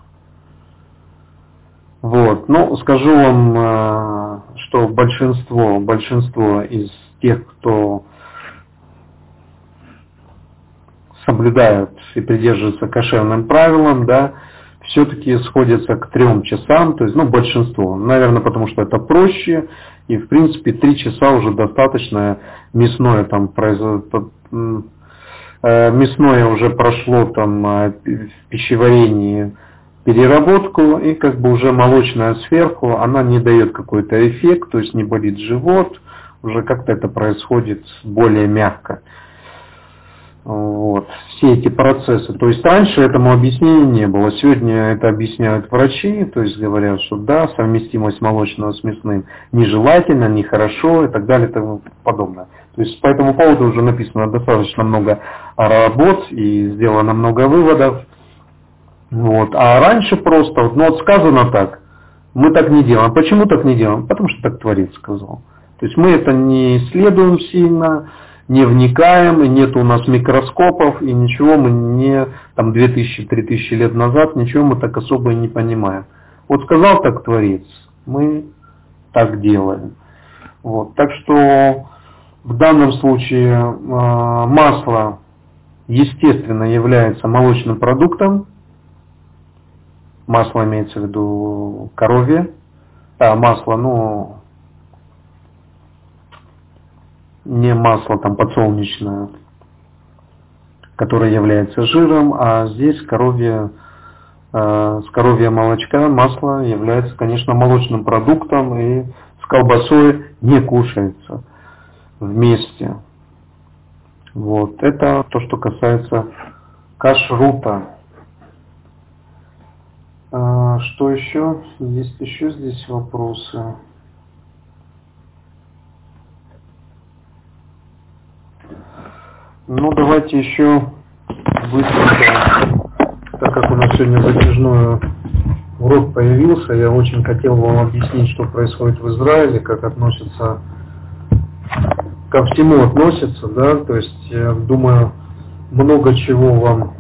Вот. Ну, скажу вам, э, что большинство, большинство из тех, кто соблюдают и придерживаются кошерным правилам, да, все-таки сходятся к трем часам, то есть, ну, большинство. Наверное, потому что это проще, и, в принципе, три часа уже достаточно. Мясное там произойдет, э, мясное уже прошло там э, в пищеварении переработку, и как бы уже молочная сверху, она не дает какой-то эффект, то есть не болит живот, уже как-то это происходит более мягко. Вот. Все эти процессы. То есть раньше этому объяснения не было. Сегодня это объясняют врачи, то есть говорят, что да, совместимость молочного с мясным нежелательно, нехорошо и так далее и тому подобное. То есть по этому поводу уже написано достаточно много работ и сделано много выводов. Вот. А раньше просто, ну вот сказано так, мы так не делаем. Почему так не делаем? Потому что так Творец сказал. То есть мы это не исследуем сильно, не вникаем, и нет у нас микроскопов, и ничего мы не, там 2000-3000 лет назад, ничего мы так особо и не понимаем. Вот сказал так Творец, мы так делаем. Вот. Так что в данном случае э, масло, естественно, является молочным продуктом. Масло имеется в виду коровье. А, масло, ну, не масло там подсолнечное, которое является жиром, а здесь коровье, э, с коровья молочка масло является, конечно, молочным продуктом и с колбасой не кушается вместе. Вот. Это то, что касается кашрута. А, что еще? Есть еще здесь вопросы. Ну, давайте еще быстренько, так как у нас сегодня затяжной урок появился, я очень хотел вам объяснить, что происходит в Израиле, как относится, ко всему относится, да, то есть, я думаю, много чего вам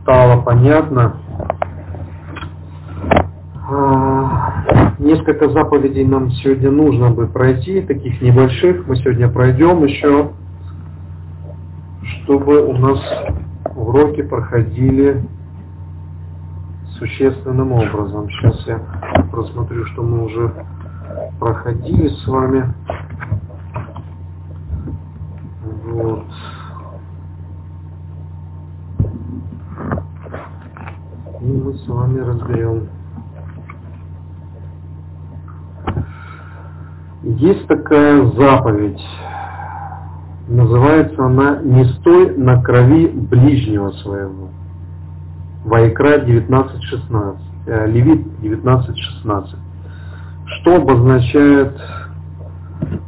стало понятно. А, несколько заповедей нам сегодня нужно бы пройти, таких небольших. Мы сегодня пройдем еще чтобы у нас уроки проходили существенным образом. Сейчас я просмотрю, что мы уже проходили с вами. Вот. И мы с вами разберем. Есть такая заповедь Называется она «Не стой на крови ближнего своего». Вайкра 19.16, э, Левит 19.16. Что обозначает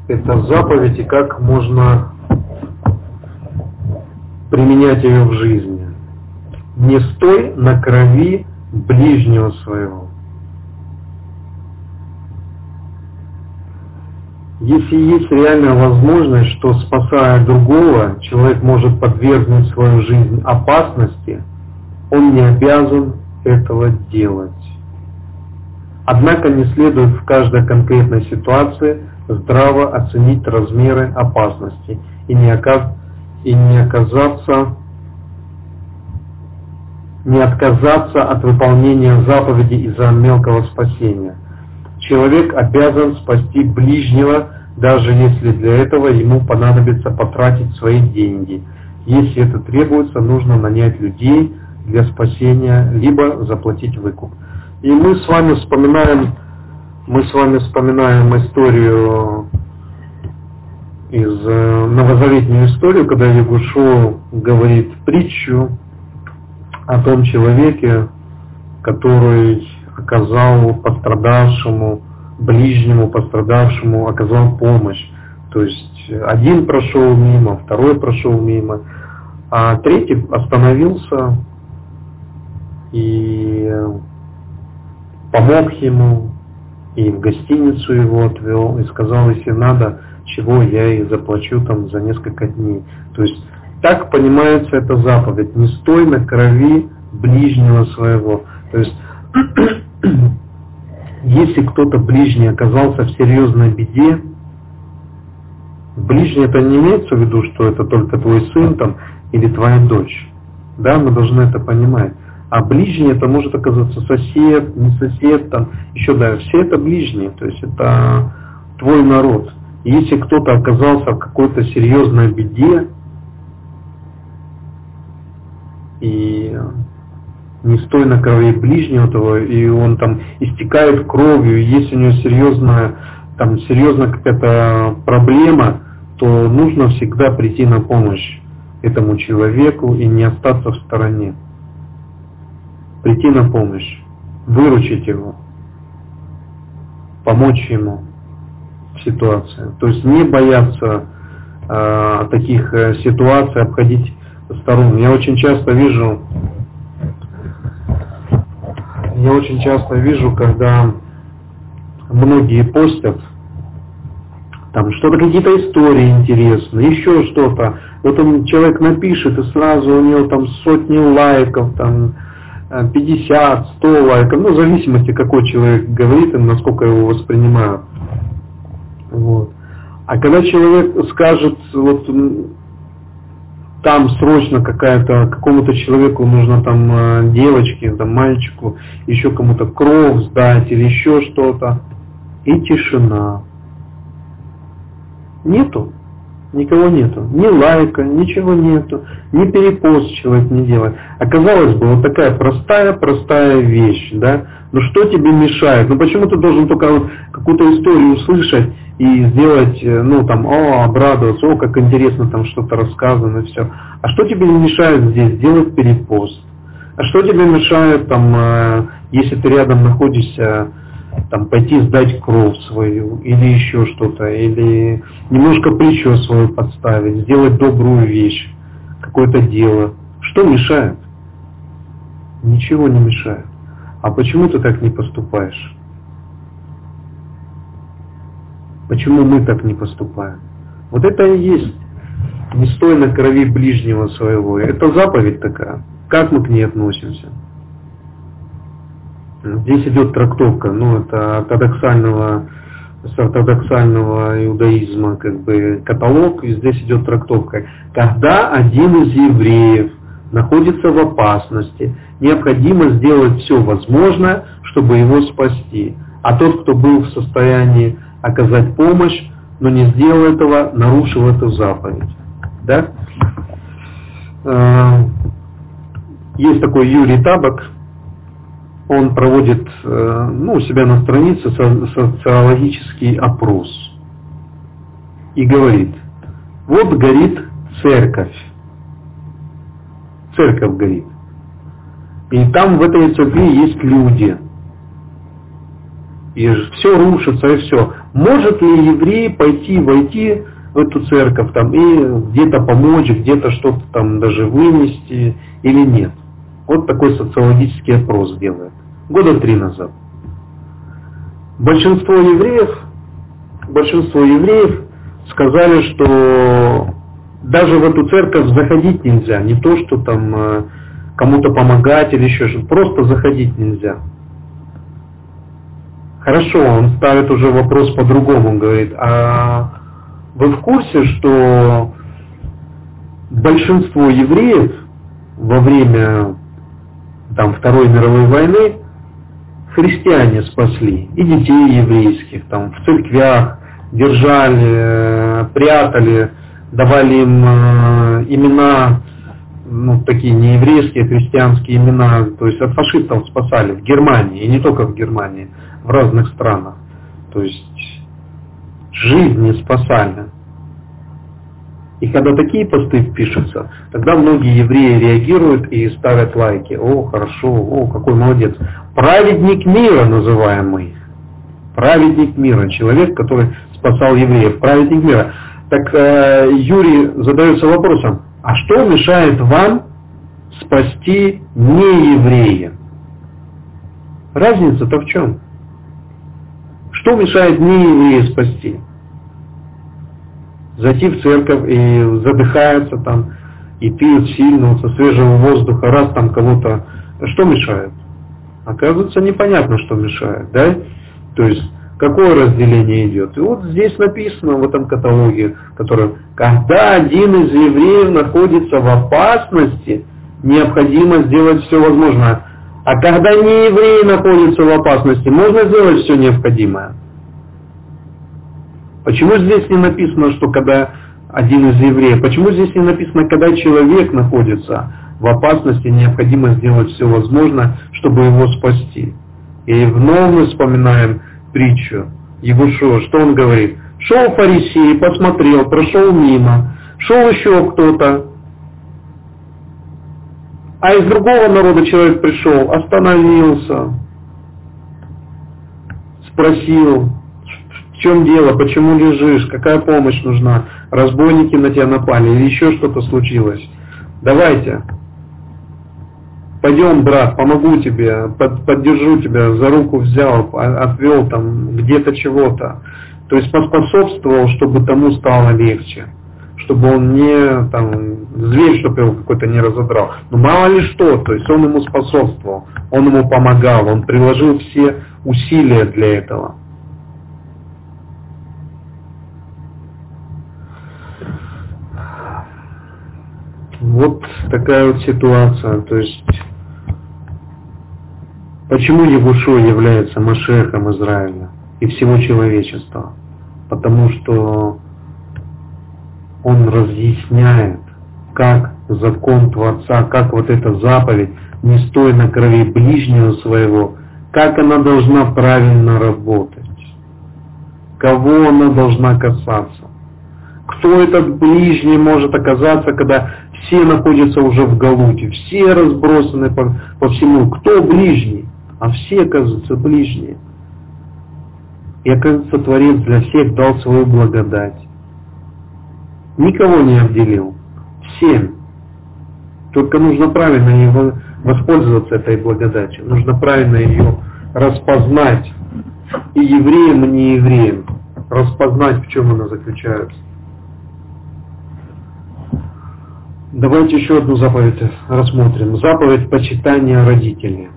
эта заповедь и как можно применять ее в жизни? Не стой на крови ближнего своего. Если есть реальная возможность, что спасая другого, человек может подвергнуть свою жизнь опасности, он не обязан этого делать. Однако не следует в каждой конкретной ситуации здраво оценить размеры опасности и не, оказ... и не оказаться не отказаться от выполнения заповеди из-за мелкого спасения – Человек обязан спасти ближнего, даже если для этого ему понадобится потратить свои деньги. Если это требуется, нужно нанять людей для спасения, либо заплатить выкуп. И мы с вами вспоминаем, мы с вами вспоминаем историю из э, новозаветнюю историю, когда Ягушу говорит притчу о том человеке, который оказал пострадавшему, ближнему пострадавшему, оказал помощь. То есть один прошел мимо, второй прошел мимо, А третий остановился и помог ему, и в гостиницу его отвел, и сказал, если надо, чего я и заплачу там за несколько дней. То есть так понимается эта заповедь. Не стой на крови ближнего своего. То есть если кто-то ближний оказался в серьезной беде, ближний это не имеется в виду, что это только твой сын там или твоя дочь. Да, мы должны это понимать. А ближний это может оказаться сосед, не сосед, там, еще да, все это ближние, то есть это твой народ. Если кто-то оказался в какой-то серьезной беде, и не стой на крови ближнего того, и он там истекает кровью, если у него серьезная, там серьезная какая-то проблема, то нужно всегда прийти на помощь этому человеку и не остаться в стороне. Прийти на помощь, выручить его, помочь ему в ситуации. То есть не бояться э, таких ситуаций, обходить сторон. Я очень часто вижу, я очень часто вижу, когда многие постят, там что-то, какие-то истории интересные, еще что-то. Вот он, человек напишет, и сразу у него там сотни лайков, там 50, 100 лайков, ну, в зависимости, какой человек говорит и насколько его воспринимают. Вот. А когда человек скажет, вот там срочно какая-то, какому-то человеку нужно там э, девочке, там мальчику, еще кому-то кровь сдать или еще что-то. И тишина. Нету. Никого нету. Ни лайка, ничего нету. Ни перепост человек не делает. Оказалось бы, вот такая простая-простая вещь, да. Но что тебе мешает? Ну почему ты должен только вот какую-то историю услышать и сделать, э, ну там, о, обрадоваться, о, как интересно там что-то рассказано, все. А что тебе мешает здесь сделать перепост? А что тебе мешает там, э, если ты рядом находишься, там, пойти сдать кровь свою, или еще что-то, или немножко плечо свое подставить, сделать добрую вещь, какое-то дело. Что мешает? Ничего не мешает. А почему ты так не поступаешь? Почему мы так не поступаем? Вот это и есть не стой на крови ближнего своего. Это заповедь такая. Как мы к ней относимся? Здесь идет трактовка, ну, это ортодоксального, с ортодоксального иудаизма как бы каталог, и здесь идет трактовка. Когда один из евреев находится в опасности, необходимо сделать все возможное, чтобы его спасти. А тот, кто был в состоянии оказать помощь, но не сделал этого, нарушил эту заповедь. Да? Э, есть такой Юрий Табак, он проводит э, ну, у себя на странице социологический опрос и говорит, вот горит церковь, церковь горит, и там в этой церкви есть люди, и все рушится, и все. Может ли еврей пойти, войти в эту церковь там, и где-то помочь, где-то что-то там даже вынести или нет? Вот такой социологический опрос делает. Года три назад. Большинство евреев, большинство евреев сказали, что даже в эту церковь заходить нельзя. Не то, что там э, кому-то помогать или еще что-то. Просто заходить нельзя. Хорошо, он ставит уже вопрос по-другому, он говорит, а вы в курсе, что большинство евреев во время там, Второй мировой войны христиане спасли, и детей еврейских, там, в церквях держали, прятали, давали им э, имена, ну, такие не еврейские, а христианские имена, то есть от фашистов спасали в Германии, и не только в Германии, в разных странах. То есть жизни спасали. И когда такие посты пишутся, тогда многие евреи реагируют и ставят лайки. О, хорошо, о, какой молодец. Праведник мира называем мы их. Праведник мира, человек, который спасал евреев, праведник мира. Так э, Юрий задается вопросом, А что мешает вам спасти нееврея? Разница-то в чем? Что мешает нееврея спасти? Зайти в церковь и задыхается там, и пьют сильно, со свежего воздуха, раз там кого-то... Что мешает? Оказывается, непонятно, что мешает, да? То есть, какое разделение идет? И вот здесь написано в этом каталоге, который, когда один из евреев находится в опасности, необходимо сделать все возможное. А когда не евреи находятся в опасности, можно сделать все необходимое. Почему здесь не написано, что когда один из евреев, почему здесь не написано, когда человек находится в опасности, необходимо сделать все возможное, чтобы его спасти. И вновь мы вспоминаем притчу Егушо, что он говорит? Шел фарисей, посмотрел, прошел мимо, шел еще кто-то, а из другого народа человек пришел, остановился, спросил, в чем дело, почему лежишь, какая помощь нужна, разбойники на тебя напали или еще что-то случилось. Давайте, пойдем, брат, помогу тебе, под, поддержу тебя, за руку взял, отвел там где-то чего-то. То есть поспособствовал, чтобы тому стало легче чтобы он не, там, зверь, чтобы его какой-то не разодрал. Но мало ли что, то есть он ему способствовал, он ему помогал, он приложил все усилия для этого. Вот такая вот ситуация. То есть, почему Егушо является Машехом Израиля и всего человечества? Потому что он разъясняет, как закон Творца, как вот эта заповедь «не стой на крови ближнего своего», как она должна правильно работать, кого она должна касаться, кто этот ближний может оказаться, когда все находятся уже в Галуте, все разбросаны по, по всему. Кто ближний? А все, оказывается, ближние. И, оказывается, Творец для всех дал свою благодать. Никого не обделил. Всем. Только нужно правильно его воспользоваться этой благодатью. Нужно правильно ее распознать. И евреям, и не евреям. Распознать, в чем она заключается. Давайте еще одну заповедь рассмотрим. Заповедь почитания родителей.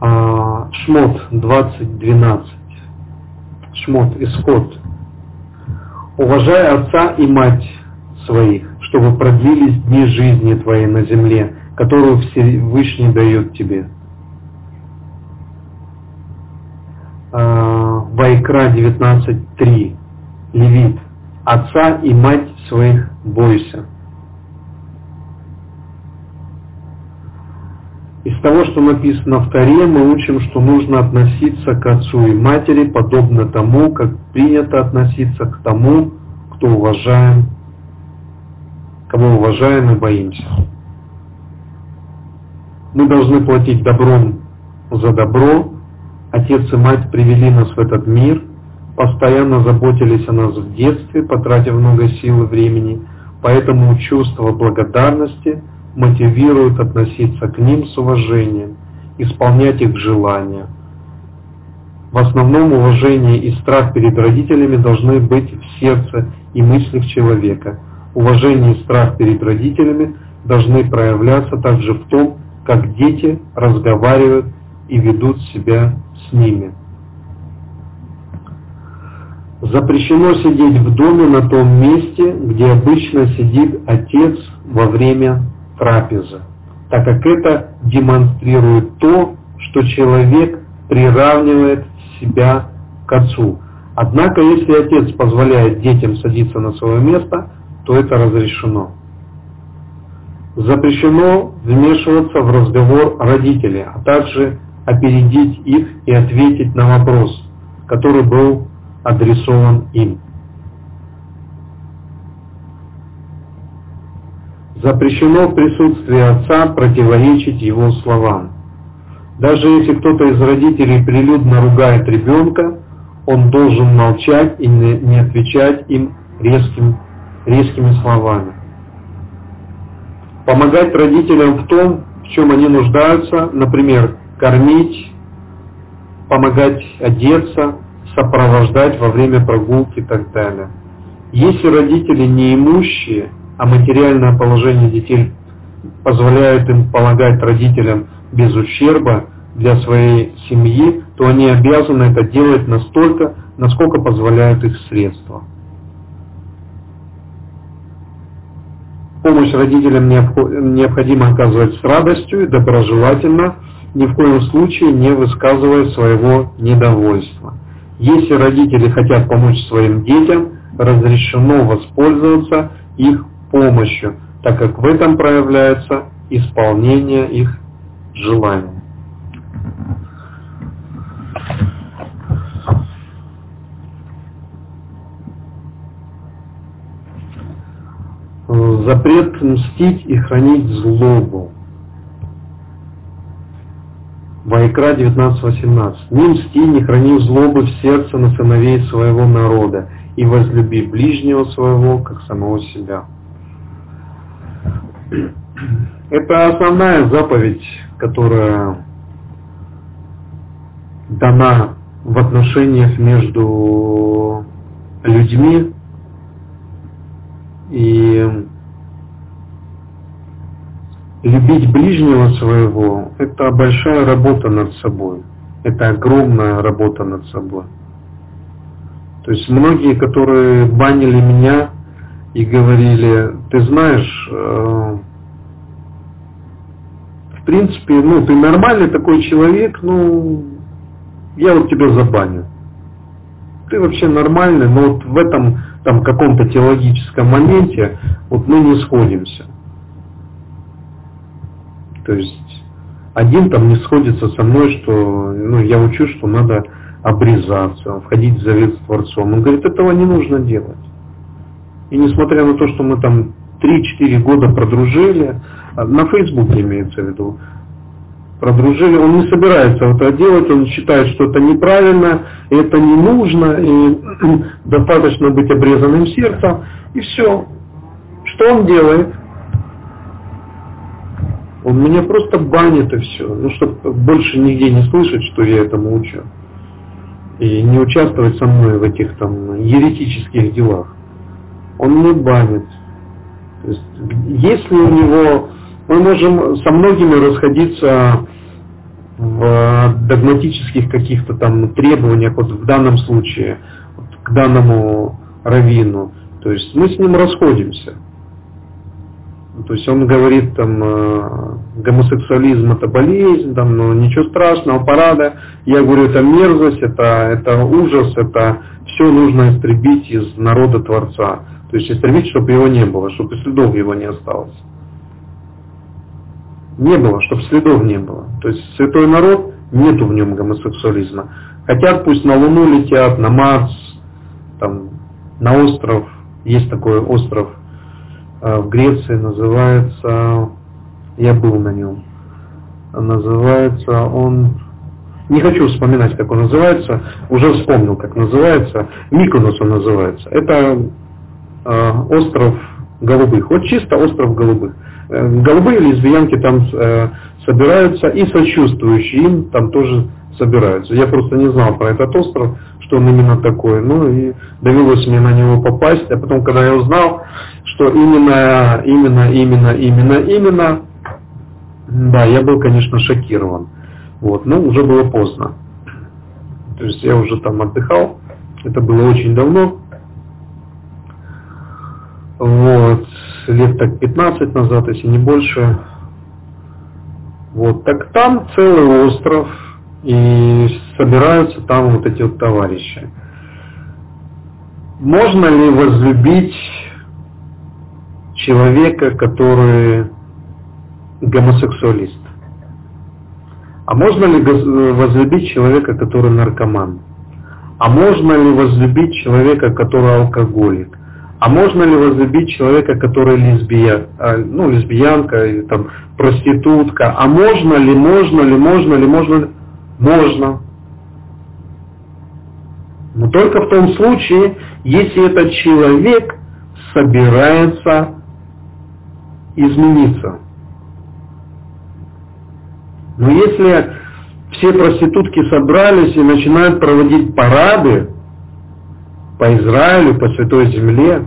А, Шмот 20.12. Шмот, Исход. Уважай отца и мать своих, чтобы продлились дни жизни твоей на земле, которую Всевышний дает тебе. А, Вайкра 19.3. Левит. Отца и мать своих бойся. Из того, что написано в Таре, мы учим, что нужно относиться к отцу и матери подобно тому, как принято относиться к тому, кто уважаем, кого уважаем и боимся. Мы должны платить добром за добро. Отец и мать привели нас в этот мир, постоянно заботились о нас в детстве, потратив много сил и времени, поэтому чувство благодарности – мотивирует относиться к ним с уважением, исполнять их желания. В основном уважение и страх перед родителями должны быть в сердце и мыслях человека. Уважение и страх перед родителями должны проявляться также в том, как дети разговаривают и ведут себя с ними. Запрещено сидеть в доме на том месте, где обычно сидит отец во время трапезы, так как это демонстрирует то, что человек приравнивает себя к отцу. Однако, если отец позволяет детям садиться на свое место, то это разрешено. Запрещено вмешиваться в разговор родителей, а также опередить их и ответить на вопрос, который был адресован им. Запрещено в присутствии отца противоречить его словам. Даже если кто-то из родителей прилюдно ругает ребенка, он должен молчать и не отвечать им резким, резкими словами. Помогать родителям в том, в чем они нуждаются, например, кормить, помогать одеться, сопровождать во время прогулки и так далее. Если родители неимущие, а материальное положение детей позволяет им помогать родителям без ущерба для своей семьи, то они обязаны это делать настолько, насколько позволяют их средства. Помощь родителям необходимо оказывать с радостью и доброжелательно, ни в коем случае не высказывая своего недовольства. Если родители хотят помочь своим детям, разрешено воспользоваться их помощью, так как в этом проявляется исполнение их желаний. Запрет мстить и хранить злобу. Вайкра 19.18. «Не мсти, не храни злобы в сердце на сыновей своего народа, и возлюби ближнего своего, как самого себя». Это основная заповедь, которая дана в отношениях между людьми и любить ближнего своего – это большая работа над собой. Это огромная работа над собой. То есть многие, которые банили меня и говорили, ты знаешь, э, в принципе, ну, ты нормальный такой человек, ну, я вот тебя забаню. Ты вообще нормальный, но вот в этом там каком-то теологическом моменте вот мы не сходимся. То есть один там не сходится со мной, что ну, я учу, что надо обрезаться, входить в завет с Творцом. Он говорит, этого не нужно делать. И несмотря на то, что мы там 3-4 года продружили, а, на Фейсбуке имеется в виду, продружили, он не собирается это делать, он считает, что это неправильно, это не нужно, и достаточно быть обрезанным сердцем, и все. Что он делает? Он меня просто банит и все. Ну, чтобы больше нигде не слышать, что я этому учу. И не участвовать со мной в этих там еретических делах. Он не банит. То есть, если у него... Мы можем со многими расходиться в догматических каких-то там требованиях, вот в данном случае, вот к данному раввину. То есть мы с ним расходимся. То есть он говорит, там, э, гомосексуализм это болезнь, там, ну, ничего страшного, парада. Я говорю, это мерзость, это, это ужас, это все нужно истребить из народа Творца. То есть истребить, чтобы его не было, чтобы следов его не осталось. Не было, чтобы следов не было. То есть святой народ, нету в нем гомосексуализма. Хотят, пусть на Луну летят, на Марс, там, на остров. Есть такой остров в Греции называется, я был на нем, называется он, не хочу вспоминать, как он называется, уже вспомнил, как называется, Миконос он называется. Это э, остров голубых, вот чисто остров голубых. Э, голубые лесбиянки там э, собираются и сочувствующие им там тоже собираются. Я просто не знал про этот остров, что он именно такой. Ну и довелось мне на него попасть. А потом, когда я узнал, что именно, именно, именно, именно, именно, да, я был, конечно, шокирован. Вот, но уже было поздно. То есть я уже там отдыхал. Это было очень давно. Вот, лет так 15 назад, если не больше. Вот, так там целый остров, и собираются там вот эти вот товарищи. Можно ли возлюбить человека, который гомосексуалист? А можно ли возлюбить человека, который наркоман? А можно ли возлюбить человека, который алкоголик? А можно ли возлюбить человека, который лесбия, а, ну, лесбиянка или там проститутка? А можно ли, можно ли, можно ли, можно ли? Можно. Но только в том случае, если этот человек собирается измениться. Но если все проститутки собрались и начинают проводить парады по Израилю, по Святой Земле,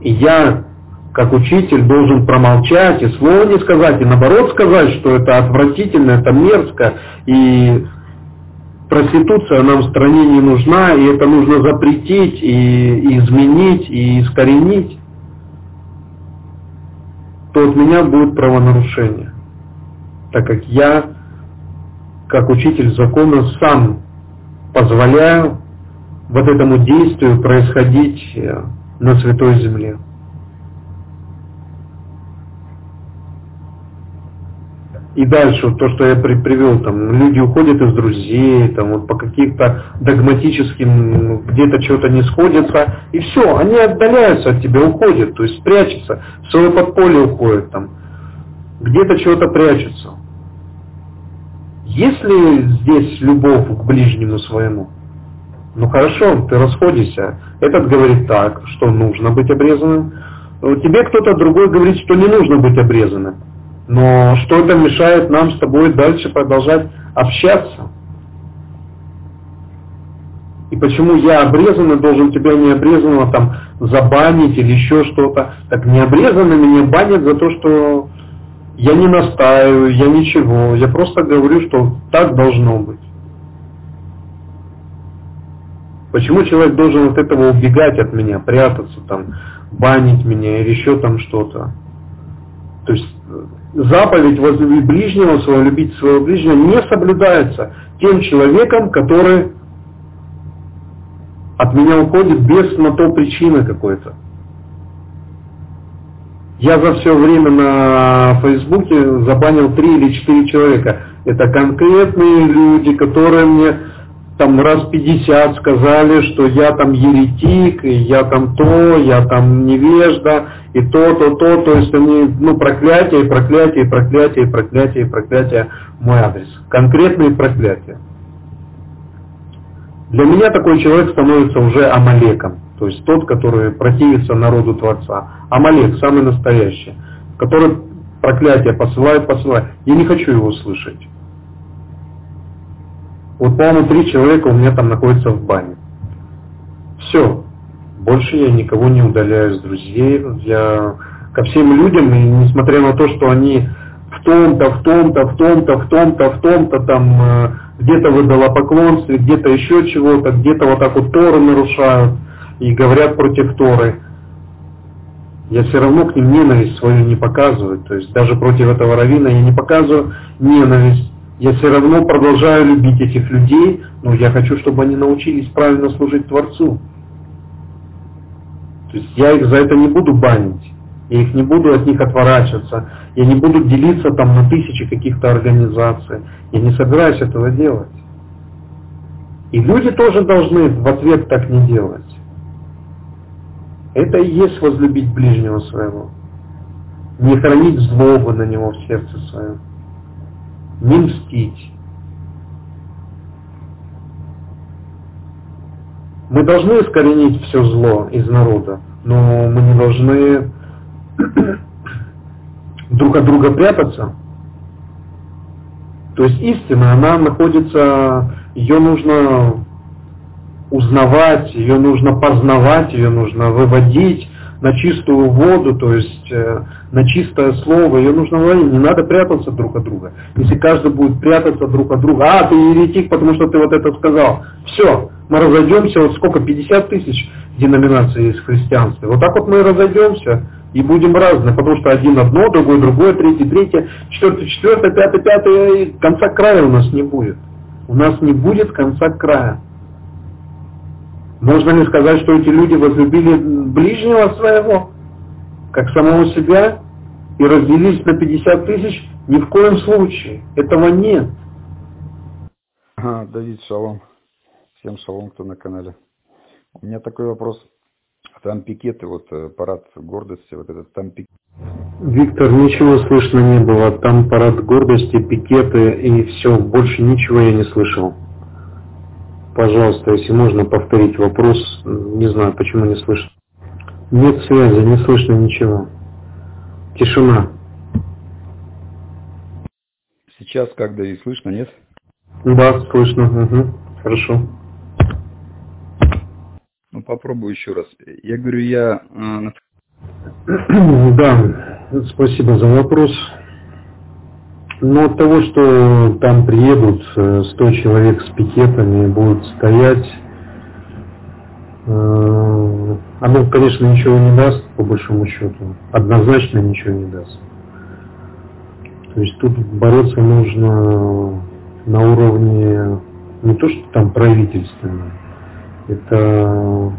и я, как учитель, должен промолчать и слова не сказать, и наоборот сказать, что это отвратительно, это мерзко, и проституция нам в стране не нужна, и это нужно запретить, и, и изменить, и искоренить, то от меня будет правонарушение. Так как я, как учитель закона, сам позволяю вот этому действию происходить э, на Святой Земле. И дальше, то, что я при, привел, там, люди уходят из друзей, там, вот по каким-то догматическим, где-то что-то не сходится, и все, они отдаляются от тебя, уходят, то есть прячутся, в свое подполье уходят, там, где-то чего-то прячутся. Есть ли здесь любовь к ближнему своему? Ну хорошо, ты расходишься. Этот говорит так, что нужно быть обрезанным. Тебе кто-то другой говорит, что не нужно быть обрезанным. Но что это мешает нам с тобой дальше продолжать общаться? И почему я обрезанный должен тебя не обрезанного там забанить или еще что-то? Так не обрезанный меня банят за то, что я не настаиваю, я ничего. Я просто говорю, что так должно быть. Почему человек должен от этого убегать от меня, прятаться там, банить меня или еще там что-то? То есть заповедь возлюби ближнего своего, любить своего ближнего не соблюдается тем человеком, который от меня уходит без на то причины какой-то. Я за все время на Фейсбуке забанил три или четыре человека. Это конкретные люди, которые мне там раз 50 сказали, что я там еретик, и я там то, я там невежда, и то, то, то, то есть они, ну, проклятие, проклятие, проклятие, проклятие, проклятие мой адрес. Конкретные проклятия. Для меня такой человек становится уже Амалеком, то есть тот, который противится народу Творца. Амалек, самый настоящий, который проклятие посылает, посылает. Я не хочу его слышать. Вот, по-моему, три человека у меня там находятся в бане. Все. Больше я никого не удаляю с друзей. Я ко всем людям, и несмотря на то, что они в том-то, в том-то, в том-то, в том-то, в том-то, там э, где-то выдала поклонстве, где-то еще чего-то, где-то вот так вот Торы нарушают и говорят против Торы. Я все равно к ним ненависть свою не показываю. То есть даже против этого равина я не показываю ненависть. Я все равно продолжаю любить этих людей, но я хочу, чтобы они научились правильно служить Творцу. То есть я их за это не буду банить, я их не буду от них отворачиваться, я не буду делиться там на тысячи каких-то организаций. Я не собираюсь этого делать. И люди тоже должны в ответ так не делать. Это и есть возлюбить ближнего своего. Не хранить злобу на него в сердце своем не мстить. Мы должны искоренить все зло из народа, но мы не должны друг от друга прятаться. То есть истина, она находится, ее нужно узнавать, ее нужно познавать, ее нужно выводить, на чистую воду, то есть э, на чистое слово, ее нужно ловить, не надо прятаться друг от друга. Если каждый будет прятаться друг от друга, а, ты еретик, потому что ты вот это сказал, все, мы разойдемся, вот сколько, 50 тысяч деноминаций есть в христианстве. Вот так вот мы и разойдемся и будем разные, потому что один одно, другой другое, третий третье, четвертый четвертое, пятый пятый, и конца края у нас не будет. У нас не будет конца края. Можно ли сказать, что эти люди возлюбили ближнего своего, как самого себя, и разделились на 50 тысяч? Ни в коем случае. Этого нет. А, Давид, шалом. Всем шалом, кто на канале. У меня такой вопрос. Там пикеты, вот э, парад гордости, вот этот там пикет. Виктор, ничего слышно не было. Там парад гордости, пикеты и все. Больше ничего я не слышал. Пожалуйста, если можно повторить вопрос, не знаю, почему не слышно. Нет связи, не слышно ничего. Тишина. Сейчас когда и слышно, нет? Да, слышно. Угу. Хорошо. Ну попробую еще раз. Я говорю, я... Э, да, спасибо за вопрос. Но от того, что там приедут 100 э, человек с пикетами, будут стоять, э, оно, конечно, ничего не даст, по большому счету. Однозначно ничего не даст. То есть тут бороться нужно на уровне не то, что там правительственном, это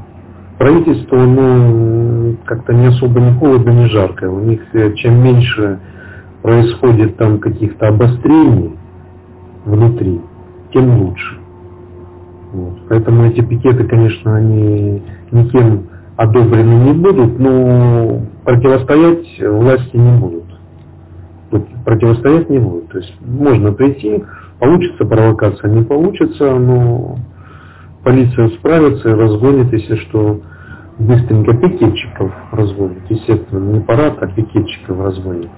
правительство, ну, как-то не особо ни холодно, ни жарко. У них э, чем меньше происходит там каких-то обострений внутри, тем лучше. Вот. Поэтому эти пикеты, конечно, они никем одобрены не будут, но противостоять власти не будут. Вот противостоять не будут. То есть можно прийти, получится провокация, не получится, но полиция справится и разгонит, если что, быстренько пикетчиков разгонит. Естественно, не парад, а пикетчиков разгонит.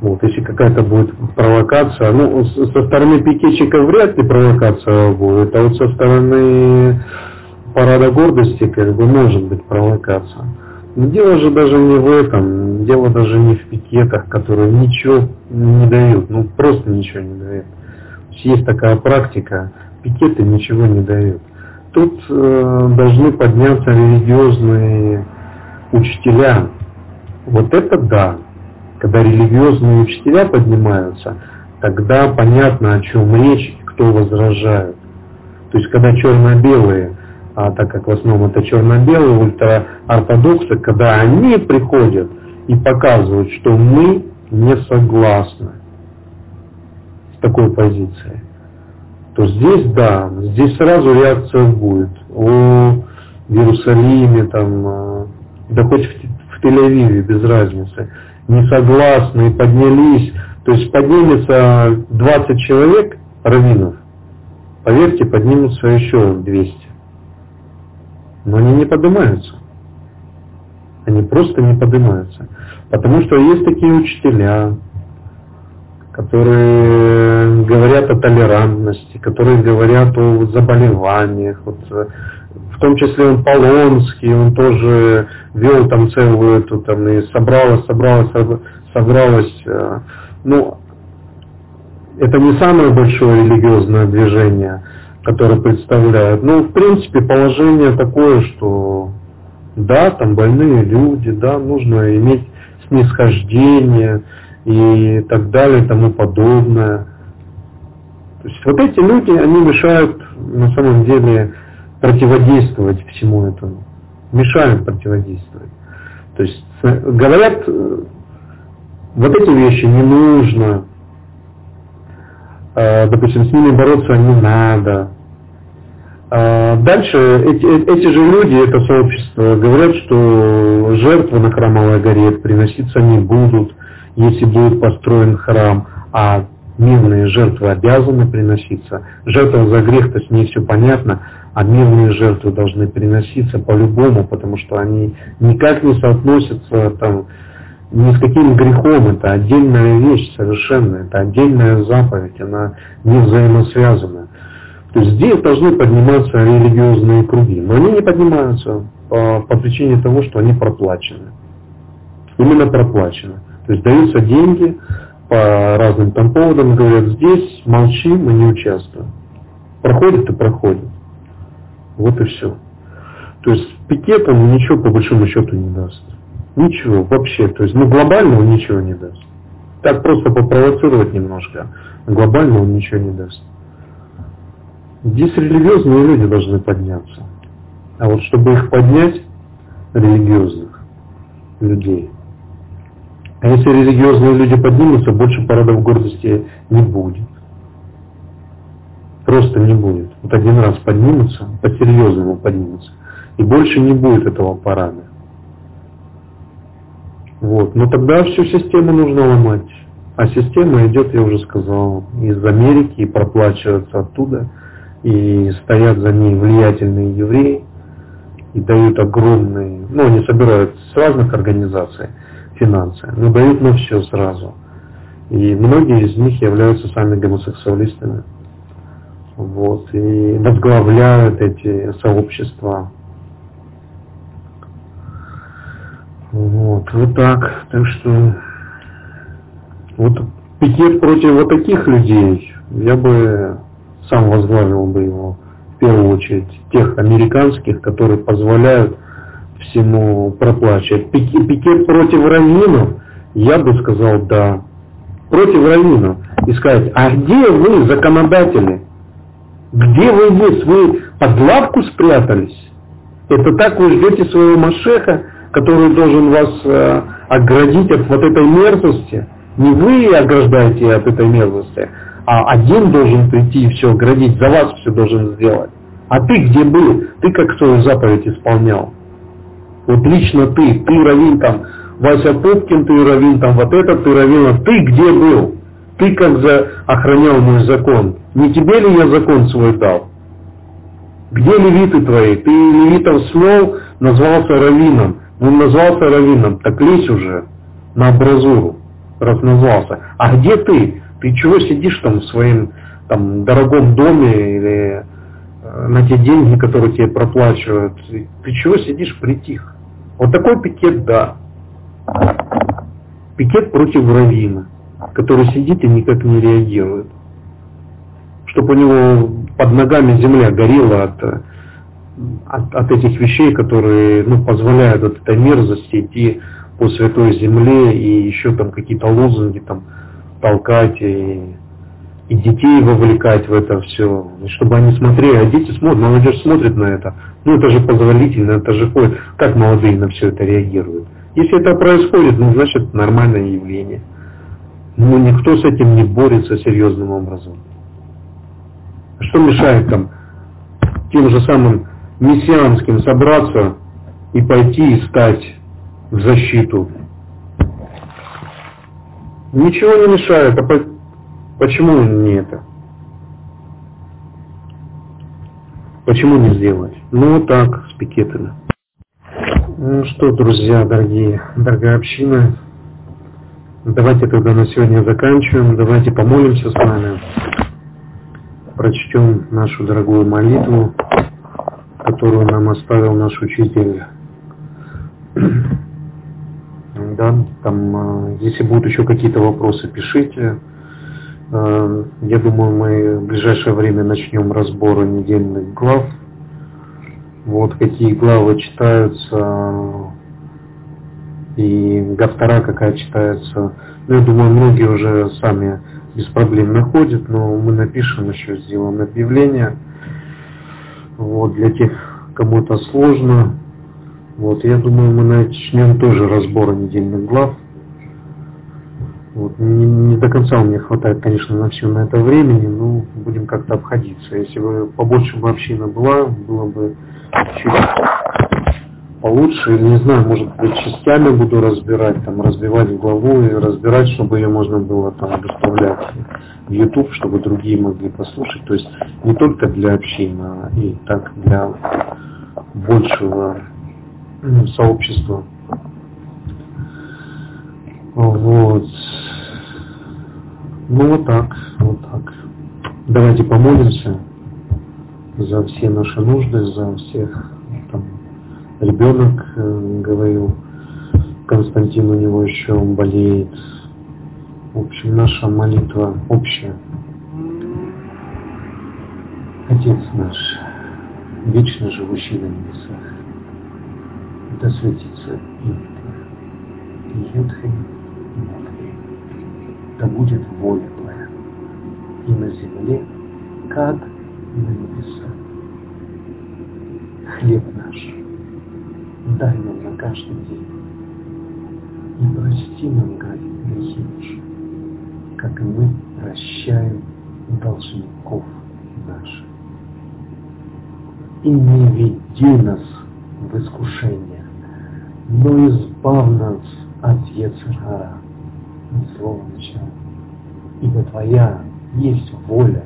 Вот, если какая-то будет провокация, ну, со стороны пикетчиков вряд ли провокация будет, а вот со стороны парада гордости, как бы, может быть провокация. Но дело же даже не в этом, дело даже не в пикетах, которые ничего не дают, ну, просто ничего не дают. Есть такая практика, пикеты ничего не дают. Тут э, должны подняться религиозные учителя. Вот это да. Когда религиозные учителя поднимаются, тогда понятно, о чем речь, кто возражает. То есть, когда черно-белые, а так как в основном это черно-белые ультраортодоксы, когда они приходят и показывают, что мы не согласны с такой позицией, то здесь да, здесь сразу реакция будет. О Иерусалиме, там, э, да хоть в, в Тель-Авиве, без разницы. Не согласны, поднялись. То есть поднимется 20 человек, раввинов, поверьте, поднимутся еще 200. Но они не поднимаются. Они просто не поднимаются. Потому что есть такие учителя, которые говорят о толерантности, которые говорят о заболеваниях. Вот, э, в том числе он Полонский, он тоже вел там целую эту, там, и собралось, собралось, собралось. Э, ну, это не самое большое религиозное движение, которое представляют. Но, в принципе, положение такое, что да, там больные люди, да, нужно иметь снисхождение, и так далее и тому подобное. То есть вот эти люди, они мешают на самом деле противодействовать всему этому. Мешают противодействовать. То есть говорят, вот эти вещи не нужно, а, допустим, с ними бороться не надо. Дальше эти, эти же люди, это сообщество, говорят, что жертвы на храмовой горе приноситься не будут, если будет построен храм, а мирные жертвы обязаны приноситься. Жертва за грех-то с ней все понятно, а мирные жертвы должны приноситься по-любому, потому что они никак не соотносятся там, ни с каким грехом. Это отдельная вещь совершенно, это отдельная заповедь, она не взаимосвязана. То есть здесь должны подниматься религиозные круги, но они не поднимаются по, по причине того, что они проплачены. Именно проплачены. То есть даются деньги по разным там поводам, говорят, здесь молчи, мы не участвуем. Проходит и проходит. Вот и все. То есть пикет он ничего по большому счету не даст. Ничего вообще. То есть ну глобально он ничего не даст. Так просто попровоцировать немножко. Глобально он ничего не даст. Здесь религиозные люди должны подняться. А вот чтобы их поднять, религиозных людей, если религиозные люди поднимутся, больше парадов гордости не будет. Просто не будет. Вот один раз поднимутся, по-серьезному поднимутся. И больше не будет этого парада. Вот. Но тогда всю систему нужно ломать. А система идет, я уже сказал, из Америки и проплачивается оттуда. и стоят за ней влиятельные евреи, и дают огромные, ну, они собирают с разных организаций финансы, но дают на все сразу. И многие из них являются сами гомосексуалистами. Вот, и возглавляют эти сообщества. Вот, вот так. Так что вот пикет против вот таких людей, я бы сам возглавил бы его в первую очередь тех американских, которые позволяют всему проплачивать. Пикет против раввинов, я бы сказал да. Против раввинов. И сказать, а где вы, законодатели? Где вы есть? Вы под лавку спрятались? Это так вы ждете своего Машеха, который должен вас э, оградить от вот этой мерзости? Не вы ограждаете от этой мерзости, а один должен прийти и все оградить, за вас все должен сделать. А ты где был? Ты как свою заповедь исполнял? Вот лично ты, ты Равин там, Вася Попкин, ты Равин там, вот этот ты Равин, а ты где был? Ты как за охранял мой закон? Не тебе ли я закон свой дал? Где левиты твои? Ты левитов смел, назвался раввином. Ну, назвался раввином, так лезь уже на абразуру, раз назвался. А где ты? Ты чего сидишь там в своем там, дорогом доме или э, на те деньги, которые тебе проплачивают? Ты чего сидишь притих? Вот такой пикет, да. Пикет против равина, который сидит и никак не реагирует. Чтобы у него под ногами земля горела от, от, от этих вещей, которые ну, позволяют от этой мерзости идти по святой земле и еще там какие-то лозунги там толкать и, и детей вовлекать в это все, чтобы они смотрели, а дети смотрят, молодежь смотрит на это, ну это же позволительно, это же ходит, как молодые на все это реагируют. Если это происходит, ну значит нормальное явление. Но никто с этим не борется серьезным образом. Что мешает там тем же самым мессианским собраться и пойти и стать в защиту Ничего не мешает, а. Почему не это? Почему не сделать? Ну так, с пикетами. Ну что, друзья, дорогие, дорогая община, давайте тогда на сегодня заканчиваем, давайте помолимся с вами, прочтем нашу дорогую молитву, которую нам оставил наш учитель да, там, а, если будут еще какие-то вопросы, пишите. А, я думаю, мы в ближайшее время начнем разбор недельных глав. Вот какие главы читаются и Гафтара какая читается. Ну, я думаю, многие уже сами без проблем находят, но мы напишем еще, сделаем объявление. Вот, для тех, кому это сложно, вот, я думаю, мы начнем тоже разбор недельных глав. Вот, не, не до конца у меня хватает, конечно, на все на это времени, но будем как-то обходиться. Если бы побольше бы община была, было бы чуть получше, или не знаю, может быть, частями буду разбирать, там, разбивать главу и разбирать, чтобы ее можно было там доставлять в YouTube, чтобы другие могли послушать. То есть не только для общины, а и так для большего сообщества. Вот. Ну вот так, вот так. Давайте помолимся за все наши нужды, за всех. Там, ребенок э, говорил, Константин у него еще болеет. В общем, наша молитва общая. Отец наш, вечно живущий на небесах, да светится имя Твое, да будет воля Твоя и на земле, как на небесах. Хлеб наш дай нам на каждый день, и прости нам, грехи наши, как и мы прощаем должников наших. И не веди нас в искушение, но избав нас от Ецергара, от слова начала. Ибо Твоя есть воля,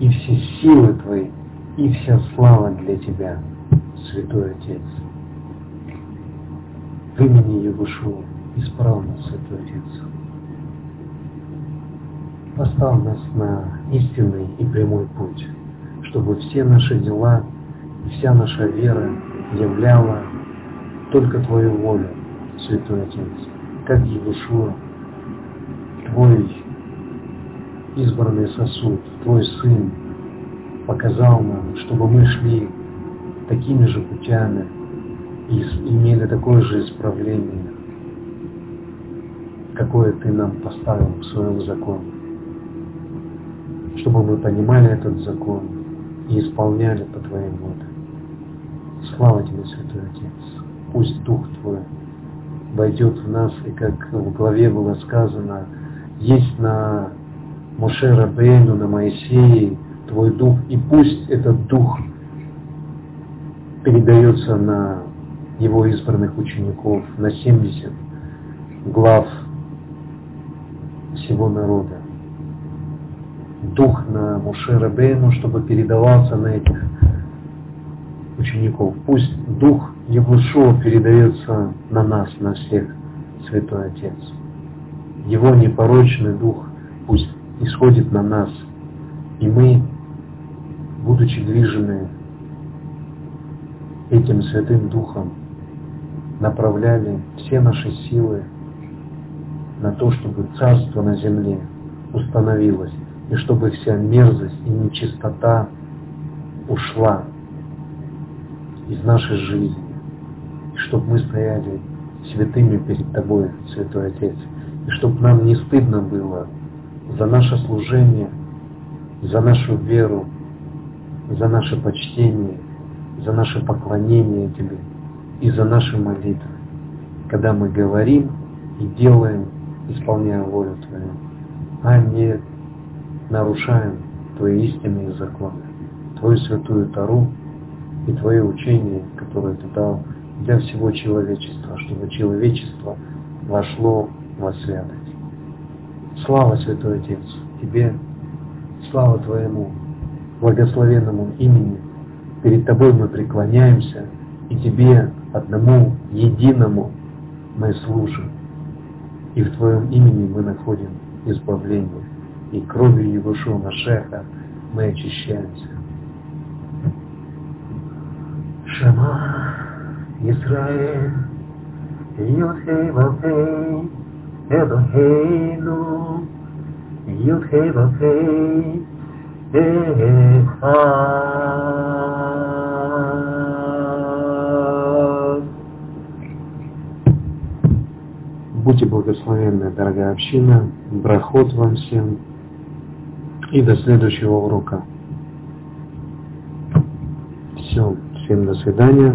и все силы Твои И вся слава для Тебя, Святой Отец. В имени Егушу исправно, Святой Отец. Поставь нас на истинный и прямой путь, чтобы все наши дела и вся наша вера являла только Твою волю, Святой Отец, как Егушуа, Твой избранный сосуд, Твой Сын, показал нам, чтобы мы шли такими же путями и имели такое же исправление, какое Ты нам поставил в своем законе. Чтобы мы понимали этот закон и исполняли по Твоей воле. Слава Тебе, Святой Отец! Пусть Дух Твой войдет в нас, и как в главе было сказано, есть на Моше Рабейну, на Моисее Твой Дух, и пусть этот Дух передается на его избранных учеников, на 70 глав всего народа. Дух на Муше Рабейну, чтобы передавался на этих учеников. Пусть Дух Егушо передается на нас, на всех, Святой Отец. Его непорочный Дух пусть исходит на нас, и мы, будучи движены этим Святым Духом, направляли все наши силы на то, чтобы Царство на земле установилось, и чтобы вся мерзость и нечистота ушла из нашей жизни, и чтобы мы стояли святыми перед Тобой, Святой Отец, чтобы нам не стыдно было за наше служение, за нашу веру, за наше почтение, за наше поклонение Тебе и за наши молитвы, когда мы говорим и делаем, исполняя волю Твою, а не нарушаем Твои истинные законы, Твою святую Тару и Твое учение, которое Ты дал для всего человечества, чтобы человечество вошло во святость. Слава, Святой Отец, Тебе, слава Твоему благословенному имени. Перед Тобой мы преклоняемся, и Тебе, одному, единому, мы служим. И в Твоем имени мы находим избавление, и кровью Егошуа Машеха мы очищаемся. Шама Исраэль, Йохей Вавей, Элохейну, Йохей Вавей, Будьте благословенны, дорогая община, брахот вам всем и до следующего урока. Все, всем до свидания.